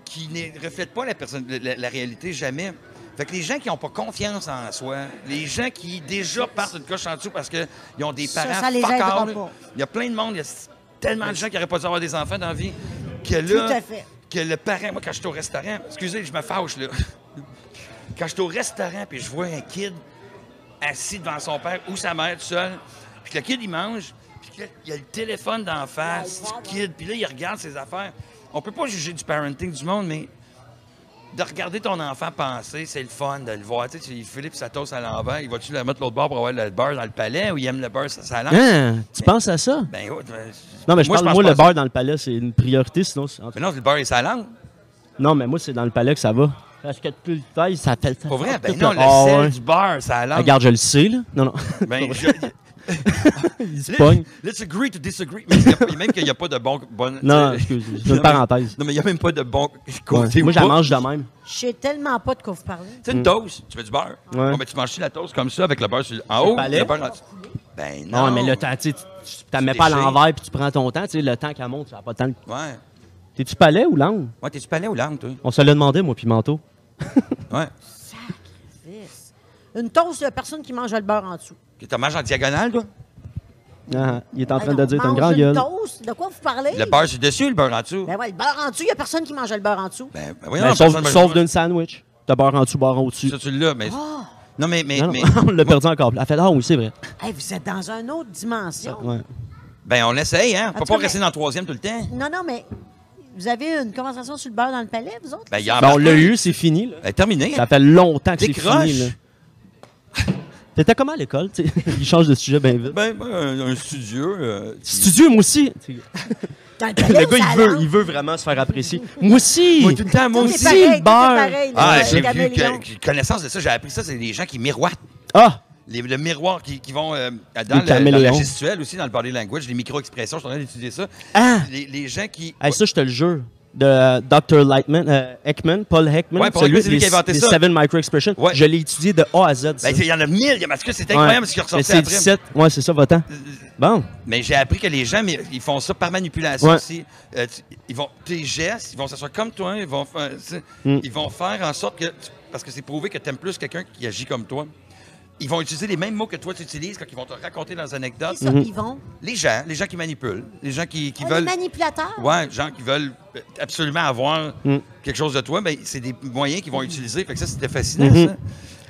qui ne reflète pas la, personne, la, la réalité jamais. Fait que les gens qui n'ont pas confiance en soi, les gens qui déjà partent une coche en dessous parce qu'ils ont des Ça, parents ça les all, pas. Il y a plein de monde, il y a tellement de gens qui n'auraient pas dû avoir des enfants dans la vie que là, Tout à fait. que le parent, moi quand j'étais au restaurant, excusez, je me fâche là. quand j'étais au restaurant puis je vois un kid assis devant son père ou sa mère tout seul, puis que le kid il mange, puis il y a le téléphone d'en face du kid, puis là il regarde ses affaires. On peut pas juger du parenting du monde, mais de regarder ton enfant penser, c'est le fun de le voir. Tu sais, Philippe sa toast à l'envers, il va-tu la mettre l'autre bord pour avoir le beurre dans le palais ou il aime le beurre sur sa langue? Hein? Tu penses à ça? Ben, ouais, ben, Non, mais je parle, pense moi, le ça. beurre dans le palais, c'est une priorité, sinon. c'est- Mais non, le beurre et sa langue. Non, mais moi, c'est dans le palais que ça va. Parce que tout le temps, ça fait. ça Pas vrai? Ben tout non, le Ah, sel ouais. du beurre, sa langue. Regarde, je le sais, là. Non, non. Ben, je- Il se pogne. Let's agree to disagree. Mais il y a même qu'il n'y a pas de bon. bon Non, tu excuse, c'est une mais- parenthèse. Non, mais il n'y a même pas de bon Ouais. côté. Moi, ou je la pas. mange de même. Je sais tellement pas de quoi vous parlez. C'est une toast. Tu veux du beurre? Ouais. Bon, ben, tu manges la toast comme ça avec le beurre sur en haut, palais? le beurre en dessous. Ben non. Non, mais le temps, tu tu tu t'en mets C'est pas à l'envers puis tu prends ton temps. Tu sais, le temps qu'elle monte, ça n'a pas le temps. Ouais. T'es-tu palais ou langue? Ouais, t'es-tu palais ou langue, toi? On se l'a demandé, moi, puis Manteau. Ouais. Sacrifice. Une toast de personne qui mange le beurre en dessous. Tu t'en manges en diagonale, toi? Ah, il est en Ah train non, de dire, t'as une grande gueule. toast. De quoi vous parlez? Le beurre sur le dessus, le beurre en dessous? Ben ouais, le beurre en dessous, il n'y a personne qui mange le beurre en dessous. Ben, ben oui, Ben, non, sauf personne- sauf d'une sandwich. T'as beurre en dessous, beurre en dessus. Ça, tu l'as, mais. Ah! Non, mais. mais, Non, non, mais- on l'a perdu encore. Elle a fait, ah oui, c'est vrai. Hey, vous êtes dans une autre dimension. Ouais. Ben, on essaye, hein? On peut tout pas cas, rester mais- dans le troisième tout le temps. Non, non, mais vous avez une conversation sur le beurre dans le palais, vous autres? Ben, il y a Ben, on l'a eu, c'est fini. Là. Ben, terminé. Ça fait longtemps que c'est Décroche. fini. là. T'étais comment à l'école? tu sais? Il change de sujet bien vite. Ben, ben, un, un studieux. euh, Studieux, moi aussi. Le gars, il veut, il veut vraiment se faire apprécier. Moi aussi! Moi, tout le temps, moi aussi. le beurre. Ah, j'ai vu que, que- connaissance de ça, j'ai appris ça, c'est les gens qui miroitent. Ah! Les- le miroir qui, qui vont euh, dans, Les le, dans la gestuelle aussi, dans le body language, les micro-expressions, je suis en train d'étudier ça. Ah! Les, les gens qui. Hey, ça, je te le jure. De euh, Dr. Lightman, euh, Ekman, Paul Ekman, Ouais, Paul Ekman, c'est lui les, qui a inventé les ça. Seven Micro-Expressions. Ouais. Je l'ai étudié de A à Z. Ben, il y en a mille, parce que c'est Ouais. incroyable ce qui ressorti c'est après. 17. Ouais, c'est ça, votant. Bon. Mais j'ai appris que les gens, mais ils font ça par manipulation Ouais. aussi. Euh, tu- ils vont, tes gestes, ils vont s'asseoir comme toi, ils vont Mm. ils vont faire en sorte que, parce que c'est prouvé que tu aimes plus quelqu'un qui agit comme toi. Ils vont utiliser les mêmes mots que toi tu utilises quand ils vont te raconter leurs anecdotes. Ça, Mhm. ils vont? Les gens, les gens qui manipulent, les gens qui, qui Ah, les veulent, manipulateurs? ouais, gens qui veulent absolument avoir Mm. quelque chose de toi, ben c'est des moyens qu'ils vont utiliser. Fait que ça c'était fascinant. Mhm. ça.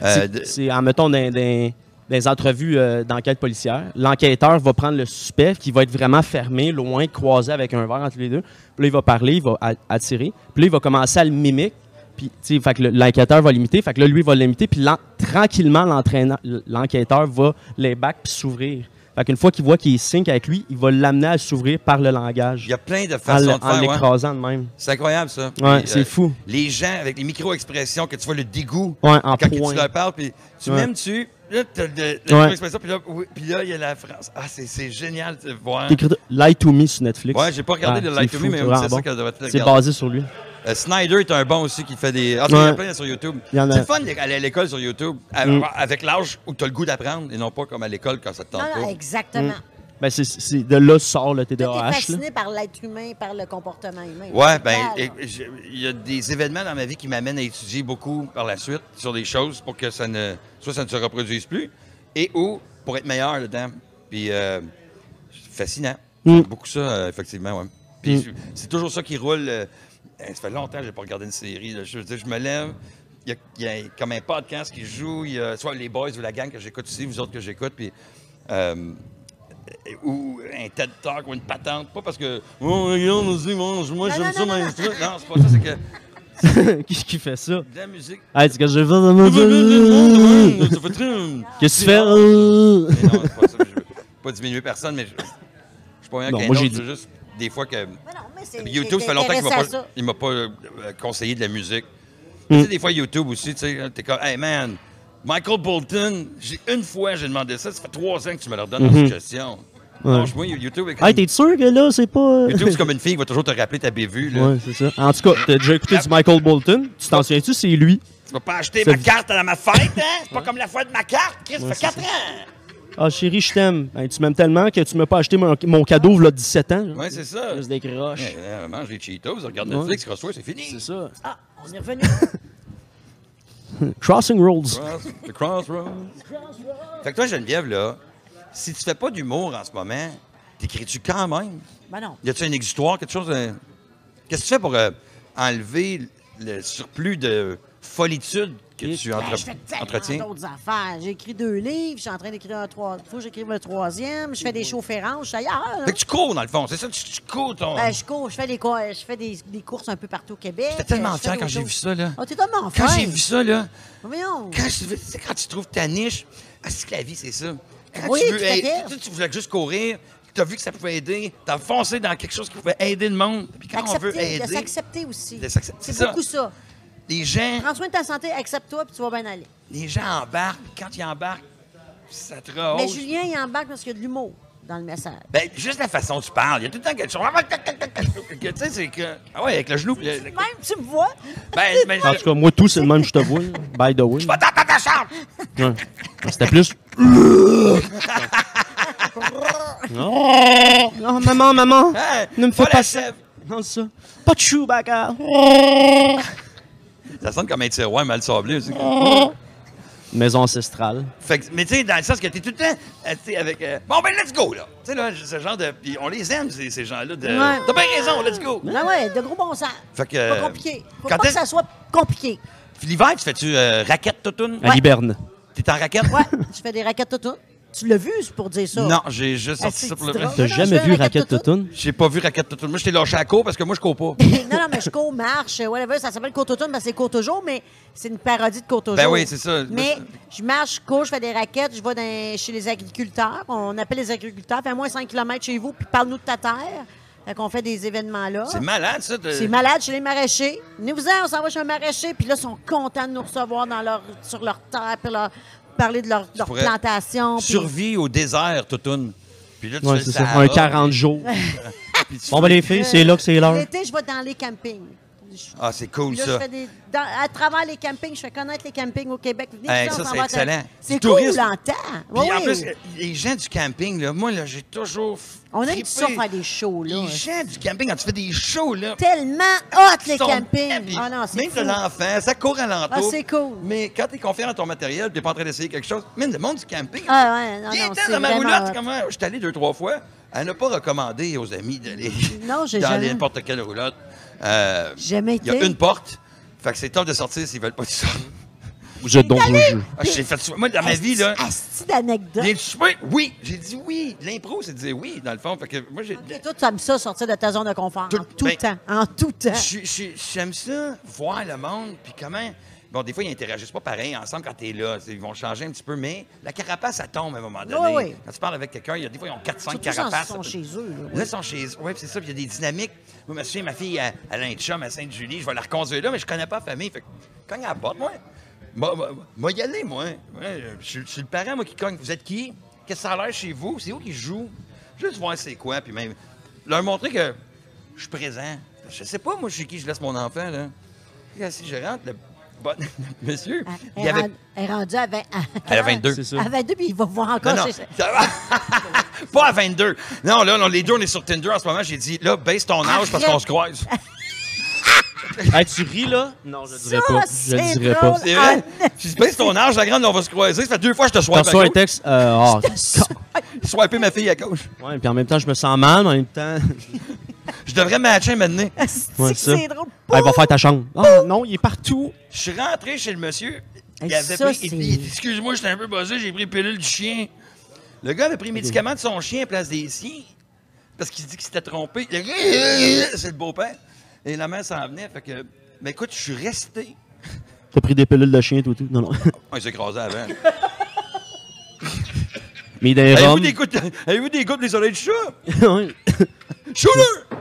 Euh, C'est- de- C'est, en mettons, dans, dans- dans les entrevues euh, d'enquête policière, l'enquêteur va prendre le suspect qui va être vraiment fermé, loin, croisé avec un verre entre les deux. Puis là, il va parler, il va a- attirer. Puis là, il va commencer à le mimique. Puis, tu sais, fait que le- l'enquêteur va l'imiter. Fait que là, lui, va l'imiter. Puis tranquillement, l'enquêteur va les back puis s'ouvrir. Fait qu'une fois qu'il voit qu'il est sync avec lui, il va l'amener à s'ouvrir par le langage. il y a plein de en façons le- de en faire. ouais. l'écrasant de même. C'est incroyable ça. Ouais, c'est euh, fou. Les gens avec les micro-expressions que tu vois le dégoût Ouais, en quand point. tu leur parles, puis tu m'aimes-tu? Là, le- la Ouais. micro-expression, puis là, oui, là, il y a la France. Ah, c'est génial de voir. T'écris Lie to Me sur Netflix. Ouais, j'ai pas regardé Ah, le Light to Me, mais c'est ça bon. que devrait te le C'est regarder. basé sur lui. Euh, Snyder est un bon aussi qui fait des. Ah, tu il y en a plein sur YouTube. A- C'est fun d'aller à l'école sur YouTube, Mm. avec l'âge où tu as le goût d'apprendre et non pas comme à l'école quand ça te Non, tente non, pas. exactement. Ben, c'est, de là sort le TDAH. là. fasciné par l'être humain, par le comportement humain. Ouais, ben, il y a des événements dans ma vie qui m'amènent à étudier beaucoup par la suite sur des choses pour que ça ne, soit ça ne se reproduise plus et ou pour être meilleur dedans. Puis, euh, fascinant. Mm. Beaucoup ça, euh, effectivement, ouais. Puis, Mm. c'est toujours ça qui roule. euh, ça fait longtemps que j'ai pas regardé une série. là. Je veux dire, je me lève, il y a, il y a comme un podcast qui joue, il y a soit les boys ou la gang que j'écoute ici, vous autres que j'écoute, puis... euh, ou un TED Talk ou une patente. Pas parce que, oh, regarde, aussi, moi, j'aime ça, mais non. c'est- non, c'est pas ça, c'est que qui, qui fait ça? de la musique. Hey, c'est ce que je vais faire dans ma vie. Ça fait très- Qu'est-ce que tu fais? non, c'est pas ça. Je veux pas diminuer personne, mais je, je suis pas Non, qu'un autre. dit- juste des fois que. Mais non, mais c'est- YouTube, ça fait longtemps qu'il m'a pas, il m'a pas euh, conseillé de la musique. Mm. Tu sais, des fois, YouTube aussi, tu sais, t'es comme, hey man, Michael Bolton, j'ai une fois, j'ai demandé ça, ça fait trois ans que tu me leur donnes en Mhm. suggestion. Franchement, YouTube est comme, Hey, t'es sûr que là, c'est pas. euh? YouTube, c'est comme une fille qui va toujours te rappeler ta bévue. Là. Ouais, c'est ça. En tout cas, t'as déjà écouté du Michael Bolton? Tu t'en souviens-tu, c'est lui. Tu vas pas acheter ma carte à ma fête, hein? C'est pas comme la fois de ma carte, Chris, ça fait c'est quatre ça. ans. Ah, chérie, je t'aime. Hey, tu m'aimes tellement que tu m'as pas acheté mon, mon cadeau, là, 17 ans. Ouais, c'est ça. Juste des croches. Ouais, euh, mange les Cheetos, regarde Ouais. Netflix, reçois, c'est fini. C'est ça. Ah, on est revenu. Crossing Roads. Cross- The Crossroads. Fait que toi, Geneviève, là, si tu fais pas d'humour en ce moment, t'écris-tu quand même? Ben non. Y a-tu une exutoire, quelque chose? de- Qu'est-ce que tu fais pour euh, enlever le surplus de folitude que tu entre- Ben, tellement entretiens? d'autres affaires. J'ai écrit deux livres, je suis en train d'écrire un trois. Faut que j'écrive le troisième. Je fais des chaufferances, je suis ailleurs. là. Fait que tu cours, dans le fond. C'est ça, tu, tu cours ton... Ben, je cours, je fais des, je fais des, des courses un peu partout au Québec. J'étais tellement fier quand j'ai vu ça, là. Oh, t'es tellement Quand fin. j'ai vu ça, là, Voyons. quand, je- quand tu trouves ta niche, ah, c'est que la vie, c'est ça. Quand Oui, tu veux aider- fait. tu, voulais juste courir, tu as vu que ça pouvait aider, tu as foncé dans quelque chose qui pouvait aider le monde. Puis quand on veut Accepter, de aider, s'accepter aussi. De s'accepter, C'est beaucoup ça. Les gens, Prends soin de ta santé, accepte-toi, puis tu vas bien aller. les gens embarquent. puis Quand ils embarquent, ça te Mais rehausse. Julien, il embarque parce qu'il y a de l'humour dans le message. Ben, juste la façon dont tu parles. Il y a tout le temps quelque chose. Tu sais, c'est que. Ah ouais, avec le genou. le- Même, tu me vois. Ben, ben, En tout cas, moi, tout, c'est le même, je te vois. là. By the way. Va dans ta chambre! Ouais. C'était plus. oh, non, maman, maman. Ne me fais pas ça. Non, ça. Pas de Chewbacca. Ça sonne comme un tiroir mal sablé aussi. Maison ancestrale. Fait que- mais tu sais, dans le sens que t'es tout le temps, euh, tu sais, avec. euh, bon, ben, let's go, là. Tu sais, là, ce genre de. Puis on les aime, ces, ces gens-là. De... Ouais. T'as bien raison, let's go. Ben ouais, de gros bon sens. Fait que. Pas compliqué. Faut quand pas que ça soit compliqué. L'hiver, tu fais-tu euh, raquette toutoune? À Liberne. T'es en raquette? Ouais, je fais des raquettes tout Tu l'as vu, c'est pour dire ça? Non, j'ai juste Ah, sorti ça pour le vrai. T'as jamais vu raquette toutoune. Toutoune? J'ai pas vu raquette toutoune. Moi, je t'ai lâché à court parce que moi, je cours pas. non, cours, marche, whatever. Ça s'appelle Côte Automne, parce que c'est jour, mais c'est une parodie de au Ben oui, c'est ça. Mais je marche, je cours, je fais des raquettes, je vais dans- chez les agriculteurs. On appelle les agriculteurs. Fais-moi 5 km chez vous, puis parle-nous de ta terre. Fait qu'on fait des événements là. C'est malade, ça. de- C'est malade chez les maraîchers. Venez-vous-en, on s'en va chez un maraîcher, puis là, ils sont contents de nous recevoir dans leur, sur leur terre, puis leur, parler de leur, leur plantation. Survie au désert, toutoune. Puis là, tu Ouais, fais ça. Un 40 jours. Bon, ben, les filles, c'est là que c'est l'heure. L'été, je vais dans les campings. Ah, c'est cool, Là, je ça. fais des, dans- à travers les campings, je fais connaître les campings au Québec. Venez, Hey, on ça, c'est excellent. C'est cool, tourisme. l'entend. Puis Oui, en plus, les gens du camping, là, moi, là, j'ai toujours. on aime ça faire des shows, là. Les gens du camping, quand tu fais des shows, là. Tellement hot, les campings. Ah non, c'est Même de l'enfant, ça court à l'entour. Ah, c'est cool. Mais quand t'es confiant dans ton matériel, t'es pas en train d'essayer quelque chose, même le monde du camping. Ah ouais, non, non, c'est dans ma roulotte, comment? Je suis allé deux, trois fois. Elle n'a pas recommandé aux amis d'aller Non, j'ai dans jamais. n'importe quelle roulotte. Euh, Jamais Il y a été. une porte. Fait que c'est top de sortir s'ils veulent pas que tu sortes. Vous êtes donc le jeu. Ah, j'ai fait. Moi, dans ma vie, là. Asti d'anecdote. Viens-tu souper? Oui. J'ai dit oui. L'impro, c'est de dire oui, dans le fond. Fait que moi, j'ai. Et toi, tu aimes ça, sortir de ta zone de confort. Tout- en tout ben, temps. En tout temps. Je- je- J'aime ça, voir le monde, puis comment. Bon, des fois, ils interagissent pas pareil ensemble quand t'es là. Ils vont changer un petit peu, mais la carapace, ça tombe à un moment donné. Oui, oui. Quand tu parles avec quelqu'un, il y a des fois, ils ont 4-5 Surtout quand carapaces. ils sont chez eux. là, oui. ils sont chez eux. Oui, c'est ça. Puis il y a des dynamiques. Moi, je me souviens, ma fille, elle, elle a un chum à Sainte-Julie. Je vais la reconduire là, mais je connais pas la famille. Fait que, cogne à la porte, moi. Moi, moi, moi, y aller, moi. Je, suis- je suis le parent, moi, qui cogne. Vous êtes qui? Qu'est-ce que ça a l'air chez vous? C'est où qui joue? Juste voir c'est quoi, puis même leur montrer que je suis présent. Je sais pas, moi, chez qui? Je laisse mon enfant, là. Là, Si je rentre, le bon monsieur, Elle, il est avait... rend- elle est rendue à 20 Elle a 22. C'est ça. À 22, puis il va voir Non, encore non, ça va. pas à 22. Non, là, non, les deux, on est sur Tinder en ce moment. J'ai dit, là, baisse ton âge parce qu'on se croise. Hey, tu ris, là? Non, je dirais Ça, pas. Je c'est dirais drôle. pas. C'est vrai? J'ai dit, baisse ton âge, la grande, on va se croiser. Ça fait deux fois que je te T'as sois reçu un texte. Euh, ah, swiper ma fille à gauche. Ouais, puis en même temps, je me sens mal, mais en même temps. Je devrais matcher maintenant. Ouais, ça. c'est drôle. Ah, il va faire ta chambre. Ah, non, il est partout. Je suis rentré chez le monsieur. Il Hey, avait ça, pris. il dit, Excuse-moi, j'étais un peu buzzé, j'ai pris pilule du chien. Le gars avait pris le médicament de son chien à place des siens. Parce qu'il dit qu'il s'était trompé. Il a- C'est le beau-père. Et la mère s'en venait. Fait que. Mais écoute, je suis resté. T'as pris des pilules de chien, tout, tout? Non, non. Oh, il s'est écrasé avant. Mais des Avez-vous des gouttes, avez-vous des gouttes des oreilles de chat? Ouais. Shooter!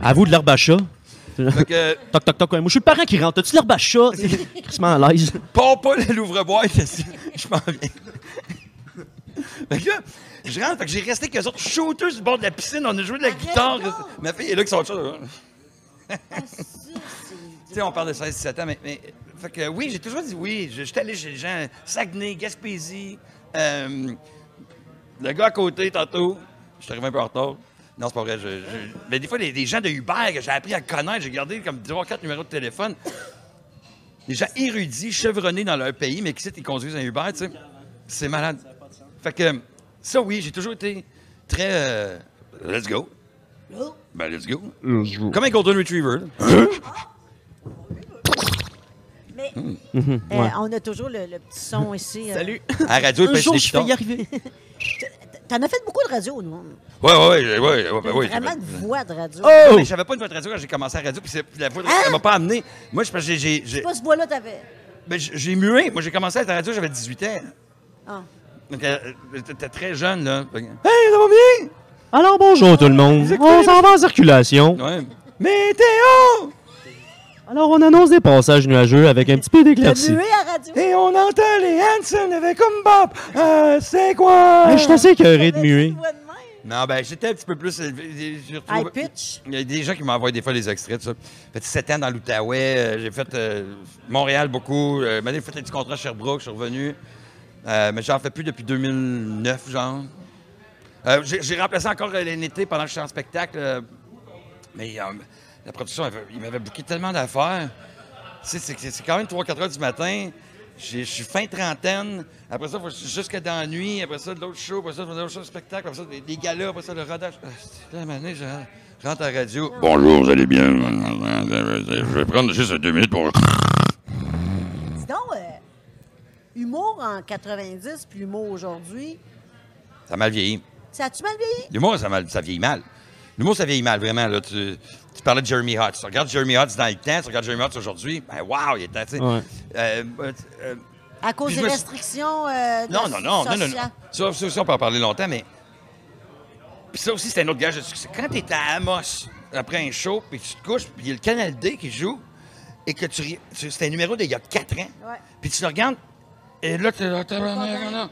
À vous de l'herbe à chat. Fait que, Toc, toc, toc. ouais. Moi, je suis le parent qui rentre. T'as-tu l'herbe à chat? Crissement à l'aise. pars pas l'ouvre-boîte. Je m'en viens. Fait que là, je rentre, fait que j'ai resté avec eux autres shooters sur le bord de la piscine. On a joué de la Arrête guitare. donc! Ma fille est là qui sont ça. Asti, Tu sais, on parle de 16-17 ans, mais, mais- fait que oui, j'ai toujours dit oui. Je- J'étais allé chez les gens, Saguenay, Gaspésie, euh, le gars à côté, tantôt. Je suis arrivé un peu en retard. Non, c'est pas vrai. je- je- mais des fois, les, des gens de Uber que j'ai appris à connaître, j'ai gardé comme 3 quatre numéros de téléphone. Des gens érudits, chevronnés dans leur pays, mais qui sait, ils conduisent un Uber, tu sais. C'est malade. Fait que ça, oui, j'ai toujours été très. euh, let's go. Ben, let's go. Comme un Golden Retriever. là. Mais Hmm. euh, ouais. on a toujours le, le petit son ici. euh. Salut. À la radio, Un jour, des je vais y arriver. T'en as fait beaucoup de radio, nous. Ouais, ouais, ouais, ouais, ouais, ouais, vraiment une voix de radio. Oh! Mais j'avais pas une voix de radio quand j'ai commencé à la radio, puis la voix de Hein? elle m'a pas amené. Moi, je pense que j'ai- j'ai- j'ai C'est pas ce voix-là t'avais. ben, j'ai- mué. Moi, j'ai commencé à la radio, j'avais 18 ans. Ah. Donc, euh, euh, t'étais très jeune, là. Hey, ça va bien? Alors, bonjour tout le monde. On s'en va en circulation. Ouais. Météo! Alors, on annonce des passages nuageux avec un petit peu d'éclaircie. mué à radio. Et on entend les Hanson avec comme Bob. Euh, c'est quoi? Hey, je suis assez écœuré de muer. Non, ben, j'étais un petit peu plus retrouvé- High pitch? Il y a des gens qui m'envoient des fois des extraits de ça. J'ai fait 7 ans dans l'Outaouais. euh, J'ai fait euh, Montréal beaucoup. Euh, j'ai fait un petit contrat à Sherbrooke. Je suis revenu. Euh, mais j'en fais plus depuis 2009, genre. Euh, j'ai remplacé encore euh, l'été pendant que j'étais en spectacle. euh, mais euh, la production, il m'avait bouqué tellement d'affaires. Tu sais, c'est- quand même 3-4 heures du matin. J'ai- Je suis fin trentaine. Après ça, faut jusqu'à dans la nuit. Après ça, de l'autre show. Après ça, de l'autre show, spectacle. Après ça, des, des galas. Après ça, le rodage. Ah, c'est- Là, à je rentre à la radio. Bonjour, vous allez bien? Je vais prendre juste deux minutes pour... Dis donc, euh, humour en 90 puis l'humour aujourd'hui, Ça a mal vieilli. ça a-tu mal vieilli? L'humour, ça, mal- ça vieillit mal. L'humour, ça vieillit mal, vraiment. Là. Tu, tu parlais de Jeremy Hotz. Tu regardes Jeremy Hotz dans le temps, tu regardes Jeremy Hotz aujourd'hui, ben wow, il était, tu sais. Ouais. Euh, euh, euh, À cause des me restrictions euh, de non, non, non, non, non, non. Ça, ça aussi, on peut en parler longtemps, mais... Puis ça aussi, c'est un autre gage de succès. Quand t'es à Amos, après un show, puis tu te couches, puis il y a le Canal D qui joue, et que tu... C'est un numéro d'il y a quatre ans. Ouais. Puis tu le regardes, et là, t'es là.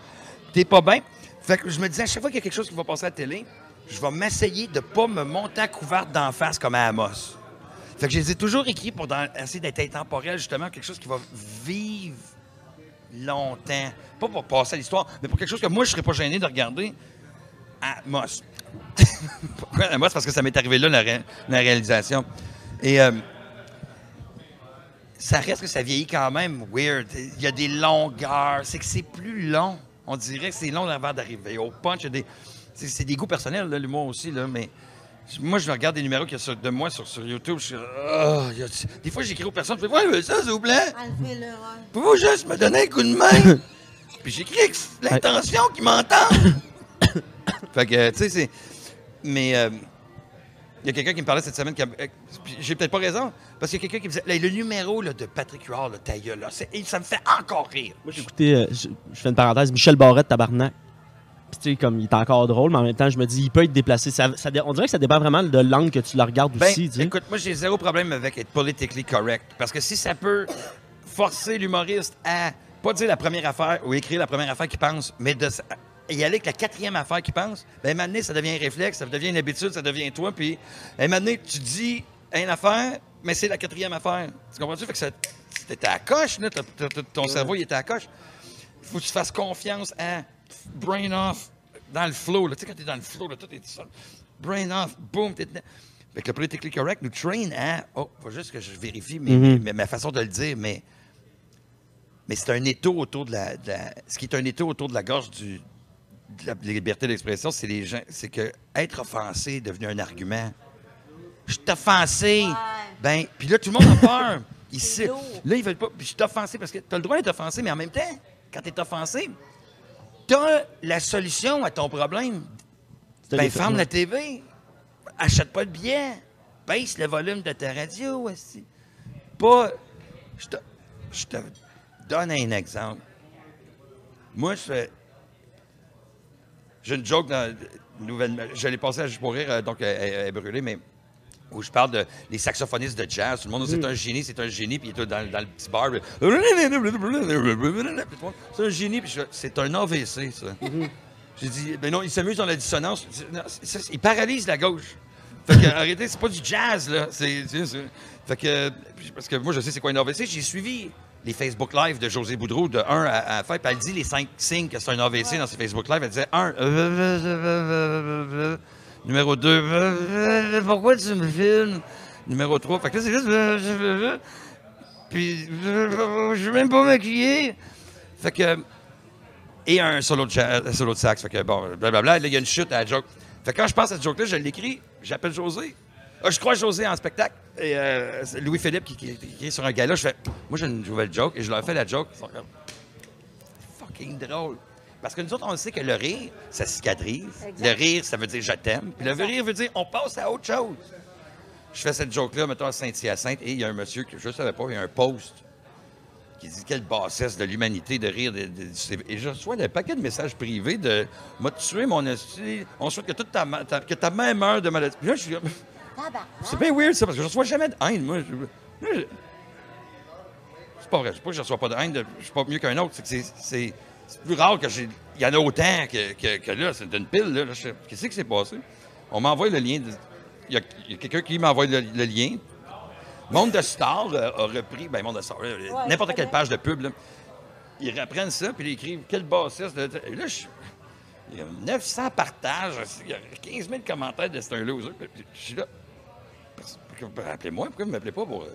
T'es pas bien. Fait que je me disais, à chaque fois qu'il y a quelque chose qui va passer à la télé, je vais m'essayer de pas me monter à couverte d'en face comme à Amos. Fait que je les ai toujours écrits pour essayer d'être intemporel, justement, quelque chose qui va vivre longtemps. Pas pour passer à l'histoire, mais pour quelque chose que moi, je serais pas gêné de regarder à Amos. Pourquoi Amos? Parce que ça m'est arrivé là, la réalisation. Et euh, ça reste que ça vieillit quand même weird. Il y a des longueurs. C'est que c'est plus long. On dirait que c'est long avant d'arriver au punch. il y a des- C'est c'est des goûts personnels, là, l'humour aussi, là, mais moi, je regarde des numéros qu'il y a sur- de moi sur, sur YouTube. Je suis, il y a- des fois, j'écris aux personnes. Je fais, ouais, mais ça, s'il vous plaît. Pouvez-vous juste me donner un coup de main? Puis j'écris avec l'intention qu'ils m'entendent. fait que, tu sais, c'est. Mais. euh, il y a quelqu'un qui me parlait cette semaine, qui a- euh, puis j'ai peut-être pas raison, parce qu'il y a quelqu'un qui me disait, Là, le numéro là, de Patrick Huard, là, ta gueule, là, ça me fait encore rire. Moi, j'ai- Écoutez, euh, je, je fais une parenthèse. Michel Barrette, tabarnak. Puis, tu sais, comme il est encore drôle, mais en même temps, je me dis, il peut être déplacé. Ça, ça dé- on dirait que ça dépend vraiment de l'angle que tu le regardes Ben, aussi. tu sais. écoute, moi, j'ai zéro problème avec être politically correct. Parce que si ça peut forcer l'humoriste à pas dire la première affaire ou écrire la première affaire qu'il pense, mais de s- y aller avec la quatrième affaire qu'il pense, ben, maintenant, ça devient un réflexe, ça devient une habitude, ça devient toi. Puis, maintenant, tu dis une affaire, mais c'est la quatrième affaire. Tu comprends-tu? Fait que ça, t'étais à la coche, là. T'as- t'as- t'as- ton cerveau, il était à la coche. Il faut que tu fasses confiance à brain off, dans le flow. là. Tu sais, quand t'es dans le flow, là, tout est ça. Brain off, boom, t'es dedans. Fait que le politically correct nous train à. Oh, faut juste que je vérifie mes- Mhm. mes- ma façon de le dire, mais. Mais c'est un étau autour de la, de la- Ce qui est un étau autour de la gorge du, de la liberté d'expression, c'est les gens, c'est que être offensé est devenu un argument. Je suis offensé. Ben, puis là, tout le monde a peur. Ici, là, ils veulent pas. Puis je suis offensé parce que tu as le droit d'être offensé, mais en même temps, quand tu es offensé, tu as la solution à ton problème. Ben, ferme la TV. Achète pas de billets. Baisse le volume de ta radio aussi. Pas. Je te, je te donne un exemple. Moi, je fais. J'ai une joke dans nouvelle. Je l'ai passée à Juste pour rire, euh, donc elle, elle- elle est brûlée, mais où je parle de, des saxophonistes de jazz. Tout le monde c'est un génie, c'est un génie, puis il est dans, dans le petit bar. C'est un génie, puis c'est un AVC, ça. J'ai dit, ben non, il s'amuse dans la dissonance. Il paralyse la gauche. Fait que, arrêtez, c'est pas du jazz, là. C'est, Fait que, parce que moi, je sais c'est quoi un AVC. J'ai suivi les Facebook Live de José Boudreau de 1 à, à puis elle dit les cinq signes que c'est un AVC dans ses Facebook Live. Elle disait 1, numéro 2, pourquoi tu me filmes? Numéro 3, fait que c'est juste, puis je suis même pas maquillé. Fait que, et un solo de, un solo de sax. Fait que bon, blablabla. Là, il y a une chute à la joke. Fait que quand je pense à cette joke-là, je l'écris, j'appelle José. Ah, je crois José en spectacle. Et euh, Louis-Philippe qui, qui, est sur un gala. Je fais, moi, j'ai une nouvelle joke. Et je leur fais la joke. Ils sont comme, fucking drôle. Parce que nous autres, on sait que le rire, ça cicatrise. Exact. Le rire, ça veut dire je t'aime. Puis le rire veut dire on passe à autre chose. Je fais cette joke-là, mettons, à Saint-Hyacinthe, et il y a un monsieur que je ne savais pas, il y a un post qui dit quelle bassesse de l'humanité de rire. de- et je reçois un paquet de messages privés de m'a tué mon esti, on souhaite que toute ta, ta- que ta mère meure de maladie. Puis là, je suis c'est bien weird ça, parce que je reçois jamais de haine, moi. Je- je- c'est pas vrai, c'est pas que je reçois pas de haine, je suis pas mieux qu'un autre, c'est que c'est- plus rare que j'ai. Il y en a autant que, que- que là, c'est une pile, là. Là, je- Qu'est-ce qui s'est passé? On m'envoie le lien. de- Il y a, quelqu'un qui m'envoie le, le lien. Monde de Star euh, a repris. Ben, Monde de Star, là, n'importe quelle page de pub, là. Ils reprennent ça, puis ils écrivent de- Et là, je- il y a 900 partages, il y a 15 000 commentaires de c'est un loser. Je suis là. Appelez-moi, pourquoi vous ne m'appelez pas pour. euh,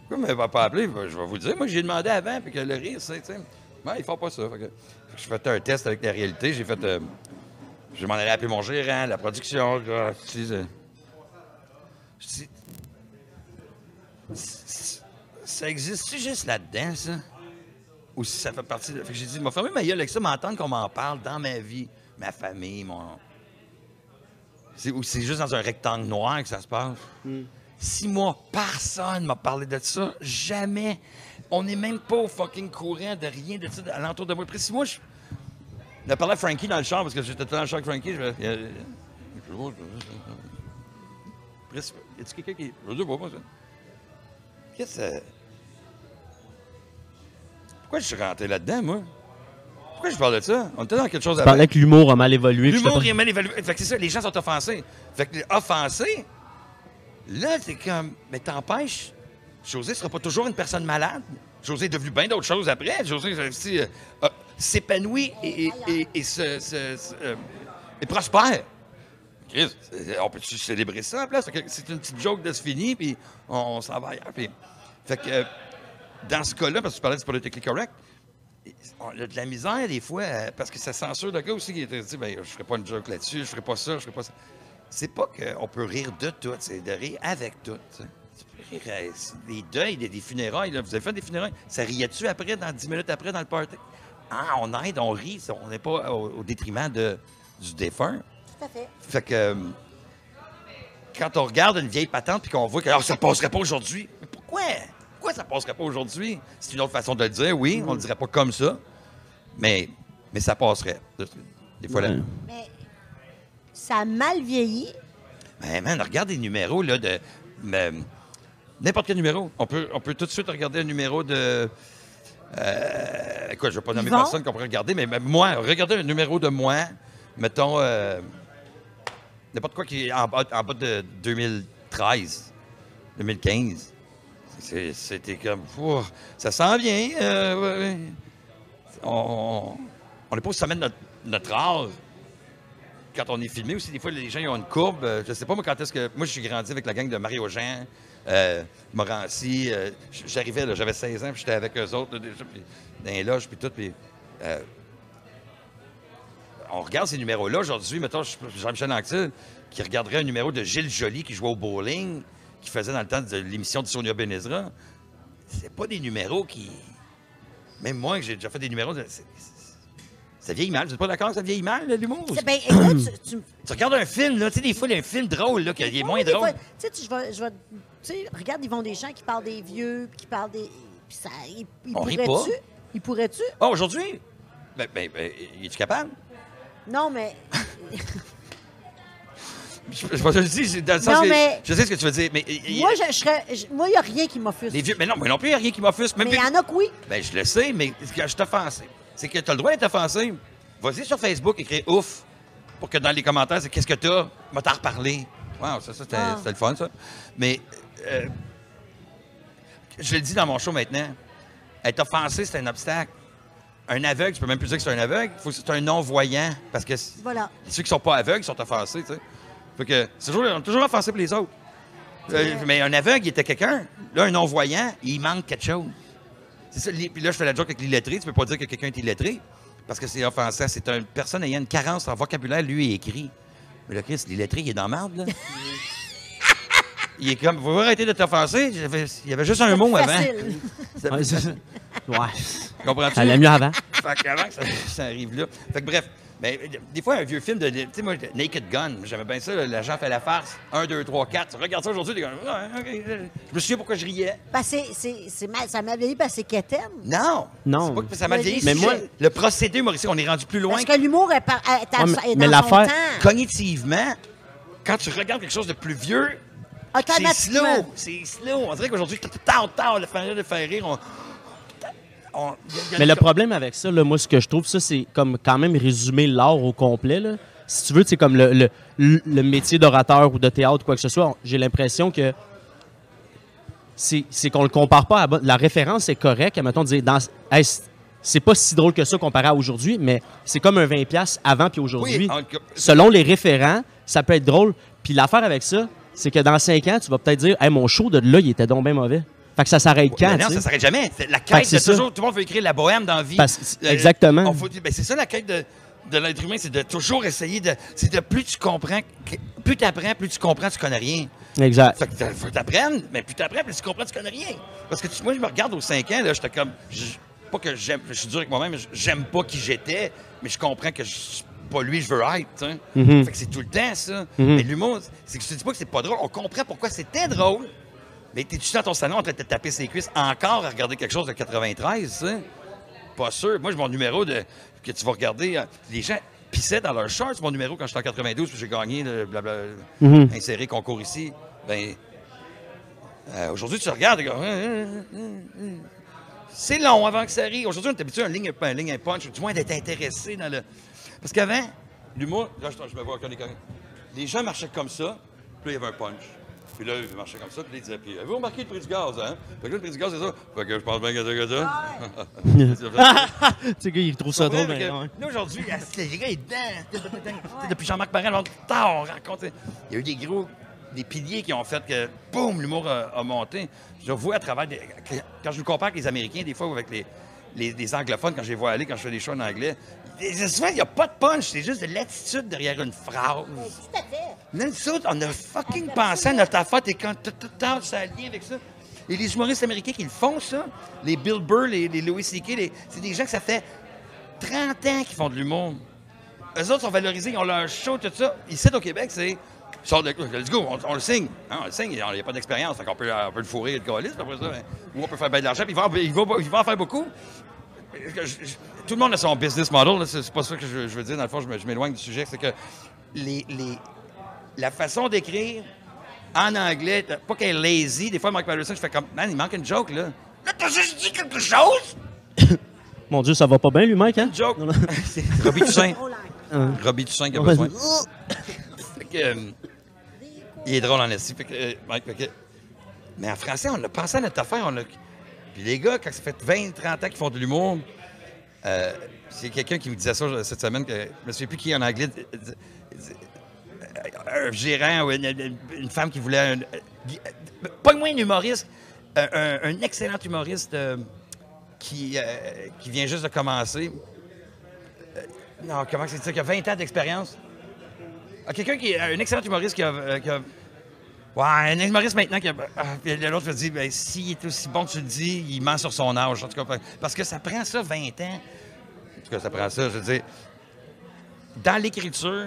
Pourquoi vous ne m'avez pas appelé? Je vais vous le dire. Moi, j'ai demandé avant, puis que le rire, c'est. Ouais, ils font pas ça. Fait que, je fait un test avec la réalité. J'ai fait. euh, je m'en allais appeler mon gérant, la production. euh, je dis, c- ça existe-tu juste là-dedans, ça? Ou si ça fait partie de. Fait que j'ai dit, m'a fermé ma gueule avec ça, m'entendre qu'on m'en parle dans ma vie, ma famille, mon. C'est, ou c'est juste dans un rectangle noir que ça se passe. Six mois, personne m'a parlé de ça. Jamais. On n'est même pas au fucking courant de rien de ça alentour de moi. Après six mois, je. On a parlé à Frankie dans le char parce que j'étais dans le char avec Frankie. Je fais, euh, je je- Après, y a-tu quelqu'un qui. Je sais pas, moi, ça? Qu'est-ce que. Pourquoi je suis rentré là-dedans, moi? Pourquoi je parle de ça? On était dans quelque chose Tu avant. parlais que l'humour a mal évolué. L'humour est mal évalué. Fait que c'est ça, les gens sont offensés. Fait que offensés, là, c'est comme, mais t'empêches, José sera pas toujours une personne malade. José est devenu bien d'autres choses après. José euh, euh, euh, s'épanouit et, et, et, prospère. On peut-tu célébrer ça C'est une petite joke de se finir, puis on, s'en va ailleurs. fait que, dans ce cas-là, parce que tu parlais du politically correct, on a de la misère des fois, parce que ça censure le gars aussi qui était dit, ben, je ferai pas une joke là-dessus, je ferai pas ça, je ferai pas ça. C'est pas qu'on peut rire de tout, c'est de rire avec tout. C'est des deuils, des, des funérailles. là. Vous avez fait des funérailles. Ça riait-tu après, dans 10 minutes après, dans le party? Ah, on aide, on rit, on n'est pas au, au détriment de, du défunt. Tout à fait. Fait que euh, quand on regarde une vieille patente puis qu'on voit que alors, ça passerait pas aujourd'hui, mais pourquoi? Pourquoi ça passerait pas aujourd'hui? C'est une autre façon de le dire, oui, on le dirait pas comme ça, mais, mais ça passerait. Des fois, là. Mais ça a mal vieilli. Ben, man, regarde les numéros, là, de. N'importe quel numéro. On peut, on peut tout de suite regarder un numéro de. Euh, écoute, je ne vais pas nommer Yvon? personne qu'on pourrait regarder, mais, moi, regardez un numéro de moi, mettons. euh, N'importe quoi qui est en bas, en bas de 2013, 2015. C'est- C'était comme. Ouh, ça s'en vient. euh, ouais, ouais. On on n'est pas au sommet de notre, notre art quand on est filmé aussi, des fois, les gens ils ont une courbe. Euh, je sais pas, moi, quand est-ce que. Moi, je suis grandi avec la gang de Mario Jean, Morancy. euh, J'arrivais, là, j'avais 16 ans, puis j'étais avec eux autres, là, déjà, puis dans les loges, puis tout. Puis, euh, on regarde ces numéros-là aujourd'hui. Mettons, je- Jean-Michel Anctil, qui regarderait un numéro de Gilles Joly qui jouait au bowling, qui faisait dans le temps de l'émission de Sonia Benezra. C'est pas des numéros qui. Même moi, que j'ai déjà fait des numéros. de- Ça vieillit mal. Vous n'êtes pas d'accord que ça vieillit mal, l'humour? Ben, écoute, tu, tu Tu regardes un film, là, tu sais, des fois, il y a un film drôle, là, qui est moins drôle. Tu sais, tu- je vais- tu sais, regarde qui parle des vieux, puis qui parle des. Puis ça, il, il On rit pas. Il pourrait-tu? Ah, aujourd'hui? Ben, ben, ben, es-tu capable? Non, mais. Je, je, je te le dis, c'est dans le sens Non, que mais- je sais ce que tu veux dire, mais il- moi, je, je serais. je- moi, il n'y a rien qui m'offusque. les vieux, mais non, moi non plus, il n'y a rien qui m'offusque. Même Mais il y plus- en a que oui. Ben, je le sais, mais je suis offensé, c'est que tu as le droit d'être offensé. Vas-y sur Facebook, écrire ouf, pour que dans les commentaires, c'est qu'est-ce que t'as? M'a t'en reparlé. Wow, ça, ça c'était Ah. c'était le fun, ça. Mais, euh, je le dis dans mon show maintenant, être offensé, c'est un obstacle. Un aveugle, je peux même plus dire que c'est un aveugle, faut que c'est un non-voyant, parce que Voilà. ceux qui sont pas aveugles sont offensés, tu sais. Fait que c'est toujours, on est toujours offensé pour les autres. Euh, mais un aveugle, il était quelqu'un. Là, un non-voyant, il manque quelque chose. C'est ça. les- Puis là, je fais la joke avec l'illettré. Tu peux pas dire que quelqu'un est illettré parce que c'est offensant. C'est une personne ayant une carence en vocabulaire, lui, il écrit. Mais le Christ, l'illettré, il est dans marde, là. il est comme, vous arrêter de t'offenser. Il y avait juste un mot avant. Ça- Ouais, c'est. Ouais. Comprends-tu? Ça allait mieux avant. Fait qu'avant que ça, ça arrive là. Fait que bref, ben, des fois, un vieux film de. Tu sais, moi, Naked Gun, j'aimais bien ça, là, l'agent fait la farce. 1, 2, 3, 4. Tu regardes ça aujourd'hui, t'es comme. Ouais, ok, Je me souviens pourquoi je riais. Ben, c'est, c'est, c'est mal, ça m'a vieilli parce que c'est quétaine. Non! Non. C'est pas que ça m'a Mais vieilli. mais c'est moi- que Le procédé humoristique, on est rendu plus loin. Parce que l'humour est, par, est, à- Ouais, mais- est mais dans son l'affaire- temps. Cognitivement, quand tu regardes quelque chose de plus vieux, c'est slow. C'est slow. On dirait qu'aujourd'hui, tant, tant, le faire de faire rire, on. on- y a- y a Mais le problème avec ça, là, moi, ce que je trouve, ça, c'est comme quand même résumer l'art au complet. Là. Si tu veux, c'est comme le, le, le métier d'orateur ou de théâtre quoi que ce soit, j'ai l'impression que c'est qu'on le compare pas à la- référence est correcte. Mettons, dire dans hey, c'est- pas si drôle que ça comparé à aujourd'hui, mais c'est comme un 20$ piastres avant puis aujourd'hui. Oui, en- Selon les référents, ça peut être drôle. Puis l'affaire avec ça, c'est que dans 5 ans, tu vas peut-être dire hey, mon show de là, il était donc bien mauvais. Fait que ça s'arrête quand? Non, tu ça s'arrête jamais. La quête c'est toujours. Tout le monde veut écrire la bohème dans la vie. Parce- Euh, exactement. ben, c'est ça la quête de, de l'être humain, c'est de toujours essayer de. C'est de plus tu comprends, plus tu apprends, plus tu comprends, tu connais rien. Exact. Fait que faut t'apprendre, mais plus t'apprends, plus tu comprends, tu connais rien. Parce que tu- moi, je me regarde aux 5 ans, là, j'étais comme. je- pas que j'aime, je suis dur avec moi-même, mais j'aime pas qui j'étais, mais je comprends que je suis pas lui, je veux être. Mhm. Fait que c'est tout le temps, ça. Mhm. Mais l'humour, c'est que je te dis pas que c'est pas drôle. On comprend pourquoi c'était drôle. Mais t'es-tu dans ton salon en train de te taper ses cuisses encore à regarder quelque chose de 93, tu sais? Pas sûr. Moi, j'ai mon numéro de, que tu vas regarder. euh, Les gens pissaient dans leurs shorts, mon numéro, quand j'étais en 92, puis j'ai gagné le blabla, Mhm. inséré concours ici. Ben, euh, aujourd'hui, tu regardes, hum, hum. c'est long avant que ça arrive. Aujourd'hui, on est habitué à une ligne, un ligne, un punch, du moins d'être intéressé dans le. Parce qu'avant, l'humour, là, je, je me vois, est correct. Les gens marchaient comme ça, puis là, il y avait un punch. Puis là, ils marchaient comme ça, puis là, ils disaient, puis avez-vous remarqué le prix du gaz, hein? Fait que là, le prix du gaz, c'est ça. Fait que je pense bien que c'est que ça. tu sais, gars, il trouve ça drôle, mais. Là, aujourd'hui, les gars, ils sais, Depuis Jean-Marc Parent, tard, on rencontre. Il y a eu des gros, des piliers qui ont fait que, boum, l'humour a, a monté. Je le vois à travers des. Quand je nous compare avec les Américains, des fois, ou avec les, les, les anglophones, quand je les vois aller, quand je fais des shows en anglais, souvent, il n'y a pas de punch, c'est juste de l'attitude derrière une phrase. Tout à fait. Nous autres, on a fucking pensé à notre affaire et quand tout le temps, ça lien avec ça. Et les humoristes américains qui le font, ça, les Bill Burr, les, les Louis C.K., c'est des gens que ça fait 30 ans qu'ils font de l'humour. Eux autres sont valorisés, ils ont leur show, tout ça. Ici, au Québec, c'est. Sort de let's go, on, on le signe. Hein, on le signe, il n'y a pas d'expérience, donc on peut, on peut le fourrer et le coller, après ça. hein. Ou on peut faire bien de l'argent, puis il va, il, va, il va en faire beaucoup. Je- je- je- tout le monde a son business model, là, c'est c'est pas ça que je, je veux dire. Dans le fond, je m'éloigne du sujet. C'est que les, les- la façon d'écrire en anglais, pas qu'elle est lazy. Des fois, Mike Patterson, je fais comme, man, il manque une joke, là. Là, t'as juste dit quelque chose! Mon Dieu, ça va pas bien, lui, Mike, hein? Une joke! c'est Robbie Toussaint. Là. Robbie Toussaint qui a Ouais. besoin. Fait que, euh, il est drôle en esti. Fait que, euh, Mike, fait que- mais en français, on a pensé à notre affaire. On a... Puis les gars, quand ça fait 20, 30 ans qu'ils font de l'humour, euh, c'est quelqu'un qui me disait ça cette semaine, que je me souviens plus qui en anglais. Un gérant ou une, femme qui voulait. un- pas moins un humoriste, un, excellent humoriste euh, qui, euh, qui vient juste de commencer Non, comment c'est ça? Qui a 20 ans d'expérience? Ah, Quelqu'un qui un excellent humoriste qui a- Ouais, un humoriste maintenant qui a. ah, puis L'autre dit, ben, s'il est aussi bon que tu le dis, il ment sur son âge. En tout cas, parce que ça prend ça 20 ans. En tout cas, ça prend ça. Je veux dire, dans l'écriture,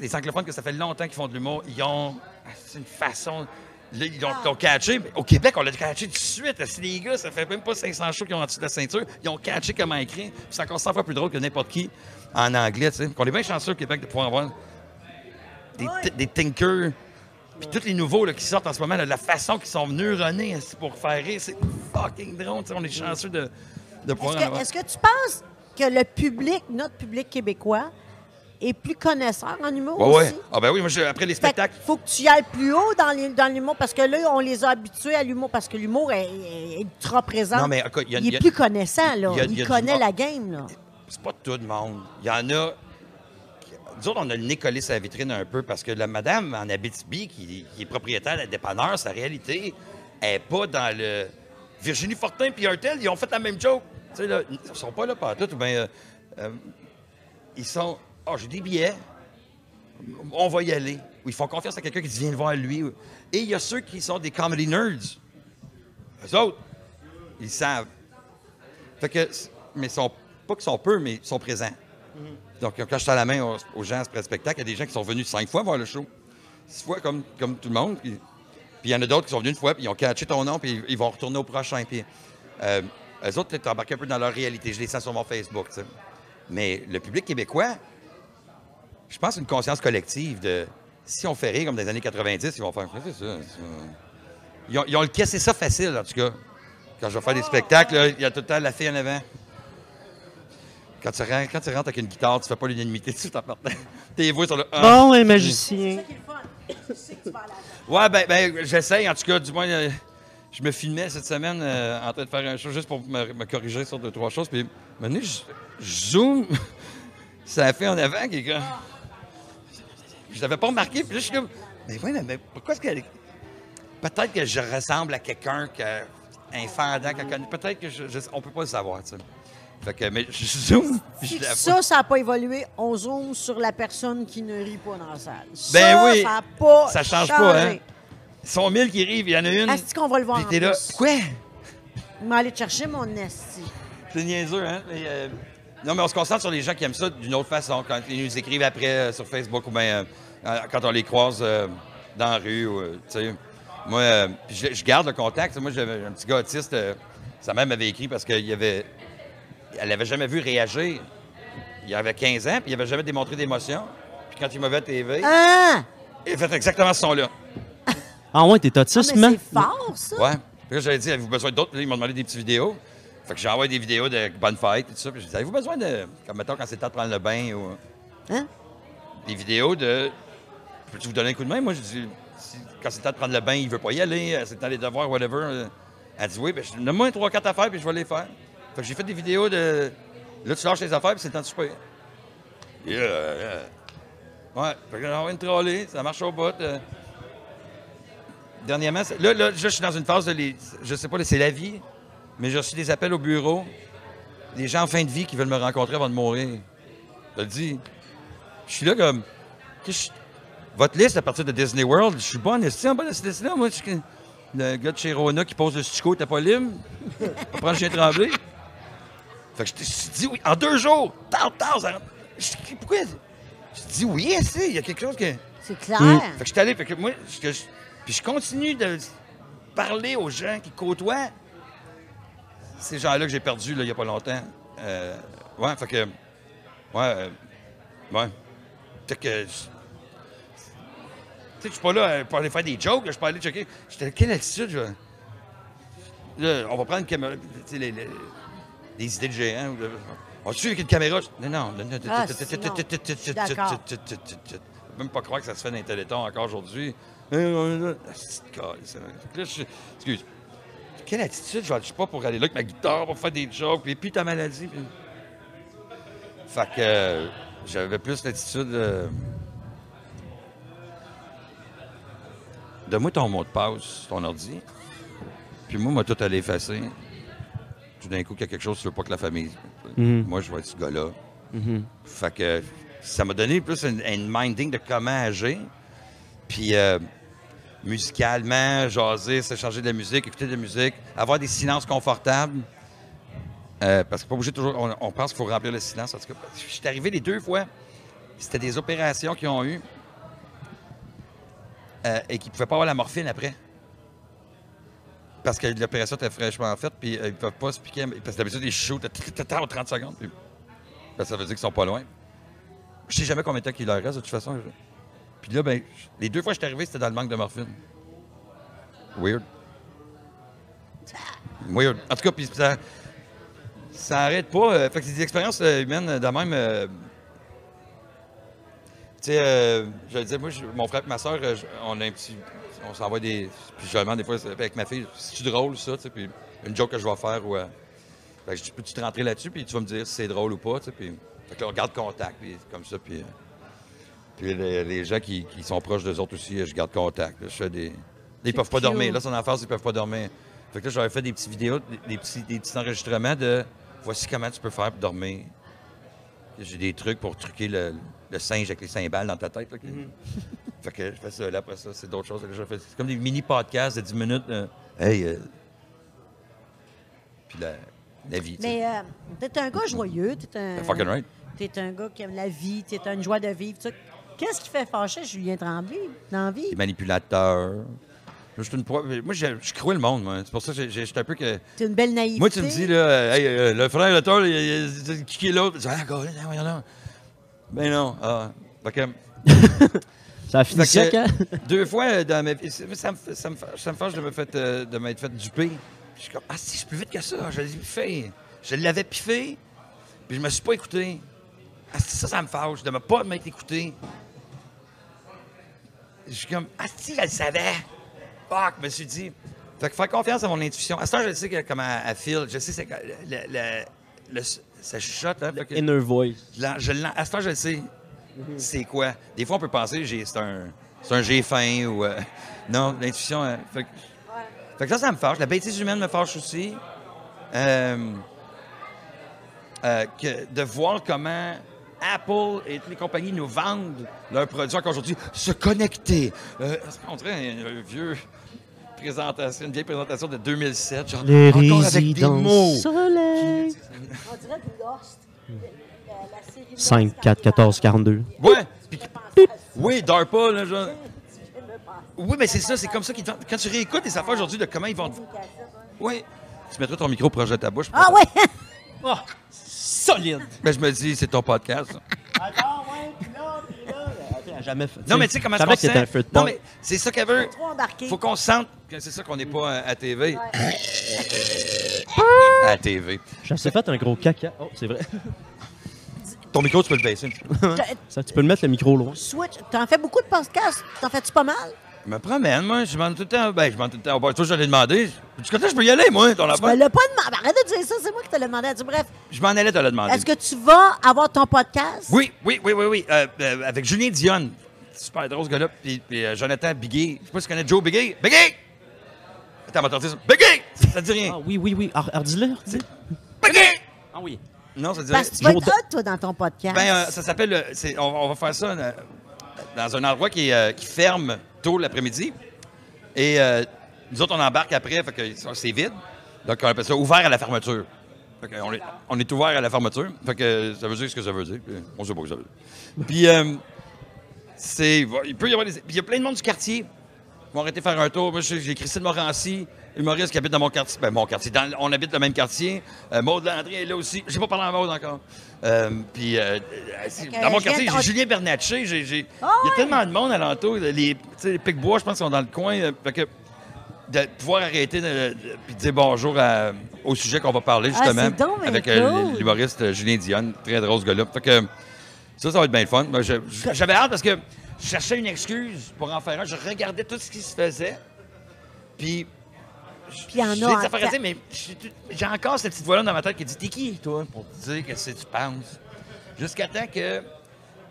les anglophones, que ça fait longtemps qu'ils font de l'humour, ils ont. C'est une façon. Là, ils ont, ils ont catché. mais Au Québec, on l'a catché tout de suite. Si les gars, ça fait même pas 500 shows qu'ils ont en dessous de la ceinture. Ils ont catché comment écrire. C'est encore 100 fois plus drôle que n'importe qui en anglais. tu sais. On est bien chanceux au Québec de pouvoir avoir des, t- des thinkers. Puis tous les nouveaux là, qui sortent en ce moment, là, la façon qu'ils sont neuronnés esti, pour faire rire, c'est fucking drôle. On est chanceux de, de pouvoir Est-ce en que, est-ce que tu penses que le public, notre public québécois, est plus connaisseur en humour Ouais, aussi? ouais. Ah ben oui, moi, je- après les spectacles, qu'il faut que tu y ailles plus haut dans l'humour parce que là, on les a habitués à l'humour parce que l'humour est, est ultra présent. Non, mais il y a- il il y est a- plus connaissant, là. il y a- Il, il y a du connaît la game, là. c'est pas tout le monde. Il y en a. Nous autres, on a le nez collé sur la vitrine un peu parce que la madame en Abitibi, qui, qui est propriétaire de la dépanneur, sa réalité est pas dans le. Virginie Fortin puis Artel, ils ont fait la même joke. Tu sais, là, ils sont pas là par tout, ou bien. euh, euh, ils sont. Ah, j'ai des billets. On va y aller. Ils font confiance à quelqu'un qui dit viens le voir lui. Et il y a ceux qui sont des comedy nerds. Eux autres, ils savent. Fait que, mais ils sont, pas qu'ils sont peu, mais ils sont présents. Donc, quand je tends la main aux, aux gens après le spectacle, il y a des gens qui sont venus cinq fois voir le show. Six fois, comme, comme tout le monde. Puis, il y en a d'autres qui sont venus une fois, puis ils ont catché ton nom, puis ils, vont retourner au prochain. Puis, euh, eux autres, peut-être embarqués un peu dans leur réalité. Je les sens sur mon Facebook. Mais le public québécois, je pense une conscience collective de si on fait rire comme dans les années 90, ils vont faire c'est ça. c'est. Ils ont, le caissé ça facile, en tout cas. Quand je vais faire des spectacles, il y a tout le temps la fille en avant. Quand tu, rentres, quand tu rentres avec une guitare, tu fais pas l'unanimité tout en partant. Tes voix sur le. Ah. Bon, un magicien. Ouais, ben, ben j'essaye, en tout cas, du moins, euh, je me filmais cette semaine euh, en train de faire un show juste pour me, me corriger sur deux, trois choses. Puis, maintenant, je, je zoome, ça a fait en avant, comme. Je l'avais pas remarqué, puis là, je suis comme. Mais ouais, mais, mais pourquoi est-ce qu'elle. Peut-être que je ressemble à quelqu'un qui a un fendant, qu'elle connaît. Peut-être que je, je- on peut pas le savoir, tu sais. Fait que, mais je zoome, puis je la ça, ça n'a pas évolué, on zoome sur la personne qui ne rit pas dans la salle. Ben ça, oui, ça n'a pas ça change changé. pas, hein? Ils sont mille qui rivent, il y en a une. Est-ce qu'on va le voir Puis en t'es là. plus? Quoi? Je vais aller te chercher mon esti. C'est niaiseux, hein? Mais, euh, non, mais on se concentre sur les gens qui aiment ça d'une autre façon. Quand ils nous écrivent après euh, sur Facebook ou bien euh, quand on les croise euh, dans la rue. ou, euh, tu sais. Moi, euh, je, je garde le contact. Moi, j'avais un petit gars autiste. euh, sa mère m'avait écrit parce qu'elle avait... Elle l'avait jamais vu réagir. Il avait 15 ans, puis il avait jamais démontré d'émotion. Puis quand il m'a vu à TV, Ah! il a fait exactement ce son-là. Ah ouais, t'es Ah, autiste, mais man? c'est fort, ça. Ouais. Puis là, j'avais dit, avez-vous besoin d'autres? Puis là, ils m'ont demandé des petites vidéos. Fait que j'ai envoyé des vidéos de bonne fête et tout ça. Puis j'ai dit, avez-vous besoin de. Comme mettons quand c'est le temps de prendre le bain ou. Hein? Des vidéos de. Peux-tu vous donner un coup de main? Moi, je dis, si- quand c'est le temps de prendre le bain, il veut pas y aller, euh, c'est le temps des devoirs, whatever. euh. Elle dit, oui, ben, je- donne-moi trois, quatre affaires, puis je vais les faire. Fait que j'ai fait des vidéos de. Là, tu lâches les affaires, puis c'est le temps de souper. Yeah, yeah. Ouais. Fait que j'ai envoyé une trolley, ça marche au bout. euh. Dernièrement, là, là, je suis dans une phase de les. Je sais pas, c'est la vie, mais j'ai reçu des appels au bureau. Des gens en fin de vie qui veulent me rencontrer avant de mourir. Je le dis. Je suis là comme. Votre liste à partir de Disney World, je suis pas en esti en bas de cette liste-là. Moi, je suis le gars de chez Rona qui pose le stico, t'as pas libre. On prend le chien tremblé. Fait que je te dis oui. En deux jours, tard, tard, ça rentre. Je dis, pourquoi? Je te dis oui, esti, il y a quelque chose que. C'est clair. Fait que je suis allé, fait que moi, je- que je- puis je continue de parler aux gens qui côtoient ces gens-là que j'ai perdus il n'y a pas longtemps. Euh, ouais, fait que. Ouais, euh, ouais. Fait que. je- Tu sais, je suis pas là euh, pour aller faire des jokes, je suis pas aller checker. J'étais, quelle attitude, je. Là, on va prendre une caméra. Tu sais, les, les- des idées de On tue avec une caméra? Non, non, même pas croire que ça se fait dans les télétons encore aujourd'hui. Excuse. Quelle attitude? Je ne suis pas pour aller là avec ma guitare, pour faire des jokes, puis, puis ta maladie. Fait que euh, j'avais plus l'attitude. euh, Donne-moi ton mot de passe, ton ordi. Puis moi, moi, tout allé effacer. Tout d'un coup, qu'il y a quelque chose, tu veux pas que la famille. Mhm. Moi, je vais être ce gars-là. Fait que ça m'a donné plus une minding de comment agir. Puis euh, musicalement, jaser, s'échanger de la musique, écouter de la musique, avoir des silences confortables. Euh, parce que pas obligé toujours. On, on pense qu'il faut remplir le silence. En tout cas, je suis arrivé les deux fois. C'était des opérations qu'ils ont eues euh, et qu'ils ne pouvaient pas avoir la morphine après. Parce que l'opération était fraîchement faite, puis euh, ils peuvent pas se piquer. Parce que d'habitude, ils shootent à 30 secondes. Ben, ça veut dire qu'ils sont pas loin. Je sais jamais combien de temps qu'il leur reste, de toute façon. Puis là, ben, les deux fois que je suis arrivé, c'était dans le manque de morphine. Weird. Weird. En tout cas, puis ça, ça arrête pas. euh, fait que c'est des expériences euh, humaines de même. tu sais, euh, je le disais, moi, mon frère et ma soeur, on a un petit. On s'envoie des. Puis je demande des fois avec ma fille, c'est-tu drôle ça, tu sais, puis une joke que je vais faire ou. euh, fait que je dis, peux-tu te rentrer là-dessus, puis tu vas me dire si c'est drôle ou pas, tu sais, puis. Fait que là, on garde contact, puis comme ça, puis. euh, puis les, les gens qui, qui sont proches d'eux autres aussi, je garde contact. là. je fais des. Ils peuvent pas cute. dormir. Là, son enfance, ils peuvent pas dormir. Fait que là, j'avais fait des petites vidéos, des, des petits, des petits enregistrements de voici comment tu peux faire pour dormir. J'ai des trucs pour truquer le, le singe avec les cymbales dans ta tête. là, Fait que je fais ça. Là, après ça, c'est d'autres choses. que je fais. C'est comme des mini-podcasts de 10 minutes. euh, hey, euh, puis la, la vie. Mais euh, t'es un gars joyeux, t'es un... Fucking right. T'es un gars qui aime la vie, t'es une joie de vivre. Qu'est-ce qui fait fâcher Julien Tremblay dans la vie? Des manipulateurs. Je suis une pro- Moi, je, je crois le monde. moi. C'est pour ça que j'étais un peu que. T'es une belle naïveté. Moi, tu me dis, là, euh, hey, euh, le frère, le tort, qui est l'autre? Je dis, ah, Ben non. Ah. Fait que, Ça a fini fait que, hein? deux fois euh, dans ma vie, c'est- ça me, fait- ça me, fait- ça me fâche de me fait, euh, de m'être fait duper. Je suis comme, ah, si, je suis plus vite que ça. Je l'ai piffé. Je l'avais piffé, puis je me suis pas écouté. Ah, si, ça, ça me fâche de ne pas m'être écouté. Je suis comme, ah, si, je le savais. Fuck, je me suis dit. Fait que faire confiance à mon intuition. À ce temps, je sais que, comment elle feel. Je sais, c'est que le, le, le- ça chuchote. Hein, que- Inner voice. je je à ce temps, je le sais. C'est quoi? Des fois, on peut penser j'ai c'est un, un fin ou. euh, non, l'intuition. euh, fait, que, fait que ça, ça me fâche. La bêtise humaine me fâche aussi. Euh, euh, que de voir comment Apple et toutes les compagnies nous vendent leurs produits encore aujourd'hui. Se connecter. On dirait un, un vieux présentation, une vieille présentation de 2007. Genre, Les encore avec des mots. soleil. On dirait du Lost. La série 5, 4, 14, 42. Ouais. Puis- oui, DARPA, là, genre. Oui, mais c'est ça, c'est comme ça qu'ils te vendent. Quand tu réécoutes les affaires aujourd'hui de comment ils vont. Oui. Tu mettrais ton micro proche de ta bouche. Ah ouais! Oh, solide. Ben, je me dis, c'est ton podcast. ça. Attends, ouais, puis là, puis jamais fait. Non, mais tu sais comment ça se de Non, mais c'est ça qu'elle veut. Faut qu'on se sente que c'est ça qu'on n'est pas à, TV. À TV. Je me suis fait un gros caca. Oh, c'est vrai. Ton micro, tu peux le baisser. T'as- Ça, tu peux le mettre le micro loin. Switch, t'en fais beaucoup de podcasts? T'en fais-tu pas mal? Je me promène, moi. Je demande tout le temps. Ben, je demande tout le temps. Bon, toi, je l'ai demandé. Du côté, je peux y aller, moi, ton Tu me affaire? l'as pas demandé. Arrête de dire ça, c'est moi qui te l'ai demandé. Tu- Bref, Je m'en allais te le demander. est-ce que tu vas avoir ton podcast? Oui, oui, oui, oui, oui. Euh, euh, avec Julien Dionne. Super drôle, ce gars-là. Puis, puis, euh, Jonathan Biguet. Je sais pas si tu connais Joe Biguet. Biguet! Attends, on va ça. Biguet! Ça, dit rien. Ah oui, oui, oui. Alors, alors, dis-le, dis Biguet! Ah oui. Non, ça dit Parce rien. que tu vas être hot, toi, dans ton podcast. Ben, euh, ça s'appelle. on, on va faire ça euh, dans un endroit euh, qui ferme tôt l'après-midi. Et euh, nous autres, on embarque après, fait que c'est vide. Donc, on appelle ça ouvert à la fermeture. On, est, ouvert à la fermeture. Fait que ça veut dire ce que ça veut dire. on sait pas ce que ça veut dire. Puis, euh, c'est. Il peut y avoir des. Il y a plein de monde du quartier qui vont arrêter de faire un tour. Moi, j'ai Christine Morancy, humoriste qui habite dans mon quartier. Ben, mon quartier. dans- on habite le même quartier. Euh, Maud Landry est là aussi. J'ai pas parlé à Maud encore. Euh, puis, euh, euh, dans mon je quartier, j'ai Julien Bernatchez. j'ai- j'ai- Ah il y a tellement de monde alentour. Les, les Pic-Bois, je pense, sont dans le coin. fait que de pouvoir arrêter de, puis dire bonjour à- au sujet qu'on va parler, Ah, justement. donc avec cool. l'humoriste Julien Dionne. Très drôle, ce gars-là. Fait que ça, ça va être bien le fun. Moi, je- je- J'avais hâte parce que je cherchais une excuse pour en faire un. Je regardais tout ce qui se faisait. Puis. Puis il y en a des à dire, mais j'ai encore cette petite voix-là dans ma tête qui dit T'es qui, toi, pour te dire que c'est tu penses? Jusqu'à temps que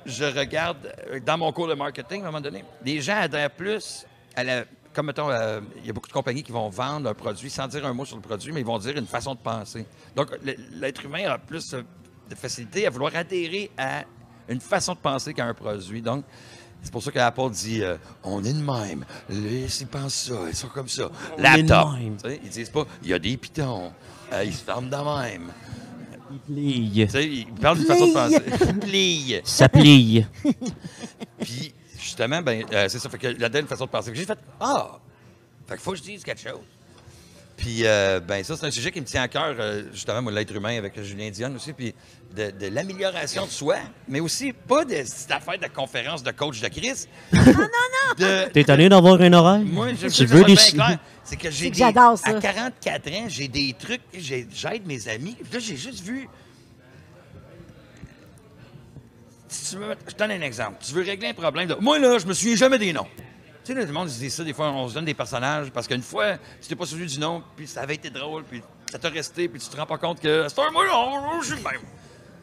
je regarde, euh, dans mon cours de marketing, à un moment donné, les gens adhèrent plus à la. Comme, mettons, euh, il y a beaucoup de compagnies qui vont vendre un produit sans dire un mot sur le produit, mais ils vont dire une façon de penser. Donc, l'être humain a plus euh, de facilité à vouloir adhérer à une façon de penser qu'à un produit. Donc, c'est pour ça qu'Apple dit euh, on est de même. Les, ils pensent ça, ils sont comme ça. On Laptop. Ils disent pas il y a des pitons. Euh, ils se ferment de même. Plie. Tu sais, ils parlent d'une façon de penser. Plie. Ça plie. Puis, justement, ben, euh, c'est ça. Fait que là-dedans, une façon de penser. Que J'ai fait Ah! Fait qu'il faut que je dise quelque chose. Puis, euh, ben, ça, c'est un sujet qui me tient à cœur, euh, justement, moi, l'être humain avec Julien Dion aussi. Puis, de, de l'amélioration de soi, mais aussi pas de cette affaire de conférence de coach de Chris. Non, non, non! T'es tanné d'avoir un horaire? Moi, je tu veux des... C'est que j'ai des- j'adore ça. À 44 ans, j'ai des trucs, j'ai- j'aide mes amis. Puis Là, j'ai juste vu. Si tu veux, je te donne un exemple. Tu veux régler un problème. de- Moi, là, je me souviens jamais des noms. Tu sais, le monde se dit ça, des fois, on se donne des personnages parce qu'une fois, tu t'es pas souvenu du nom, puis ça avait été drôle, puis ça t'a resté, puis tu te rends pas compte que c'est un moi, je suis le même.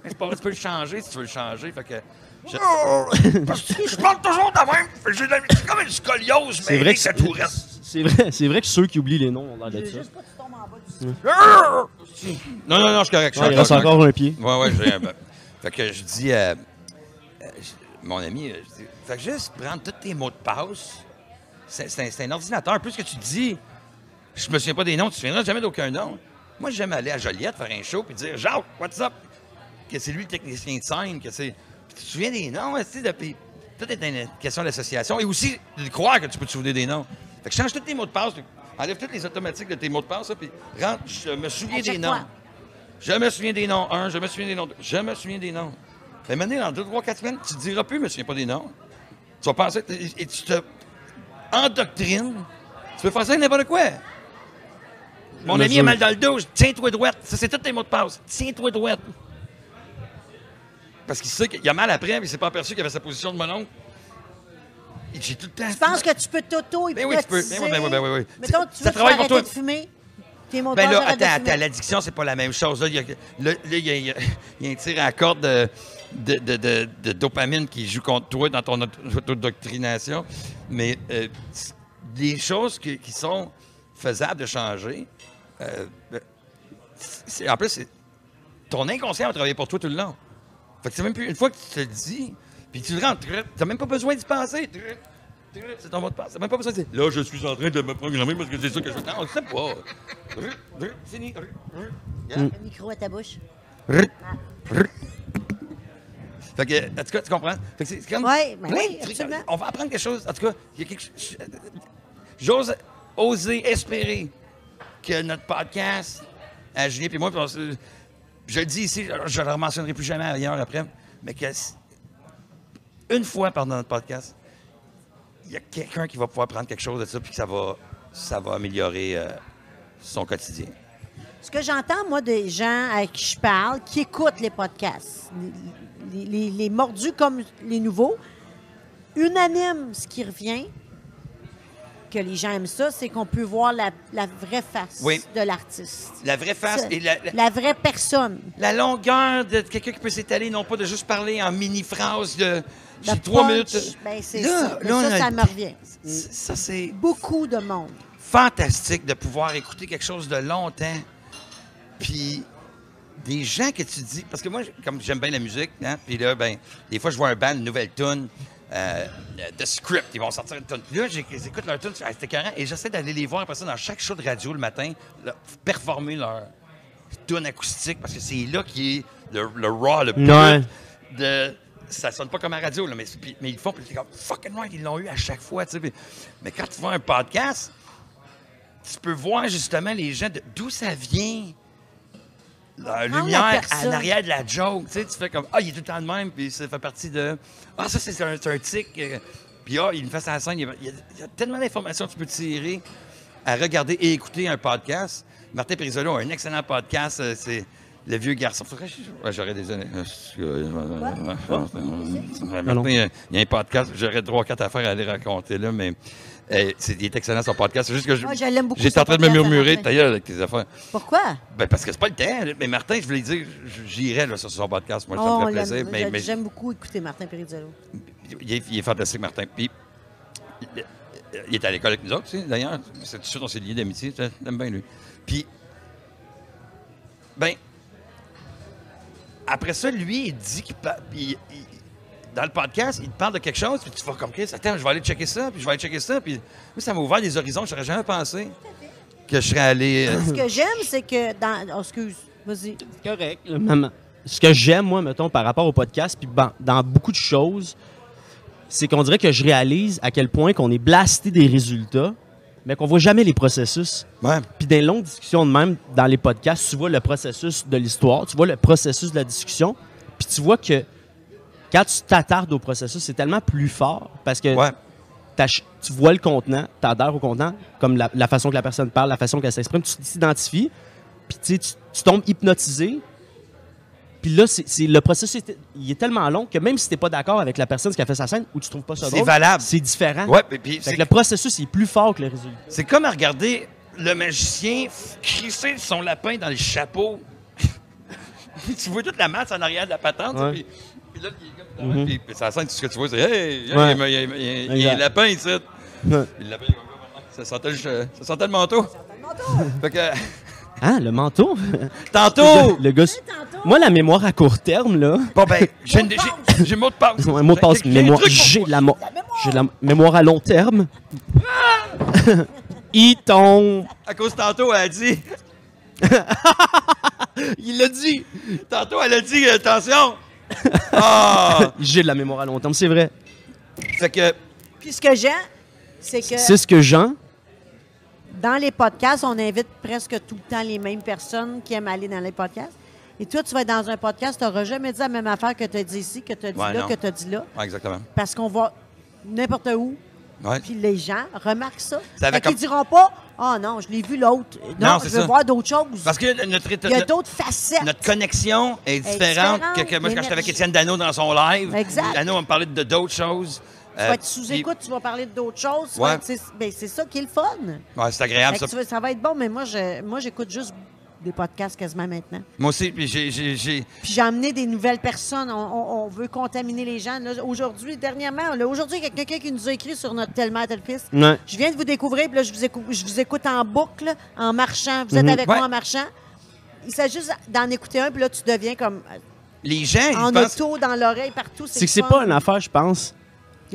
Mais c'est pas vrai, tu peux le changer si tu veux le changer. Fait que. Je, Parce que je parle toujours de même. J'ai de la- C'est comme une scoliose, C'est mais vrai que sa tourette. c'est vrai, c'est vrai que ceux qui oublient les noms ont l'air de ça. Non, non, non, je suis correct. je suis Ouais, il reste encore un pied. Ouais, ouais, j'ai un. fait que je dis, euh, euh, mon ami, je dis, fait que juste prendre tous tes mots de passe. C'est un, ordinateur. Plus que tu dis, je me souviens pas des noms, tu te souviendras jamais d'aucun nom. Moi, j'aime aller à Joliette faire un show puis dire, Jacques, what's up? Que c'est lui le technicien de scène, que c'est. Tu te souviens des noms, tu sais, depuis. Tout est une question d'association et aussi de croire que tu peux te souvenir des noms. Fait que change tous tes mots de passe, enlève tous les automatiques de tes mots de passe, puis rentre, je me souviens des noms. fois. Je me souviens des noms. Un, je me souviens des noms. deux. Je me souviens des noms. Mais maintenant, dans deux, trois, quatre semaines, tu ne diras plus, je me souviens pas des noms. Tu vas penser, et tu te endoctrines. Tu peux faire ça n'importe quoi. Mon ami a mal dans le dos, tiens-toi droite. Ça, c'est tous tes mots de passe. Tiens-toi droite. Parce qu'il sait qu'il a mal après, mais il s'est pas aperçu qu'il avait sa position de mon oncle. Et J'ai tout le temps. Je pense que tu peux t'auto Ben oui, tu peux. Ben oui, ben oui, ben oui, oui. Mettons, tu Ça veux te travaille pour arrêter toi. de fumer? Tes mots de Ben passe, là, attends, attends, l'addiction, c'est pas la même chose. Là, il y a, là, là, il y a- il y a- il y a un tir à la corde de, de, de- de- de dopamine qui joue contre toi dans ton auto- autodoctrination. Mais euh, des choses qui, qui sont faisables de changer, euh, en plus, ton inconscient va travailler pour toi tout le long. Fait que c'est même plus une fois que tu te le dis, puis tu le rentres, tu n'as même pas besoin d'y penser. C'est ton mot de passe. Même pas besoin de dire Là, je suis en train de me programmer parce que c'est ça que je fais. Non, on le sait pas. Fini. Le micro à ta bouche. Fait que, en tout cas, tu comprends? Fait que c'est c'est comme. Ouais, ben plein oui, de trucs. absolument. On va apprendre quelque chose. En tout cas, il y a quelque chose. J'ose oser espérer que notre podcast, à Julien et moi, puis on se- je le dis ici, je ne le mentionnerai plus jamais ailleurs après, mais que une fois pendant notre podcast, il y a quelqu'un qui va pouvoir prendre quelque chose de ça, puis que ça va, ça va améliorer euh, son quotidien. Ce que j'entends, moi, des gens à qui je parle, qui écoutent les podcasts, les, les- les mordus comme les nouveaux, unanime, ce qui revient, que les gens aiment ça, c'est qu'on peut voir la, la vraie face Oui. de l'artiste. La vraie face et la, la- la vraie personne. la longueur de quelqu'un qui peut s'étaler, non pas de juste parler en mini-phrase de j'ai trois minutes. ben, c'est Là, ça. Là, ça, a ça me revient. Ça, c'est Beaucoup de monde. fantastique de pouvoir écouter quelque chose de longtemps. Puis des gens que tu dis. Parce que moi, comme j'aime bien la musique, hein, puis là, ben, des fois, je vois un band, une nouvelle tune. Euh, de script, ils vont sortir une tune. Puis Là, j'écoute leur tune, ah, c'était écœurant, et j'essaie d'aller les voir après ça dans chaque show de radio le matin, là, performer leur tune acoustique, parce que c'est là qui est le, le raw, le brut Ouais. de. Ça sonne pas comme à la radio, là, mais, ils font, puis comme fucking right, ils l'ont eu à chaque fois, tu sais. puis- Mais quand tu vois un podcast, tu peux voir justement les gens de- d'où ça vient. La lumière personne. en arrière de la joke. Tu sais, tu fais comme Ah, il est tout le temps de même, puis ça fait partie de Ah, ça, c'est un, tic. euh, Puis ah, il me fait ça à la scène. Il y a, il y a- tellement d'informations que tu peux tirer à regarder et écouter un podcast. Martin Périsolo a un excellent podcast. euh, C'est Le vieux garçon. Ouais, J'aurais des années. Il y a- il y a un podcast. J'aurais trois, quatre affaires à aller raconter là, mais. euh, c'est, il est excellent son podcast. C'est juste que je- Moi, je l'aime beaucoup, j'étais en train de me murmurer gueule avec tes affaires. Pourquoi? Ben, parce que c'est pas le temps. Mais Martin, je voulais dire, j'irais là, sur son podcast. Moi, ça Oh, me on ferait plaisir. Mais, J'aime- mais J'aime beaucoup écouter Martin Perizzolo. il, est, il est fantastique, Martin. Puis, il, il est à l'école avec nous autres, tu sais, d'ailleurs. C'est tout de suite, on s'est liés d'amitié. J'aime bien lui. Puis, ben, après ça, lui, il dit qu'il pa- il- il- dans le podcast, il te parle de quelque chose, puis tu vas comme Chris, attends, je vais aller checker ça, puis je vais aller checker ça, puis moi, ça m'a ouvert des horizons, je n'aurais jamais pensé que je serais allé. euh, Ce que j'aime, c'est que dans. Oh, excuse, vas-y. C'est correct. là, maman. Ce que j'aime, moi, mettons, par rapport au podcast, puis ben, dans beaucoup de choses, c'est qu'on dirait que je réalise à quel point qu'on est blasté des résultats, mais qu'on voit jamais les processus. Ouais. Puis les longues discussions de même, dans les podcasts, tu vois le processus de l'histoire, tu vois le processus de la discussion, puis tu vois que quand tu t'attardes au processus, c'est tellement plus fort parce que Ouais. tu vois le contenant, tu adhères au contenant, comme la, la façon que la personne parle, la façon qu'elle s'exprime, tu t'identifies, puis tu tombes hypnotisé. Puis là, c'est c'est- le processus est, il est tellement long que même si tu n'es pas d'accord avec la personne qui a fait sa scène ou tu trouves pas ça C'est drôle, valable. c'est différent. Ouais, puis- puis Fait c'est que le processus est plus fort que le résultat. c'est comme à regarder le magicien crisser son lapin dans le chapeau. tu vois toute la masse en arrière de la patente, Ouais. puis, puis là, il est comme ça, puis, puis ça scène, tout ce que tu vois, c'est Hey, il y a- Ouais. il y a- il y a- il y a- il y a un lapin ici. Ouais. Puis le lapin, il va comme ça. ça sentait le, ça sentait le manteau. fait que, Hein, le manteau? tantôt! le gars. Moi, la mémoire à court terme, là. Bon, ben, j'ai une- j'ai- j'ai mot de passe. Un mot de passe, J'ai- j'ai un mémoire. truc pour J'ai de la, mo- j'ai de la mémoire à long terme. Il tombe. À cause tantôt, elle a dit. Il l'a dit. Tantôt, elle a dit, attention! Ah! J'ai de la mémoire à long terme, c'est vrai. fait que, Puis ce que j'aime, c'est que C'est ce que Jean. Dans les podcasts, on invite presque tout le temps les mêmes personnes qui aiment aller dans les podcasts. Et toi, tu vas être dans un podcast, tu n'auras jamais dit la même affaire que tu as dit ici, que tu as dit Ouais, là, non. que tu as dit là. ouais, exactement. Parce qu'on va n'importe où, puis les gens remarquent ça. Ça Fait qu'ils comme- diront pas « Ah non, je l'ai vu l'autre. Non, Non, je veux ça. voir d'autres choses. Parce que notre, Il y a d'autres facettes. notre connexion est différente, que, que moi, quand j'étais avec. Étienne Dano dans son live. Exact. Dano va me parler de d'autres choses. Tu vas être sous-écoute, tu vas parler d'autres choses. Ouais. C'est ben, c'est ça qui est le fun. Ouais, c'est agréable, ça. ça va être bon, mais moi, je, moi, j'écoute juste des podcasts quasiment maintenant. Moi aussi, puis j'ai- j'ai... j'ai- Puis j'ai amené des nouvelles personnes. On, on- on veut contaminer les gens. Là, Aujourd'hui, dernièrement, là, aujourd'hui, il y a quelqu'un qui nous a écrit sur notre tel mère, tel fils. Ouais. Je viens de vous découvrir, puis là, je vous, écoute, je vous écoute en boucle, en marchant. Vous êtes Mhm. avec Ouais. moi en marchant. Il s'agit juste d'en écouter un, puis là, tu deviens comme euh, Les gens, ils en pensent... auto, dans l'oreille, partout. C'est que c'est pas une affaire, je pense,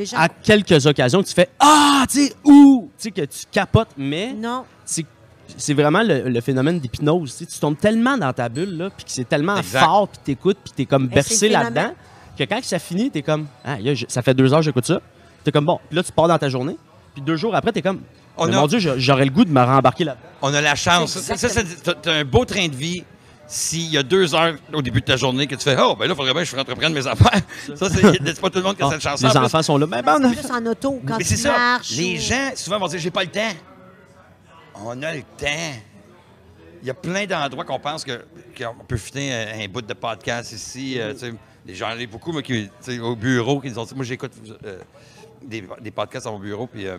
gens- à quelques occasions, tu fais Ah, tu sais, où? Tu sais, que tu capotes, mais Non. c'est c'est vraiment le, le phénomène d'hypnose. Tu tombes tellement dans ta bulle, là, puis que c'est tellement Exact. fort, puis t'écoutes, puis t'es comme c'est bercé là-dedans, que quand ça finit, t'es comme Ah, ça fait deux heures que j'écoute ça. T'es comme bon. Puis là, tu pars dans ta journée, puis deux jours après, t'es comme On Mais a- Mon Dieu, j'a- j'aurais le goût de me rembarquer là-dedans. On a la chance. Ça, c'est- un beau train de vie. S'il y a deux heures au début de ta journée que tu fais Oh, ben là, il faudrait bien que je entreprenne mes affaires. Ça, c'est c'est pas tout le monde qui a Ah, cette chance les enfants sont là. Mais Ben, bon, c'est plus en auto, quand Mais tu c'est ça. marches. Les ou- gens, souvent, vont dire J'ai pas le temps. On a le temps. Il y a plein d'endroits qu'on pense que- qu'on peut filer un, un bout de podcast ici. euh, les gens, il y en a beaucoup moi, qui, au bureau qui nous ont dit Moi, j'écoute euh, des, des podcasts à mon bureau, puis euh,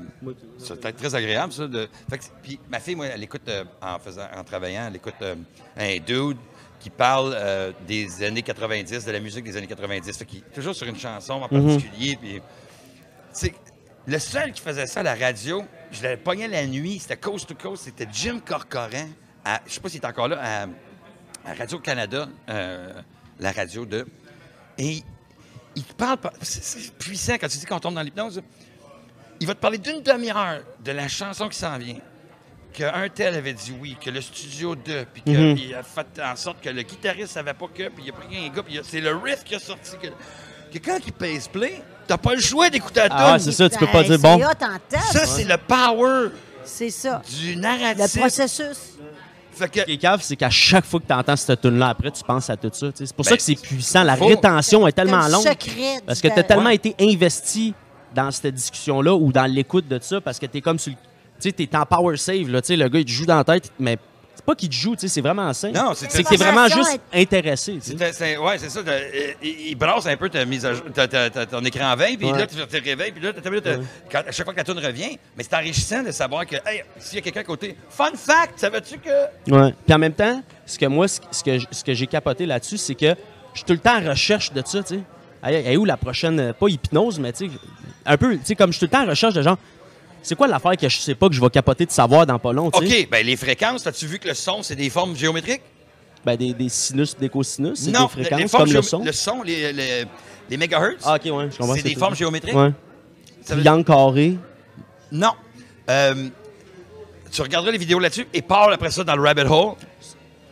c'est peut-être très agréable, ça. De, fait que- puis ma fille, moi, elle écoute, euh, en, faisant, en travaillant, elle écoute euh, un dude qui parle euh, des années 90, de la musique des années 90. Fait qu'il est toujours sur une chanson en particulier, puis c'est le seul qui faisait ça à la radio, je l'avais pogné la nuit, c'était coast to coast, c'était Jim Corcoran. À, je sais pas s'il est encore là, à, à Radio-Canada, la radio de. Et il te parle. par- C'est puissant quand tu dis qu'on tombe dans l'hypnose. Il va te parler d'une demi-heure de la chanson qui s'en vient. Qu'un tel avait dit oui, que le studio 2, puis qu'il a fait en sorte que le guitariste savait pas que, puis il a pris un gars, puis c'est le riff qui a sorti. Que, que quand il pèse play, t'as pas le choix d'écouter la Ah, tune. c'est ça, tu peux pas Ben, dire bon. Ça, c'est le power C'est ça. du Le narratif. processus. Fait que, Ce qui est cave, c'est qu'à chaque fois que tu entends cette tune là après, tu penses à tout ça. C'est pour Ben, ça que c'est puissant. La faut. rétention est tellement longue. secret Parce que tu as tellement Ouais. été investi dans cette discussion-là ou dans l'écoute de ça, parce que tu es comme sur le. Tu sais, tu es en power save. Là, tu sais, le gars, il te joue dans la tête, mais pas qu'il te joue, tu sais, c'est vraiment simple. Non, c'est- c'est que tu es vraiment juste intéressé. tu sais. c'est- ouais, c'est ça. Il, il brasse un peu ta mise à jour- ta- ta- ta- ton écran en veille, puis Ouais. là, tu te réveilles, puis là, t'as- t'as- t'as- quand- à chaque fois que la tune revient, mais c'est enrichissant de savoir que, hey, s'il y a quelqu'un à côté, fun fact, savais-tu que? Ouais. Puis en même temps, ce que moi, ce ce que, j- ce que j'ai capoté là-dessus, c'est que je suis tout le temps en recherche de ça, tu sais. Hey, hey, où la prochaine, euh, pas hypnose, mais tu sais, un peu, tu sais, comme je suis tout le temps en recherche de genre, c'est quoi l'affaire que je sais pas que je vais capoter de savoir dans pas long, tu sais? OK, ben les fréquences, as-tu vu que le son, c'est des formes géométriques? Ben, des, des sinus, des cosinus, c'est des fréquences les formes comme le son. Le son, les, les, les mégahertz, Ah, ok, ouais, je comprends. c'est des formes géométriques. Ouais. Ça veut- Triangle carré. Non. Euh, tu regarderas les vidéos là-dessus et parle après ça dans le rabbit hole.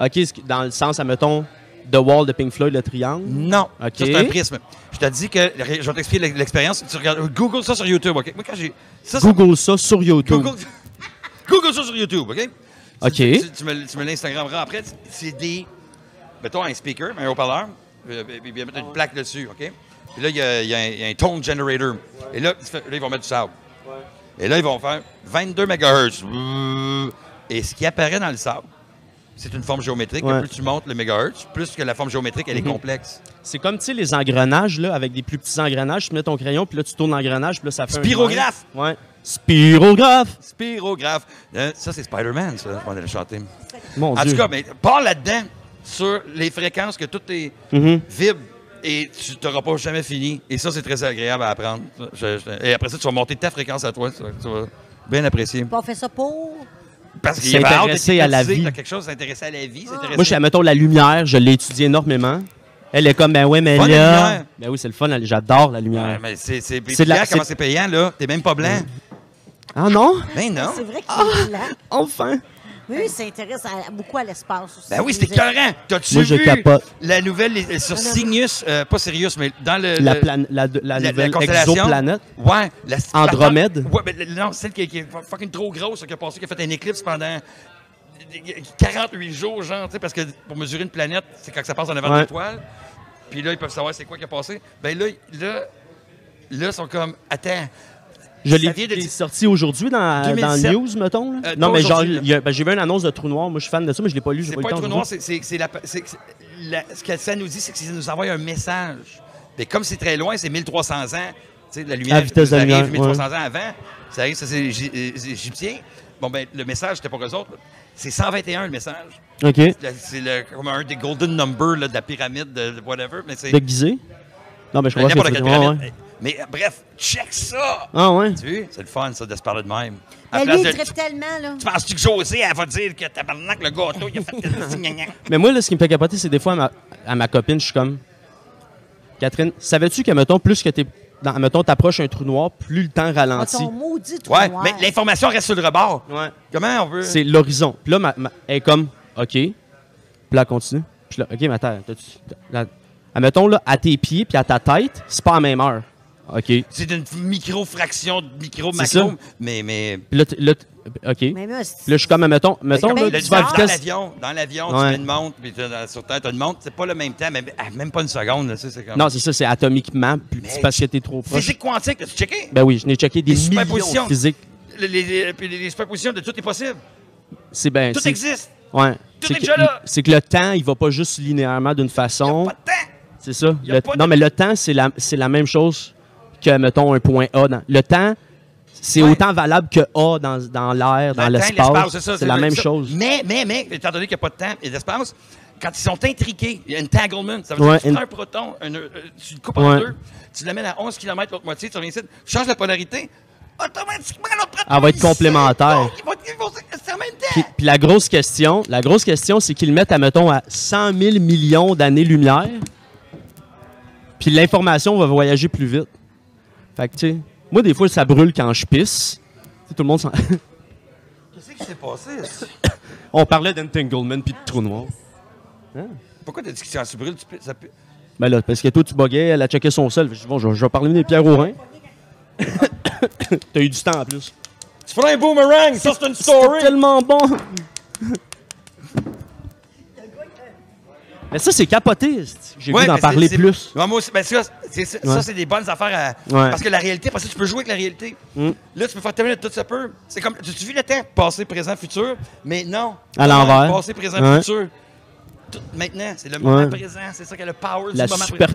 OK, dans le sens, admettons, The Wall de Pink Floyd, le triangle? Non. OK. Ça, c'est un prisme. Je te dis que, je vais t'expliquer l'expérience. Tu regardes, Google ça sur YouTube, OK? Moi, quand j'ai. Ça, ça- Google ça sur YouTube. Google, Google ça sur YouTube, OK? OK. Tu, tu- tu me, tu me l'Instagrammeras après. C'est des. Mettons un speaker, un haut-parleur, euh, puis puis il va mettre une plaque dessus, OK? Puis là, il y a, il y a un, il y a un tone generator. Et là, tu fais- là, ils vont mettre du sable. Et là, ils vont faire 22 MHz. Et ce qui apparaît dans le sable, c'est une forme géométrique. Ouais. Plus tu montes le mégahertz, plus que la forme géométrique, elle est Mhm. complexe. C'est comme, tu sais, les engrenages, là, avec des plus petits engrenages. Tu mets ton crayon, puis là, tu tournes l'engrenage, puis là, ça fait Spirographe! Ouais. Spirographe! Spirographe. Euh, ça, c'est Spider-Man, ça, on allait chanter. Mon En Dieu. tout cas, mais pars là-dedans sur les fréquences que tout est Mhm. vibre et tu n'auras pas jamais fini. Et ça, c'est très agréable à apprendre. Je- je- et après ça, tu vas monter ta fréquence à toi. ça, Tu vas bien apprécier. On fait ça pour. Parce qu'il S'intéresser à la vie. quelque chose s'intéresser à la vie. Moi, je suis, admettons, la lumière, je l'ai étudiée énormément. Elle est comme, ben ouais, mais Fun, la là. lumière. Ben oui, c'est le fun, j'adore la Ouais, lumière. mais c'est c'est C'est de la- payant, comment c'est- c'est payant, là? T'es même pas blanc. Ah non? Ben non. C'est vrai qu'il est blanc. Enfin! Oui, il s'intéresse à- beaucoup à l'espace aussi. Ben oui, c'était écœurant. T'as-tu Moi, je vu capote. la nouvelle les- sur Cygnus, euh, pas Sirius, mais dans le... La, le- plan- la, la, la- la nouvelle constellation? exoplanète? Ouais. La, Andromède? Ouais, mais le- non, celle qui, est- qui est fucking trop grosse, qui a passé, qui a fait un éclipse pendant 48 jours, genre, tu sais, parce que pour mesurer une planète, c'est quand ça passe en avant de Ouais. l'étoile. Puis là, ils peuvent savoir c'est quoi qui a passé. Ben là, là, là, ils sont comme, attends, Je l'ai il est sorti aujourd'hui dans, dans 2007. le news, mettons. Euh, non, mais genre, ben, j'ai vu une annonce de trou noir. Moi, je suis fan de ça, mais je l'ai pas lu. c'est pas pas le trou noir, c'est, c'est, c'est c'est- c'est ce que ça nous dit, c'est que ça nous envoie un message. Mais comme c'est très loin, c'est 1300 ans. La lumière vitesse arrive lumière, 1300 ans avant. Ça arrive, ça c'est les Égy- les Égyptiens. Bon, ben, le message, c'était pour eux autres. C'est 121, le message. OK. C'est comme un des golden numbers là, de la pyramide, de, de whatever. Mais c'est Déguisé? Non, mais je comprends ce n'importe que quelle Mais euh, bref, check ça! Ah, ouais? Tu vois, c'est le fun, ça, de se parler de même. À Mais place lui, il de- tripe tellement, là. tu penses-tu que José, elle va dire que tabarnak, le gâteau, il a fait. Mais moi, là, ce qui me fait capoter, c'est des fois, à ma, à ma copine, je suis comme... Catherine, savais-tu que, mettons, plus que t'es... Dans, mettons, t'approches un trou noir, plus le temps Ah, ralentit? ton maudit trou Ouais, noir. mais l'information reste sur le rebord. Ouais. Comment on veut? C'est l'horizon. Puis là, ma- ma- elle est comme, OK. Puis là, elle continue. Puis là, OK, mais attends, t'as-tu- admettons, là, à tes pieds puis à ta tête, c'est pas à la même heure. OK. C'est une micro-fraction de micro C'est macro. ça. Mais, mais. là, là, OK. Mais Là, je suis comme, mettons, mettons là, tu vas à dans vitesse... l'avion, dans l'avion, Ouais. tu fais une montre, puis sur Terre, tu as une montre, c'est pas le même temps, mais ah, même pas une seconde, là, c'est comme. Non, c'est ça, c'est atomiquement plus Mais- parce que t'es trop proche. Physique quantique, as-tu checké? Ben oui, je n'ai checké des Les millions de physiques. Les, les- les- puis les superpositions de tout est possible. C'est ben, Tout existe. Ouais. Tout C'est est que, déjà là. c'est que le temps, il va pas juste linéairement d'une Il façon. a pas de temps. C'est ça. Le- Non, mais le temps, c'est la, c'est la même chose que, mettons, un point A. dans- Le temps, c'est Ouais. autant valable que A dans, dans l'air, dans l'espace. c'est la même ça. chose. Mais, mais, mais, étant donné qu'il n'y a pas de temps et d'espace, quand ils sont intriqués, il y a entanglement. Ça veut Ouais, dire que tu prends un proton, un, euh, tu le coupes en Ouais. deux, tu l'amènes à 11 km l'autre moitié, tu reviens ici, tu changes la polarité, automatiquement l'autre proton. Elle va être complémentaire. Puis, puis la grosse question, la grosse question, c'est qu'ils le mettent, à, mettons, à 100 000 millions d'années-lumière. Puis l'information va voyager plus vite. Fait que, tu sais, moi, des fois, ça brûle quand je pisse. Tu sais, tout le monde s'en... Qu'est-ce qui s'est passé? On parlait d'entanglement puis de trou noir. Pourquoi t'as dit que en brûle? Tu ça peut- Ben là, parce que toi, tu buguais, elle a checké son sel. Je bon, je, je vais parler des pierres au rein. T'as eu du temps en plus. Tu feras un boomerang, ça c'est une C'est story! tellement bon! Mais ça, c'est capoté. J'ai Ouais, goût d'en mais parler plus. Ouais, moi aussi, ben, ça, c'est, Ouais. des bonnes affaires à. Ouais. Parce que la réalité, parce que tu peux jouer avec la réalité. Mm. Là, tu peux faire terminer tout ça peut. C'est comme. Tu, tu vis le temps, passé, présent, futur, mais non. À l'envers. Passé, présent, Ouais. futur. Tout maintenant, c'est le moment Ouais. présent, c'est ça qui a le power La du moment présent.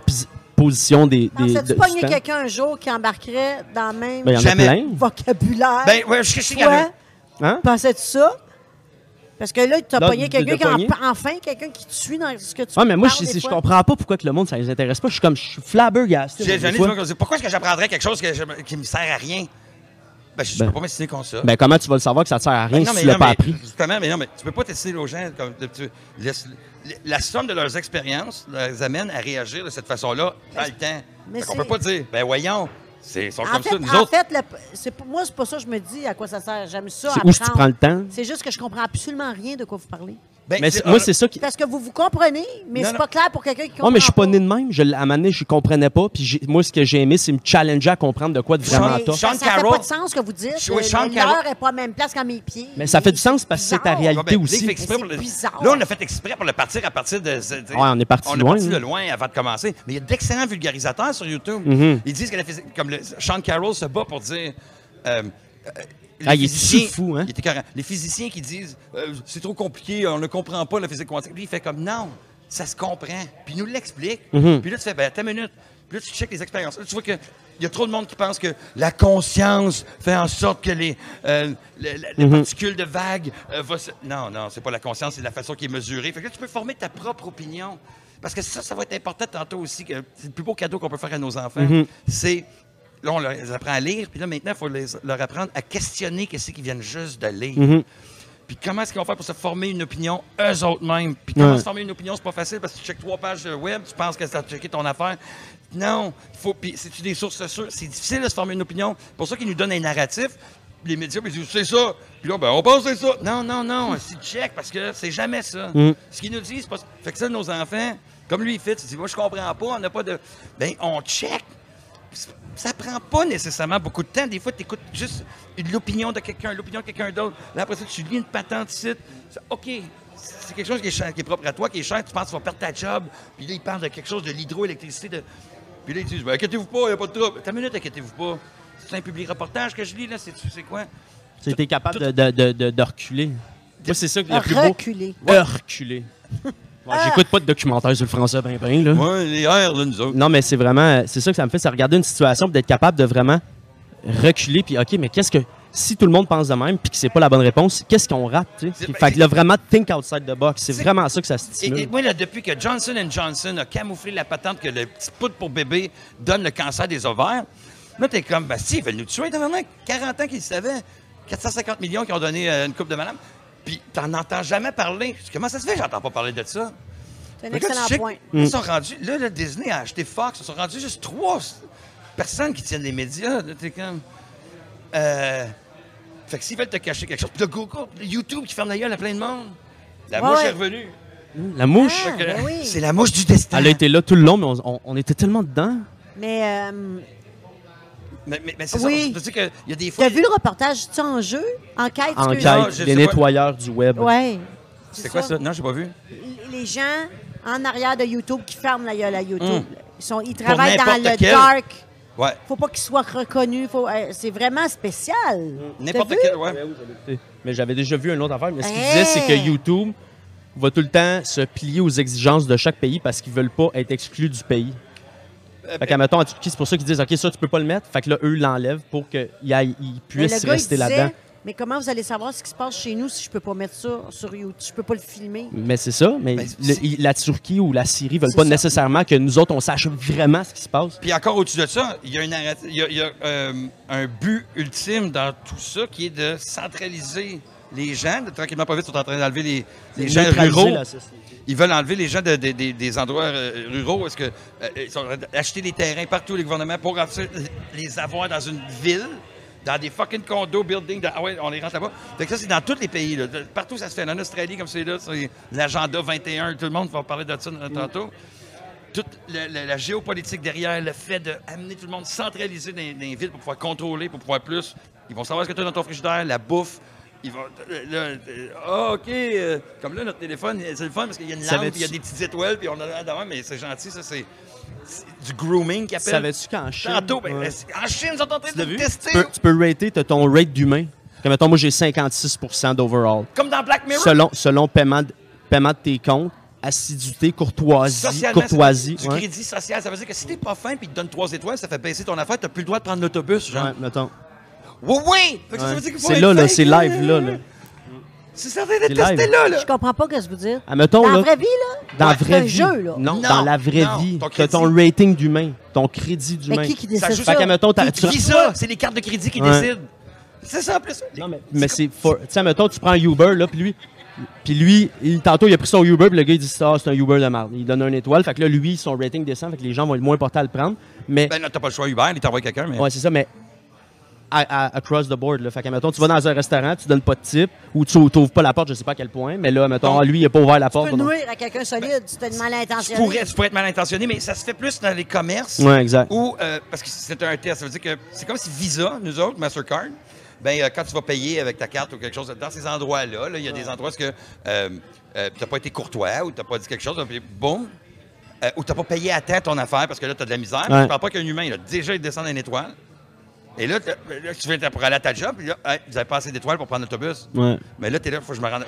superposition des. des Pensais-tu de- pogner du temps? quelqu'un un jour qui embarquerait dans le même Ben, y en a Jamais. plein. vocabulaire? Ben, ouais, je a. Toi, Hein? pensais-tu ça? Parce que là, tu as pogné quelqu'un qui en- enfin quelqu'un qui te suit dans ce que tu Ouais, mais moi, je, comprends pas pourquoi que le monde, ça les intéresse pas. Je suis comme, je suis flabbergasté. J'ai pourquoi est-ce que j'apprendrais quelque chose que je- qui me sert à rien? Ben, je, je Ben- peux pas m'estimer comme ça. Ben, comment tu vas le savoir que ça te sert à rien Ben non, si mais tu l'as non, pas mais appris? Justement, mais non, mais tu peux pas tester aux gens comme tu- la somme de leurs expériences les amène à réagir de cette façon-là dans le temps. Mais c'est- peut pas dire, ben voyons, c'est ils sont En comme fait, ça. Nous en autres, fait le- moi, c'est pas ça que je me dis à quoi ça sert. J'aime ça. C'est où si tu prends le temps? C'est juste que je comprends absolument rien de quoi vous parlez. Ben, Mais moi, c'est ça qui. Parce que vous vous comprenez, mais Non, c'est non. pas clair pour quelqu'un qui comprend Ouais, mais je suis pas pas. né de même. Je, l'ai- à un moment donné, je comprenais pas. Puis j'ai- moi, ce que j'ai aimé, c'est me challenger à comprendre de quoi de vraiment tough. ça, ça fait pas de sens ce que vous dites. Oui, Carroll- L'heure est pas à la même place qu'à mes pieds. Mais ça fait du sens parce que c'est ta réalité. Ben, aussi. Là, on a fait exprès pour le partir à partir de. on est parti on loin, est parti de loin avant de commencer. Mais il y a d'excellents vulgarisateurs sur YouTube. Mhm. Ils disent que la physique. Comme le, Sean Carroll se bat pour dire. Ah, il est fou, hein? il était carré- Les physiciens qui disent euh, c'est trop compliqué, on ne comprend pas la physique quantique. Lui, il fait comme non, ça se comprend. Puis il nous l'explique. Mhm. Puis là, tu fais, ben, attends une minute. Puis là, tu checkes les expériences. Là, tu vois que. Il y a trop de monde qui pense que la conscience fait en sorte que les, euh, Mhm. particules de vagues euh, va se... Non, non, c'est pas la conscience, c'est la façon qui est mesurée. Fait que là, tu peux former ta propre opinion. Parce que ça, ça va être important tantôt aussi. que C'est le plus beau cadeau qu'on peut faire à nos enfants. Mhm. C'est. Là, on leur les apprend à lire, puis là, maintenant, il faut les- leur apprendre à questionner qu'est-ce qu'ils viennent juste de lire. Mhm. Puis comment est-ce qu'ils vont faire pour se former une opinion eux autres mêmes? Puis comment Ouais. se former une opinion, c'est pas facile parce que tu checkes trois pages euh, web, tu penses que ça a checké ton affaire. Non, faut. Puis c'est-tu des sources sûres? C'est difficile de se former une opinion. C'est pour ça qu'ils nous donnent un narratif. Les médias, ils disent, c'est ça. Puis là, ben, on pense que c'est ça. Non, non, non, c'est check parce que c'est jamais ça. Mm. Ce qu'ils nous disent, c'est pas. Fait que ça, nos enfants, comme lui, il fait, il dit, moi, je comprends pas, on n'a pas de. Ben, on check ça prend pas nécessairement beaucoup de temps. Des fois, tu écoutes juste l'opinion de quelqu'un, l'opinion de quelqu'un d'autre. Là, après ça, tu lis une patente site. OK, c'est quelque chose qui est, cher- qui est propre à toi, qui est cher. Tu penses que tu vas perdre ta job. Puis là, ils parlent de quelque chose de l'hydroélectricité. De... Puis là, ils disent, ben, inquiétez-vous pas, il n'y a pas de trouble. Ta minute, inquiétez-vous pas. C'est un public reportage que je lis, là. C'est c'est quoi? C'était capable de, de, de, de- de reculer. Moi, c'est ça que le plus beau. Reculer. Reculer. Ouais, J'écoute pas de documentaire sur le français, ben, ben, là. Ouais, les airs, là, nous autres. Non, mais c'est vraiment, c'est ça que ça me fait, c'est regarder une situation, d'être capable de vraiment reculer, puis OK, mais qu'est-ce que, si tout le monde pense de même, puis que c'est pas la bonne réponse, qu'est-ce qu'on rate, tu sais? Fait que là, vraiment, think outside the box, c'est C'est- vraiment ça que ça Et, stimule. et moi, là, depuis que Johnson Johnson a camouflé la patente que le petit poudre pour bébé donne le cancer des ovaires, là, t'es comme, ben, si, ils veulent nous tuer, t'as vraiment 40 ans qu'ils le savaient. 450 millions qui ont donné euh, une coupe de madame. Puis, t'en entends jamais parler. Comment ça se fait que j'entends pas parler de ça? C'est un Mais là, tu excellent point. Là, Mm. ils sont rendus, là, le Disney a acheté Fox. Ils sont rendus juste trois personnes qui tiennent les médias. Là, t'es comme. Euh, fait que s'ils veulent te cacher quelque chose, puis le Google, le YouTube qui ferme la gueule à plein de monde. La Ouais, mouche ouais. est revenue. La mouche, Ah, ben oui. C'est la mouche du destin. elle a été là tout le long, mais on, on- on était tellement dedans. Mais euh, Mais, mais- mais c'est Oui. ça. Qu'il y a des fois. t'as vu le reportage? Tu en jeu? Enquête, En excuse-moi. Non, je pas. nettoyeurs du web. Ouais. C'est quoi ça? Non, j'ai pas vu. Les gens en arrière de YouTube qui ferment la gueule à YouTube. Hum. Ils, sont, ils travaillent dans n'importe le quel. dark. Ouais. Faut pas qu'ils soient reconnus. Faut, euh, c'est vraiment spécial. N'importe T'as vu? quel. Ouais. Mais j'avais déjà vu une autre affaire. Mais ce qu'il Hey! disait, c'est que YouTube va tout le temps se plier aux exigences de chaque pays parce qu'ils veulent pas être exclus du pays. Euh, Fait qu'à mettons, en Turquie, c'est pour ça qu'ils disent OK, ça, tu peux pas le mettre. Fait que là, eux l'enlèvent pour qu'ils ils puissent rester là-dedans. Mais comment vous allez savoir ce qui se passe chez nous si je peux pas mettre ça sur YouTube? Je peux pas le filmer. Mais c'est ça. Mais Ben, le- la Turquie ou la Syrie veulent pas ça. nécessairement que nous autres, on sache vraiment ce qui se passe. Puis encore au-dessus de ça, il y a, une narrati- il y a- il y a, euh, un but ultime dans tout ça qui est de centraliser les gens. De, tranquillement, pas vite, ils sont en train d'enlever les, les gens ruraux. la société. Ils veulent enlever les gens de- de- des- endroits euh, ruraux. Est-ce que euh, train d'acheter des terrains partout, les gouvernements, pour les avoir dans une ville, dans des fucking condos, buildings. ah ouais, on les rentre là-bas. Fait que ça, c'est dans tous les pays. Partout, ça se fait. En Australie, comme c'est là, c'est l'agenda 21. Tout le monde va parler de ça euh, tantôt. Toute la géopolitique derrière, le fait d'amener tout le monde centralisé dans, dans les villes pour pouvoir contrôler, pour pouvoir plus. Ils vont savoir ce que tu as dans ton frigidaire, la bouffe. Ils vont. euh, là, Ah, OK. euh, comme là, notre téléphone, c'est le fun parce qu'il y a une lampe, il y a des petites étoiles, puis on a dedans, mais c'est gentil, ça, c'est du grooming qu'ils appellent. Savais-tu qu'en Chine. Tantôt, ben, Ouais. en Chine, ils sont en train de le tester. Tu peux, tu peux rater t'as ton rate d'humain. Comme mettons, moi, j'ai 56% d'overall. Comme dans Black Mirror? Selon, selon paiement, de, paiement de tes comptes, assiduité, courtoisie, courtoisie. du ouais. crédit social. Ça veut dire que si t'es pas fin puis te donnent trois étoiles, ça fait baisser ton affaire, t'as plus le droit de prendre l'autobus, genre. Ouais, mettons. Oui, oui! Fait que ça Ouais. veut dire qu'il faut C'est être là, là, c'est live, là. là. C'est certain de C'est tester live. là, là. Je comprends pas ce que vous dites. Ah, mettons, Dans la là, vraie vie, là? dans la vraie un vie. jeu, là. Non, Non, dans la vraie non, vie. ton T'as ton crédit. rating d'humain, ton crédit d'humain. Mais qui qui Ça décide joue- ça? Fait qu'à, mettons, t'as- Tout tu- Visa, c'est les cartes de crédit qui Ouais. décident. C'est ça en plus. Non, mais, mais c'est. for- Tu sais, mettons, tu prends un Uber, là, puis lui. Puis lui, il- tantôt, il a pris son Uber, puis le gars, il dit Ah, c'est un Uber de merde. Il donne une étoile. Fait que là, lui, son rating descend, fait que les gens vont être moins portés à le prendre. Mais. Ben non, t'as pas le choix Uber, il t'envoie quelqu'un, mais. Ouais, c'est ça, mais à- à- across the board. Là. Fait que, mettons, tu vas dans un restaurant, tu donnes pas de type, ou tu n'ouvres pas la porte, je sais pas à quel point, mais là, mettons, lui, il a pas ouvert la Tu porte. peux donc- nuire à quelqu'un solide si t'es mal Tu intentionné. pourrais, tu pourrais être mal intentionné, mais ça se fait plus dans les commerces. Ouais, exact. Ou, euh, parce que c'est un test, ça veut dire que c'est comme si Visa, nous autres, Mastercard, ben, euh, quand tu vas payer avec ta carte ou quelque chose, dans ces endroits-là, là, il y a des endroits où tu n'as pas été courtois ou tu n'as pas dit quelque chose, puis boum, euh, ou tu n'as pas payé à temps ton affaire parce que là, tu as de la misère. Ouais. Je parle pas qu'un humain, là, déjà, il descend d'une étoile. Et là, là, tu viens pour aller à ta job, puis là, hey, vous n'avez pas assez d'étoiles pour prendre l'autobus. Ouais. Mais là, tu es là, il faut que je me rende.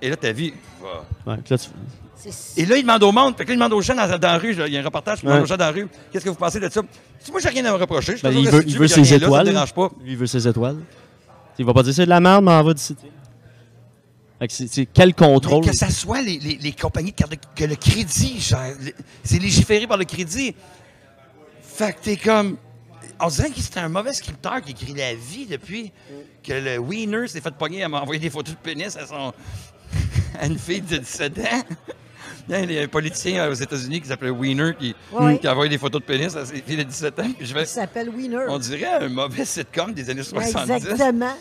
Et là, ta vie. va. Ouais, puis là, tu- C'est- Et là, il demande au monde. Fait que là, il demande aux gens dans, dans la rue. là, Il y a un reportage, il demande Ouais. aux gens dans la rue. Qu'est-ce que vous pensez de ça? Si moi, j'ai rien à me reprocher. Je Ben, il veut, il ses rien là, étoiles. Ça me dérange pas. Lui, il veut ses étoiles. Il va pas dire c'est de la merde, mais on va d'ici. Fait que c'est- c'est quel contrôle? Mais que ça soit les, les- les compagnies de carte de- que le crédit C'est légiféré par le crédit. Fait que t'es comme. On dirait que c'est un mauvais scripteur qui écrit la vie depuis que le Wiener s'est fait pogner à m'envoyer des photos de pénis à, son... à une fille de 17 ans. Il y a un politicien aux États-Unis qui s'appelait Wiener qui, Ouais. qui a envoyé des photos de pénis à ses filles de 17 ans. Puis je vais- Il s'appelle Winner. on dirait un mauvais sitcom des années 70. Exactement.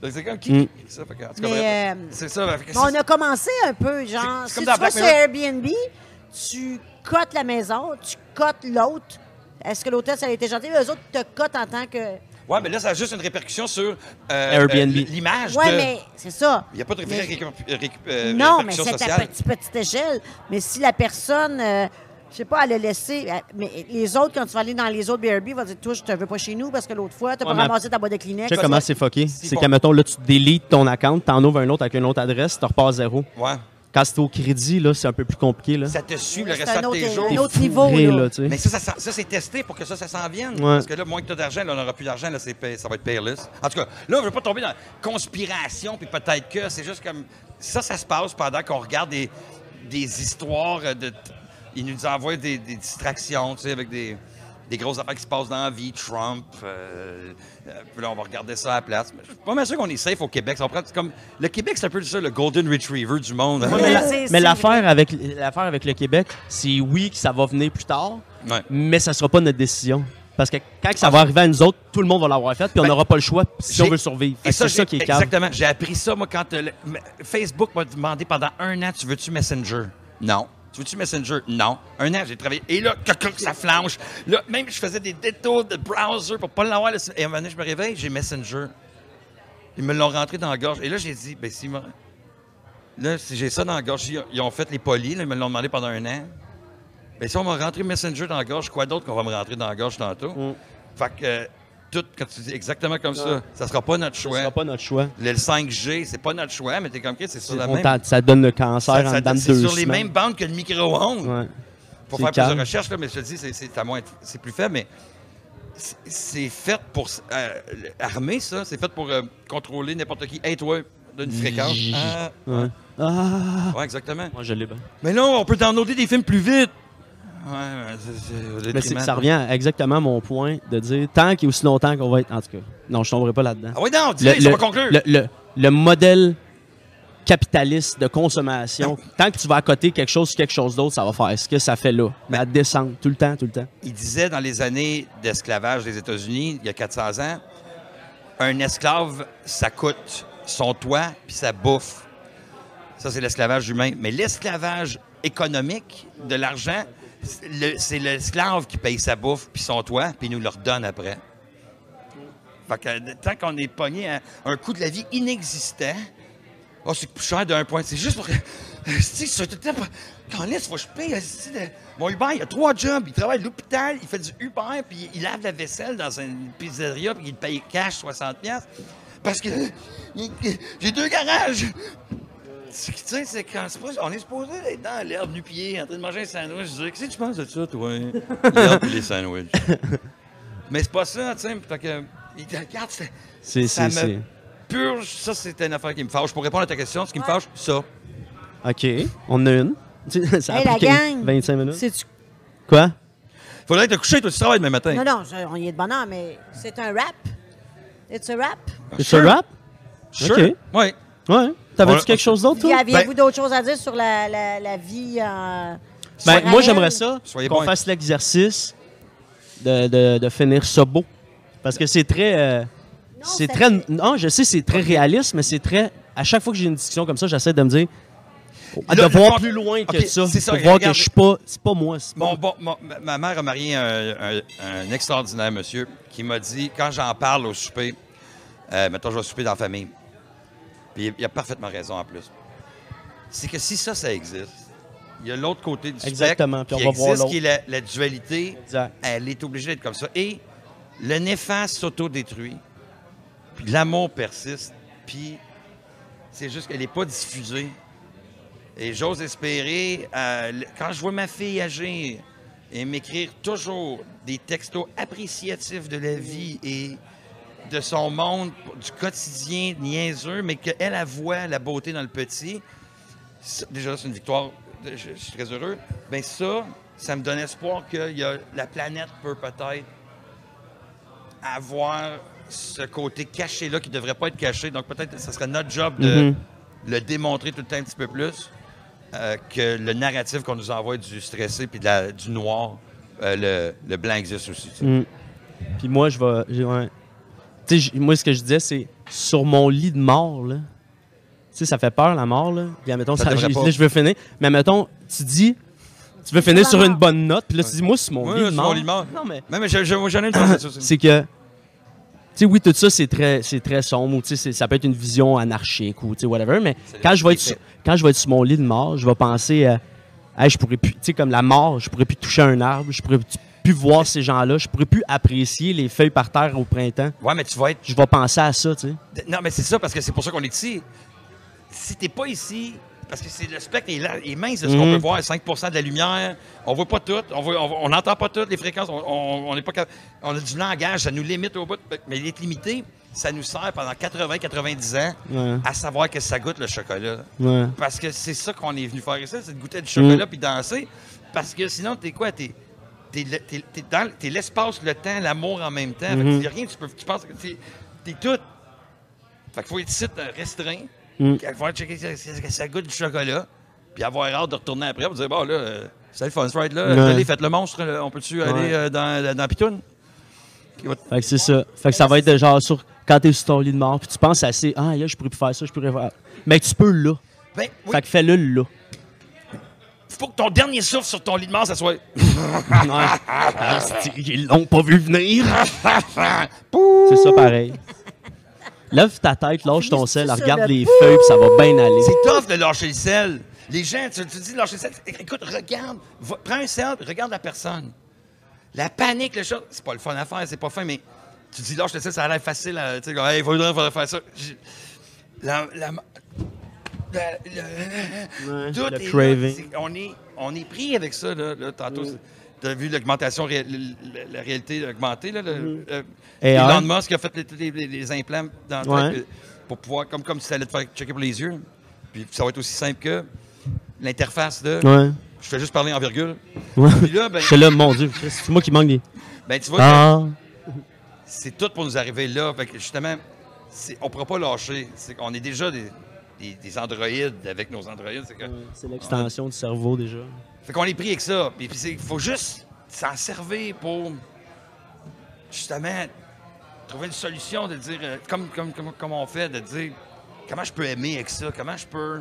Donc, C'est comme qui Mm. ça? Fait que, en tout cas, Mais, bref, euh, c'est ça. on a commencé un peu, genre, C'est- c'est si comme tu vas sur. Airbnb, tu cotes la maison, tu cotes l'autre. Est-ce que l'hôtel, ça a été gentil? Eux autres te cotent en tant que... Ouais, mais là, ça a juste une répercussion sur euh, Airbnb. euh, l'image. Ouais, de- mais c'est ça. Il n'y a pas de Mais- euh, non, mais c'est à sociale. petite, petite échelle. Mais si la personne, euh, je sais pas, elle a laissé... Mais les autres, quand tu vas aller dans les autres BRB, vont dire, toi, je te veux pas chez nous parce que l'autre fois, tu n'as Ouais, pas ramassé ta boîte de Kleenex. Tu sais comment c'est fucké? C'est bon. qu'à mettons, là, tu délites ton account, t'en ouvres un autre avec une autre adresse, tu repars zéro. Ouais. Quand c'est au crédit, là, c'est un peu plus compliqué, là. Ça te suit le restant un de tes un jours. autre niveau. Fourré, là. là, tu sais. Mais ça, ça, ça, ça, c'est testé pour que ça, ça s'en vienne. Ouais. Parce que là, moins que tu as d'argent, là, on n'aura plus d'argent, là, c'est ça va être payless. En tout cas, là, je ne veux pas tomber dans la conspiration, puis peut-être que c'est juste comme. Ça, ça se passe pendant qu'on regarde des, des histoires de. Ils nous envoient des, des distractions, tu sais, avec des, des grosses affaires qui se passent dans la vie, Trump. euh, euh, puis là, on va regarder ça à la place. Mais je suis pas mal sûr qu'on est safe au Québec. Ça comme, le Québec, c'est un peu ça, le Golden Retriever du monde. Mais l'affaire avec, l'affaire avec le Québec, c'est oui que ça va venir plus tard, Ouais. mais ça sera pas notre décision. Parce que quand ça va arriver à nous autres, tout le monde va l'avoir fait, puis on Ben, n'aura pas le choix si on veut survivre. Et ça, c'est ça qui est calme. Exactement. J'ai appris ça, moi, quand euh, le- Facebook m'a demandé pendant un an, tu veux-tu Messenger? Non. Tu veux-tu Messenger? Non. Un an, j'ai travaillé. Et là, ça flanche. Là, même, je faisais des détours de browser pour pas l'avoir. Et à un moment donné, je me réveille, j'ai Messenger. Ils me l'ont rentré dans la gorge. Et là, j'ai dit, ben, si, là, si j'ai ça dans la gorge, ils ont- fait les polis, là, ils me l'ont demandé pendant un an. Ben, si on m'a rentré Messenger dans la gorge, quoi d'autre qu'on va me rentrer dans la gorge tantôt? Mm. Fait que, tout, quand tu dis exactement comme ça, ça sera pas notre Ce choix. sera pas notre choix. Le 5G, c'est pas notre choix, mais t'es comme Chris, c'est sur la On même. ça donne le cancer ça- en ça- dedans de c'est deux sur les semaines. mêmes bandes que le micro-ondes. Ouais. Faut C'est faire plus calme. de recherches, là, mais je te dis, c'est- c'est à moins, c'est plus faible, mais c'est- c'est fait pour euh, armer ça, c'est fait pour euh, contrôler n'importe qui. Hey, toi, d'une fréquence. Ah, Ouais. Ah! ouais, exactement. Moi, je l'ai bien. Mais non, on peut downloader des films plus vite. Ouais, mais ça revient à exactement mon point de dire tant qu'il y a aussi longtemps qu'on va être. En tout cas, non, je tomberai pas là-dedans. Ah oui, non, dis-le, ça va conclure. le- le- le modèle capitaliste de consommation, tant que tu vas à côté quelque chose sur quelque chose d'autre, ça va faire ce que ça fait là. Mais à descendre, tout le temps, tout le temps. il disait dans les années d'esclavage des États-Unis, il y a 400 ans, un esclave, ça coûte son toit puis sa bouffe. Ça, c'est l'esclavage humain. Mais l'esclavage économique de l'argent, c'est le- c'est l'esclave qui paye sa bouffe puis son toit, puis nous le redonne après. Fait que, euh, tant qu'on est pogné à un coût de la vie inexistant, oh, c'est plus cher d'un point. C'est juste pour que. Si, c'est tout le temps. Quand laisse, faut que je paye. de- Mon Uber, il a trois jobs. Il travaille à l'hôpital, il fait du Uber, puis il lave la vaisselle dans une pizzeria, puis il paye cash 60$. piastres. Parce que j'ai deux garages. Tu sais, c'est quand c'est on est supposé être dans l'herbe nu-pied, en train de manger un sandwich. Je dis, qu'est-ce que tu penses de ça, toi? L'herbe et les sandwichs. Mais c'est pas ça, tu sais. Fait que, il te regarde, c'est- C'est, ça c'est, me purge. Ça, c'est une affaire qui me fâche. Pour répondre à ta question, ce qui me fâche, ça. c'est. OK, on en a une. ça a Hey, la pris gang! 25 minutes. C'est-tu- Quoi? Faudrait te coucher, toi, tu travailles demain matin. Non, non, je- on y est de bonheur, mais c'est un rap. It's a wrap. C'est Sure. un rap? Sure. OK. Oui. Ouais. T'avais-tu quelque chose d'autre, toi? aviez-vous Ben- d'autres choses à dire sur la, la, la vie en. Ben, moi, j'aimerais ça Soyez qu'on bon. fasse l'exercice de, de, de finir ça beau. Parce que c'est très. euh, Non, c'est très. fait- Non, je sais, c'est très réaliste, mais c'est très. À chaque fois que j'ai une discussion comme ça, j'essaie de me dire. Le- de le voir plus loin que OK, ça. c'est ça, Pour voir que je suis pas. C'est pas moi. c'est pas- Mon, bon, mon- ma- ma mère a marié un, un- un extraordinaire monsieur qui m'a dit, quand j'en parle au souper, euh, mettons, je vais souper dans la famille, puis il a parfaitement raison en plus. C'est que si ça, ça existe, il y a l'autre côté du Exactement, spectre puis on qui va voir existe, qui est la, la dualité. Exact. Elle est obligée d'être comme ça. Et le néfaste s'auto-détruit, puis l'amour persiste, puis c'est juste qu'elle n'est pas diffusée. Et j'ose espérer, euh, quand je vois ma fille agir et m'écrire toujours des textos appréciatifs de la vie et de son monde, du quotidien niaiseux, mais qu'elle, elle voit la beauté dans le petit, déjà, c'est une victoire. Je, je suis très heureux. Bien, ça, ça me donne espoir que y a- la planète peut peut-être avoir ce côté caché-là qui ne devrait pas être caché. Donc, peut-être que ce serait notre job de Mhm. le démontrer tout le temps un petit peu plus euh, que le narratif qu'on nous envoie du stressé puis de la- du noir, euh, le, le blanc existe aussi. Mm. Puis moi, je vais. Moi, ce que je disais, c'est sur mon lit de mort, là. Tu sais, ça fait peur, la mort, là. Puis, admettons, Ça ça, devrait je, pas. là, je veux finir. Mais, admettons, tu dis. Tu veux finir sur une bonne note, puis là, tu dis, moi, sur mon, Ouais, lit, de mon mort. lit de mort. Non, mais. Mais, mais je- je- j'en ai une pensée sur ça. C'est que. Tu sais, oui, tout ça, c'est très, c'est très sombre, ou tu sais, c'est- ça peut être une vision anarchique, ou tu sais, whatever, mais C'est quand je, vais être sur, quand je vais être sur mon lit de mort, je vais penser à. Hey, je pourrais plus. Tu sais, comme la mort, je pourrais plus toucher un arbre, je pourrais plus voir ces gens-là, je pourrais plus apprécier les feuilles par terre au printemps. Ouais, mais tu vas être. Je vais penser à ça, tu sais. Non, mais c'est ça, parce que c'est pour ça qu'on est ici. Si t'es pas ici, parce que c'est le spectre est, là- est mince de ce qu'on Mhm. peut voir, 5% de la lumière, on voit pas tout, on n'entend pas toutes les fréquences, on, on, on est pas on a du langage, ça nous limite au bout, mais être limité, ça nous sert pendant 80-90 ans Ouais. à savoir que ça goûte le chocolat. Ouais. Parce que c'est ça qu'on est venu faire ici, c'est de goûter du chocolat Mm. puis danser. Parce que sinon, t'es quoi? T'es, t'es, t'es l'espace, le temps, l'amour en même temps. Fait que Mhm. y a rien, tu, peux, tu penses que t'es, t'es tout. Fait qu'il faut être ici euh, restreint. Mm. Puis avoir checker ça, goûte du chocolat. Puis avoir hâte de retourner après pour dire, bon, là, euh, c'est le fun, ride-là. Ouais. Allez, faites le monstre. là. On peut-tu aller euh, dans, dans? Fait que c'est ça. Fait que ça va être de genre sur quand t'es sur ton lit de mort, puis tu penses assez, ah, là, je pourrais plus faire ça, je pourrais faire. Mais tu peux là. Ben, oui, Fait que fais-le là. Faut que ton dernier souffle sur ton lit de mort, ça soit. Ah, Ils l'ont pas vu venir? c'est ça pareil. Lève ta tête, lâche ton sel, regarde le les feuilles, puis ça va bien aller. C'est tough de lâcher le sel. Les gens, tu, tu dis de lâcher le sel. Écoute, regarde, va- prends un sel, regarde la personne. La panique, le chat, c'est pas le fun à faire, c'est pas fin, mais tu dis lâche le sel, ça a l'air facile. à- Tu sais, comme, hey, faudrait, faudrait faire ça. La, Ouais, tout le est là. craving. C'est- on, est, on est pris avec ça, là, là, tantôt. Tu as vu l'augmentation, la, la réalité augmentée, là, le- euh, Et Elon alors? Musk a fait les, les- les implants dans le Ouais. euh, pour pouvoir, comme, comme si ça allait te faire checker pour les yeux. Puis ça va être aussi simple que l'interface de. Ouais. Je fais juste parler en virgule. ouais. Puis là, ben, Je suis là, mon Dieu. C'est moi qui manque des. ben, tu vois, Ah. c'est tout pour nous arriver là. Fait que justement, c'est- on ne pourra pas lâcher. C'est qu'on est déjà des, des, des androïdes avec nos androïdes. C'est que- C'est l'extension du cerveau déjà. Fait qu'on est pris avec ça. Puis il faut juste s'en servir pour justement trouver une solution de dire, euh, comme, comme, comme, comme on fait, de dire comment je peux aimer avec ça, comment je peux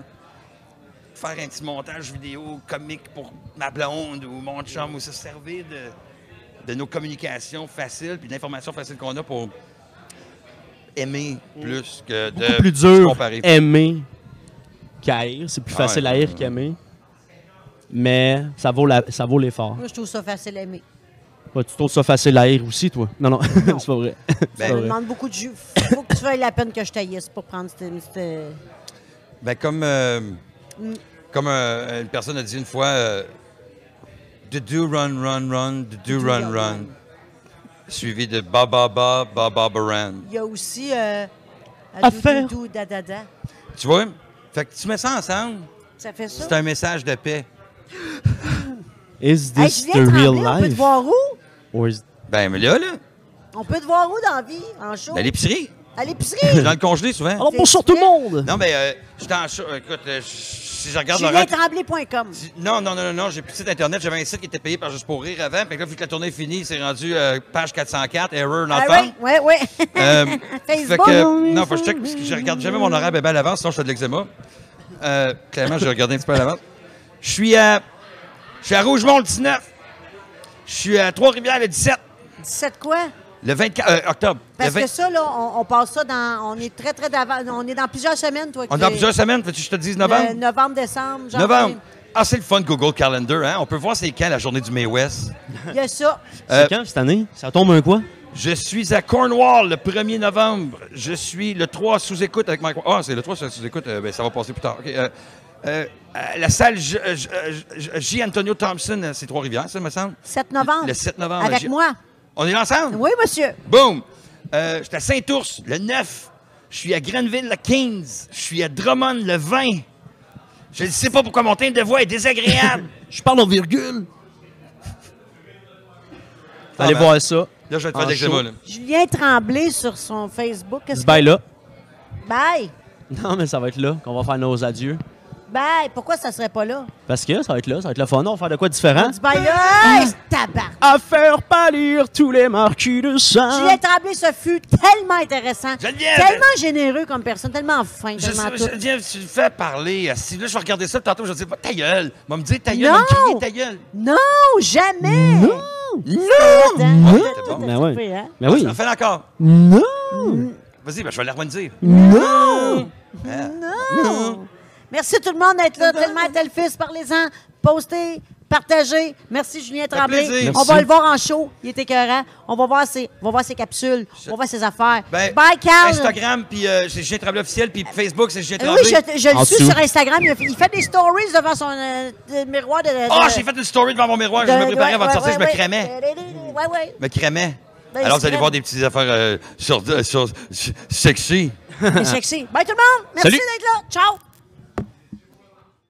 faire un petit montage vidéo comique pour ma blonde ou mon chum, ou se servir de, de nos communications faciles puis de l'information facile qu'on a pour aimer plus que de Beaucoup plus se dur comparer. aimer qu'haïr. C'est plus ouais. facile à haïr qu'aimer. Mais ça vaut la- ça vaut l'effort. Moi, je trouve ça facile à aimer. Ouais, tu trouves ça facile à haïr aussi, toi? Non, non, c'est pas vrai. C'est Ça me demande beaucoup de jus. faut que tu veuilles la peine que je taillisse pour prendre cette... cette- Ben, comme, euh, Mm. comme euh, une personne a dit une fois, euh, the do run, run, run, the do Do run, run, run. Suivi de ba ba ba ba ba ba ran. Il y a aussi... Euh, À dou- faire. dou- dou- da, da, da. Tu vois? Fait que tu mets ça ensemble, Ça fait ça. c'est un message de paix. Is this the real Tremblay, on peut te life? voir où? Or is- Ben, mais là, là, On peut te voir où dans la vie, en show? À l'épicerie. À Je suis l'épicerie. dans le congelé souvent. Alors, bonsoir tout le monde! Non, mais euh, j'étais en show. Écoute, euh, si je regarde. JulienTremblay.com. si- Non, non, non, non, non, j'ai plus de site internet. J'avais un site qui était payé par Juste pour rire avant. Puis là, vu que la tournée est finie, c'est rendu euh, page 404, error not Ah found. ouais, ouais, ouais. Euh, Facebook. Fait que, non, faut que je check, parce que je regarde jamais mon horaire bébé à l'avance, sinon je fais de l'eczéma. Euh, clairement, j'ai regardé un petit peu à l'avance. Je suis à, je suis à Rougemont le 19. Je suis à Trois-Rivières le 17. 17 quoi? Le 24 euh, octobre. Parce Le 20 que ça, là, on, on passe ça dans. On est très, très d'avant. On est dans plusieurs semaines, toi. on est dans plusieurs semaines, faut-tu que je te dise novembre? Le novembre, décembre. janvier. Novembre. Ah, c'est le fun Google Calendar, hein? On peut voir c'est quand la journée du May West. Il y a ça. C'est Euh, quand cette année? Ça tombe un quoi? Je suis à Cornwall le 1er novembre. Je suis le 3 sous-écoute avec Mike. Ah, c'est le 3 sous-écoute. euh, ben, ça va passer plus tard. OK, euh, euh, la salle J. J- J- J. Antonio Thompson, c'est Trois-Rivières, ça, me semble? 7 novembre. Le 7 novembre. Avec J- moi. On est ensemble? Oui, monsieur. Boum! Euh, je suis à Saint-Ours le 9. Je suis à Grenville le 15. Je suis à Drummond le 20. Je ne sais pas pourquoi mon timbre de voix est désagréable. Je parle en virgule! Ah, Allez ben, voir ça. Là, je vais te faire des là. Julien Tremblay sur son Facebook. Bail-là. que- Bye. Non, mais ça va être là qu'on va faire nos adieux. Bye. Pourquoi ça serait pas là? Parce que ça va être là, ça va être le fun. On va faire de quoi de différent? Bye là. Hey, tabarnak. À faire pâlir tous les marquis de sang. Julien Tremblay, ce fut tellement intéressant. Geneviève! Tellement généreux comme personne, tellement fin, Je tellement sais, tout. Geneviève, tu le fais parler. assis. Là, je vais regarder ça tantôt. Je vais dire, ta gueule. Va me dire ta gueule. Non! Va me crier ta gueule. Non, jamais. Non! Non! Ouais, c'était bon. Ben oui. hein? Ben oui. Fais encore. Non! Vas-y, ben, je vais l'harmoniser. Non! Hein? Non! Merci tout le monde d'être là. Tellement tel fils, parlez-en, postez, partagez. Merci Julien Tremblay. On va le voir en show. Il est écœurant. On va voir ses, on va voir ses capsules. On va voir ses affaires. Ben, Bye, Carl. Instagram, puis euh, c'est Julien Tremblay officiel, puis Facebook, c'est Julien Euh, Tremblay. Oui, je, je le suis sur Instagram. Il, fait- il fait des stories devant son euh, de- miroir de. de- Ah, de- j'ai fait une story devant mon miroir. Je me préparais ouais, avant de ouais, sortir, je me crémais. Ouais, ouais. Me crémais. Ben, Alors, vous allez voir des petites affaires euh, sur, sur, sur- sexy. Sexy. Bye tout le monde. Merci d'être là. Ciao.